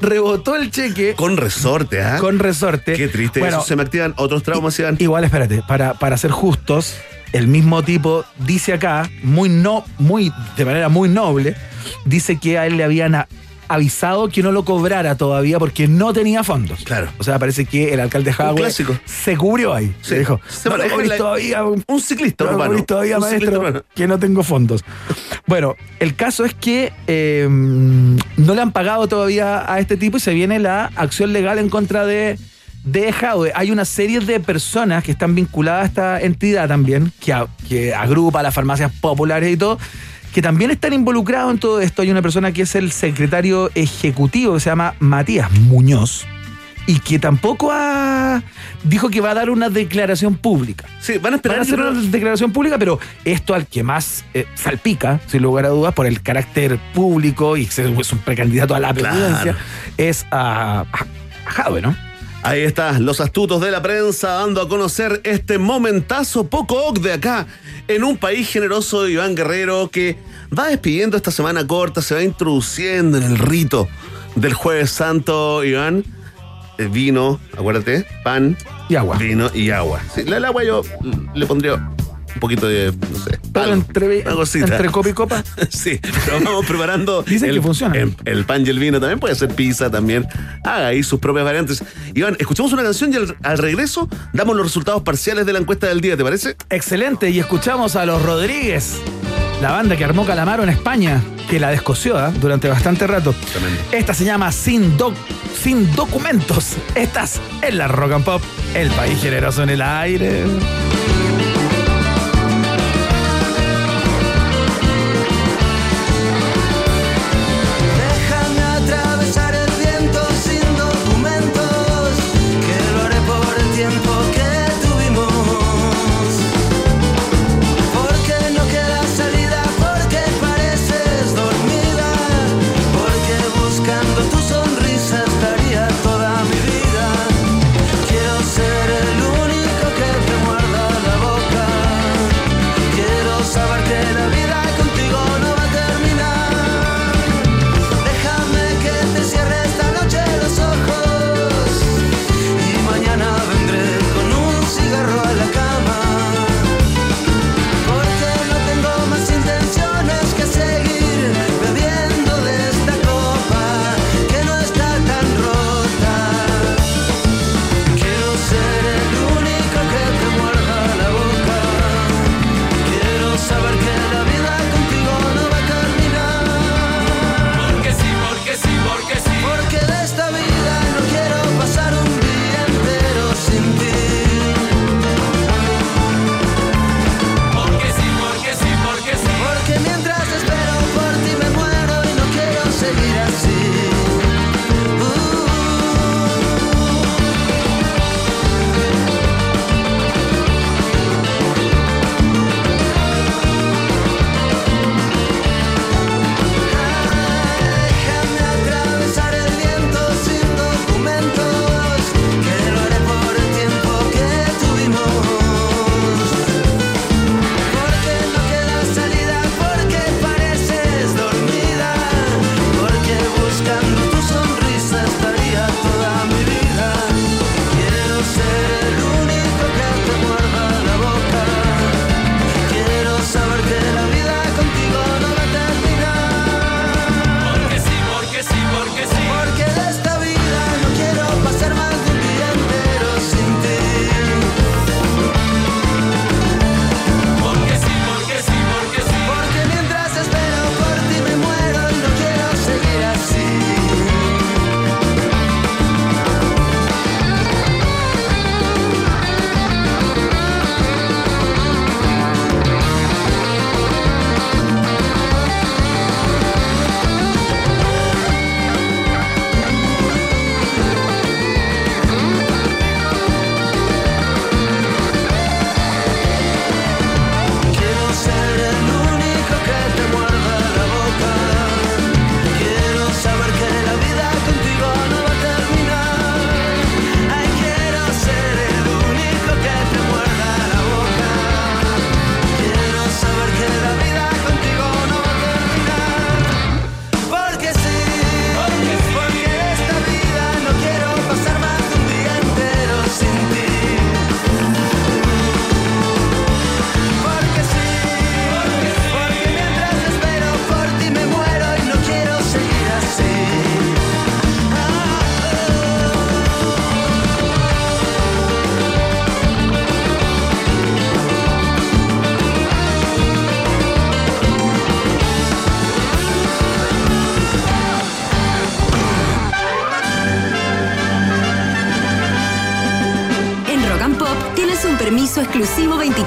Rebotó el cheque Con resorte, ¿ah? con resorte. Qué triste. Bueno, Eso se me activan otros traumas, Iván. Igual, espérate, para, para ser justos, el mismo tipo dice acá, muy no, muy, de manera muy noble, dice que a él le habían avisado que no lo cobrara todavía porque no tenía fondos. Claro. O sea, parece que el alcalde Jadwe se cubrió ahí. Sí. Se dijo, Se no lo la- todavía, un, Un ciclista no lo todavía, Un maestro, que no tengo fondos. Bueno, el caso es que eh, no le han pagado todavía a este tipo y se viene la acción legal en contra de, de Jadwe. Hay una serie de personas que están vinculadas a esta entidad también, que, a- que agrupa las farmacias populares y todo, que también están involucrados en todo esto. Hay una persona que es el secretario ejecutivo que se llama Matías Muñoz y que tampoco ha dijo que va a dar una declaración pública. Sí, van a esperar. Van a hacer una declaración pública, pero esto al que más eh, salpica, sin lugar a dudas, por el carácter público y es un precandidato a la Claro. presidencia, es a, a, a Jadwe, ¿no? Ahí está, los astutos de la prensa dando a conocer este momentazo poco oc de acá, en un país generoso de Iván Guerrero que va despidiendo esta semana corta, se va introduciendo en el rito del Jueves Santo, Iván. Eh, Vino, acuérdate, pan, Y agua. vino y agua. Sí, el agua yo le pondría un poquito de, no sé, Pero algo, entre, una cosita. entre copa y copa. Sí, pero vamos preparando. Dicen el, que funciona. El, el pan y el vino también puede ser pizza también. Haga ahí sus propias variantes. Iván, escuchemos una canción y al, al regreso damos los resultados parciales de la encuesta del día, ¿te parece? Excelente, y escuchamos a los Rodríguez, la banda que armó Calamaro en España, que la descoció ¿ah? durante bastante rato. Tremendo. Esta se llama Sin, Doc- Sin Documentos. Estás en la Rock and Pop, el país generoso en el aire.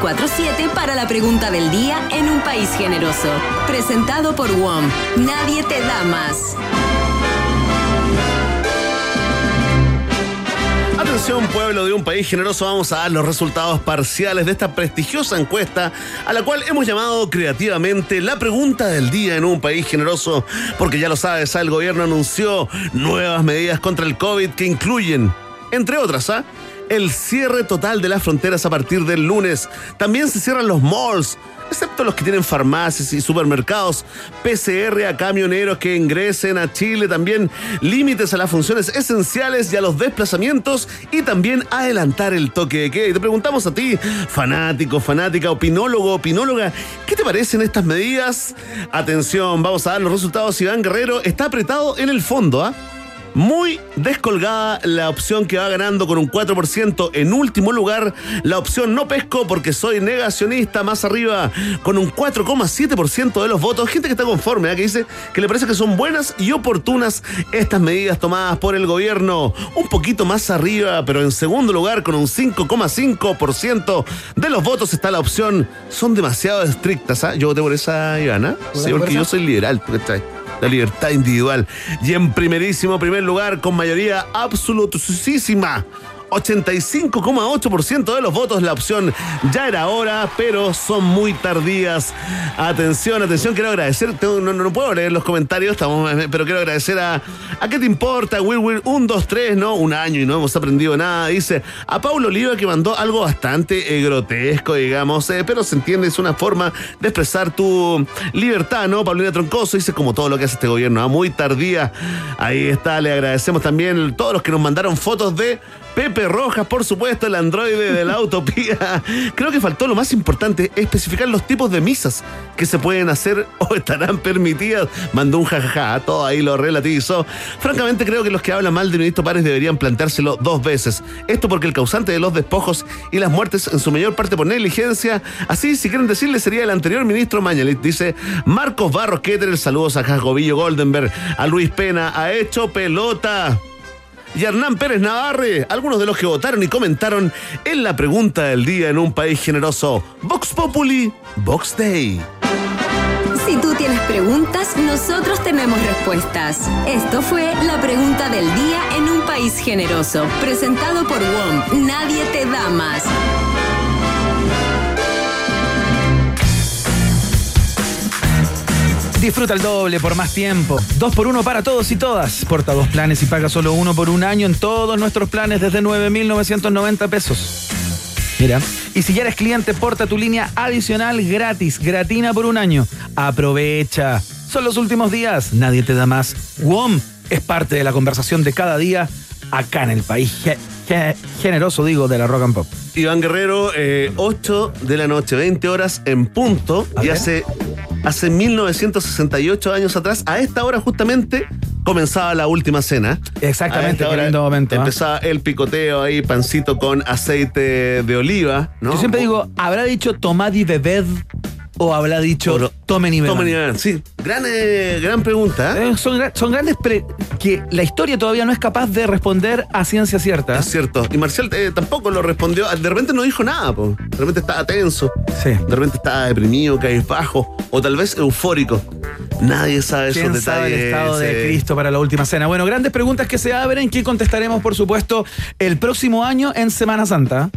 24-7 para la pregunta del día en un país generoso. Presentado por WOM. Nadie te da más. Atención pueblo de un país generoso, vamos a dar los resultados parciales de esta prestigiosa encuesta a la cual hemos llamado creativamente la pregunta del día en un país generoso, porque ya lo sabes, el gobierno anunció nuevas medidas contra el COVID que incluyen, entre otras, ¿ah? El cierre total de las fronteras a partir del lunes. También se cierran los malls, excepto los que tienen farmacias y supermercados, PCR a camioneros que ingresen a Chile, también límites a las funciones esenciales y a los desplazamientos y también adelantar el toque de queda. Y te preguntamos a ti, fanático, fanática, opinólogo, opinóloga, ¿qué te parecen estas medidas? Atención, vamos a dar los resultados. Iván Guerrero está apretado en el fondo, ¿ah? Muy descolgada la opción que va ganando con un 4%. En último lugar, la opción no pesco porque soy negacionista más arriba con un 4,7% de los votos. Gente que está conforme, ¿eh? que dice que le parece que son buenas y oportunas estas medidas tomadas por el gobierno. Un poquito más arriba, pero en segundo lugar con un 5,5% de los votos está la opción. Son demasiado estrictas. ¿ah? Yo voté por esa, Ivana. Sí, por porque yo soy liberal. La libertad individual. Y en primerísimo primer lugar, con mayoría absolutísima. 85,8% de los votos la opción ya era hora, pero son muy tardías. Atención, atención, quiero agradecer, no, puedo leer los comentarios, estamos, pero quiero agradecer a, a qué te importa, Will Will 1, 2, 3, ¿no? Un año y no hemos aprendido nada. Dice a Paulo Oliva que mandó algo bastante eh, grotesco, digamos, eh, pero se entiende, es una forma de expresar tu libertad, ¿no? Paulina Troncoso dice como todo lo que hace este gobierno, ¿ah? muy tardía. Ahí está, le agradecemos también todos los que nos mandaron fotos de Pepe Rojas, por supuesto, el androide de la utopía. Creo que faltó lo más importante, especificar los tipos de misas que se pueden hacer o estarán permitidas. Mandó un jajaja, todo ahí lo relativizó. Francamente, creo que los que hablan mal del ministro Párez deberían planteárselo dos veces. Esto porque el causante de los despojos y las muertes, en su mayor parte por negligencia, así, si quieren decirle, sería el anterior ministro Mañalit. Dice Marcos Barros Keter, saludos a Jasgovillo Goldenberg, a Luis Pena, ha hecho pelota y Hernán Pérez Navarre, algunos de los que votaron y comentaron en la pregunta del día en un país generoso. Vox Populi, Vox Day. Si tú tienes preguntas, nosotros tenemos respuestas. Esto fue la pregunta del día en un país generoso, presentado por WOM. Nadie te da más. Disfruta el doble por más tiempo. Dos por uno para todos y todas. Porta dos planes y paga solo uno por un año en todos nuestros planes desde 9,990 pesos. Mira, y si ya eres cliente, porta tu línea adicional gratis, gratina por un año. Aprovecha. Son los últimos días, nadie te da más. WOM es parte de la conversación de cada día acá en el país ge- ge- generoso, digo, de la rock and pop. Iván Guerrero, eh, 8 de la noche, 20 horas en punto. y hace, hace 1968 años atrás, a esta hora justamente, comenzaba la última cena. Exactamente, qué lindo momento, ¿ah? Empezaba el picoteo ahí, pancito con aceite de oliva, ¿no? Yo siempre digo, ¿habrá dicho tomad y bebed o habrá dicho tomen y beban? Tomen y beban, sí. Gran, eh, gran pregunta. Eh, son, gra- son grandes pre- que la historia todavía no es capaz de responder a ciencia cierta. Es cierto. Y Marcial eh, tampoco lo respondió. De repente no dijo nada, po. De repente estaba tenso. Sí. De repente estaba deprimido, bajo O tal vez eufórico. Nadie sabe esos ¿Quién detalles. sabe el estado de eh. Cristo para la última cena? Bueno, grandes preguntas que se abren que contestaremos, por supuesto, el próximo año en Semana Santa.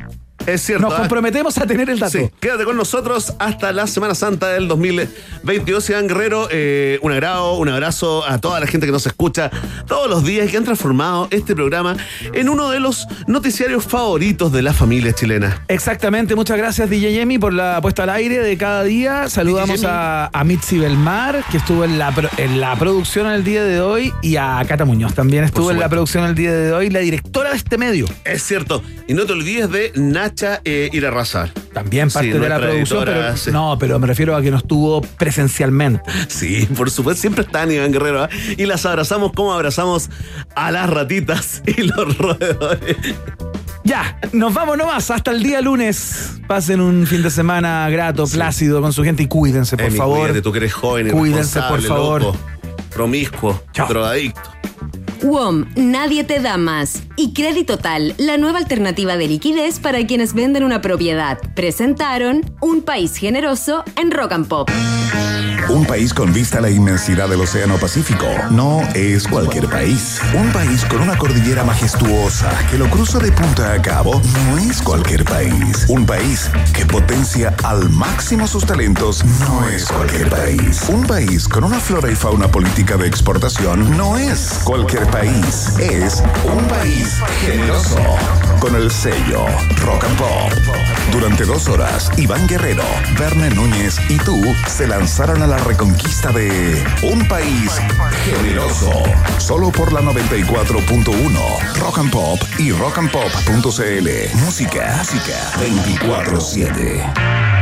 Es cierto. Nos ¿ah? comprometemos a tener el dato. Sí, quédate con nosotros hasta la Semana Santa del 2022. Iván Guerrero, eh, un agrado, un abrazo a toda la gente que nos escucha todos los días y que han transformado este programa en uno de los noticiarios favoritos de la familia chilena. Exactamente, muchas gracias DJ Yemi por la puesta al aire de cada día. Saludamos a, a Mitzi Belmar, que estuvo en la, en la producción el día de hoy, y a Cata Muñoz también estuvo en la producción el día de hoy, la directora de este medio. Es cierto. Y no te olvides de Nacha eh, Irarrazar. También parte Sí, de la producción, pero sí. no, pero me refiero a que no estuvo presencialmente. Sí, por supuesto, siempre están Iván Guerrero. ¿ah? Y las abrazamos como abrazamos a las ratitas y los roedores. Ya, nos vamos nomás hasta el día lunes. Pasen un fin de semana grato, plácido con su gente y cuídense, por Emi, favor. cuídate, tú que eres joven, Cuídense, por favor. loco, promiscuo, drogadicto. WOM, nadie te da más. Y Crédito Tal, la nueva alternativa de liquidez para quienes venden una propiedad. Presentaron Un País Generoso en Rock and Pop. Un país con vista a la inmensidad del Océano Pacífico no es cualquier país. Un país con una cordillera majestuosa que lo cruza de punta a cabo no es cualquier país. Un país que potencia al máximo sus talentos no es cualquier país. Un país con una flora y fauna política de exportación no es cualquier país. Es un país generoso. Con el sello Rock and Pop. Durante dos horas, Iván Guerrero, Verne Núñez y tú se lanzaron a la reconquista de un país generoso. Solo por la 94.1 Rock and Pop y rockandpop.cl. Música, música 24-7.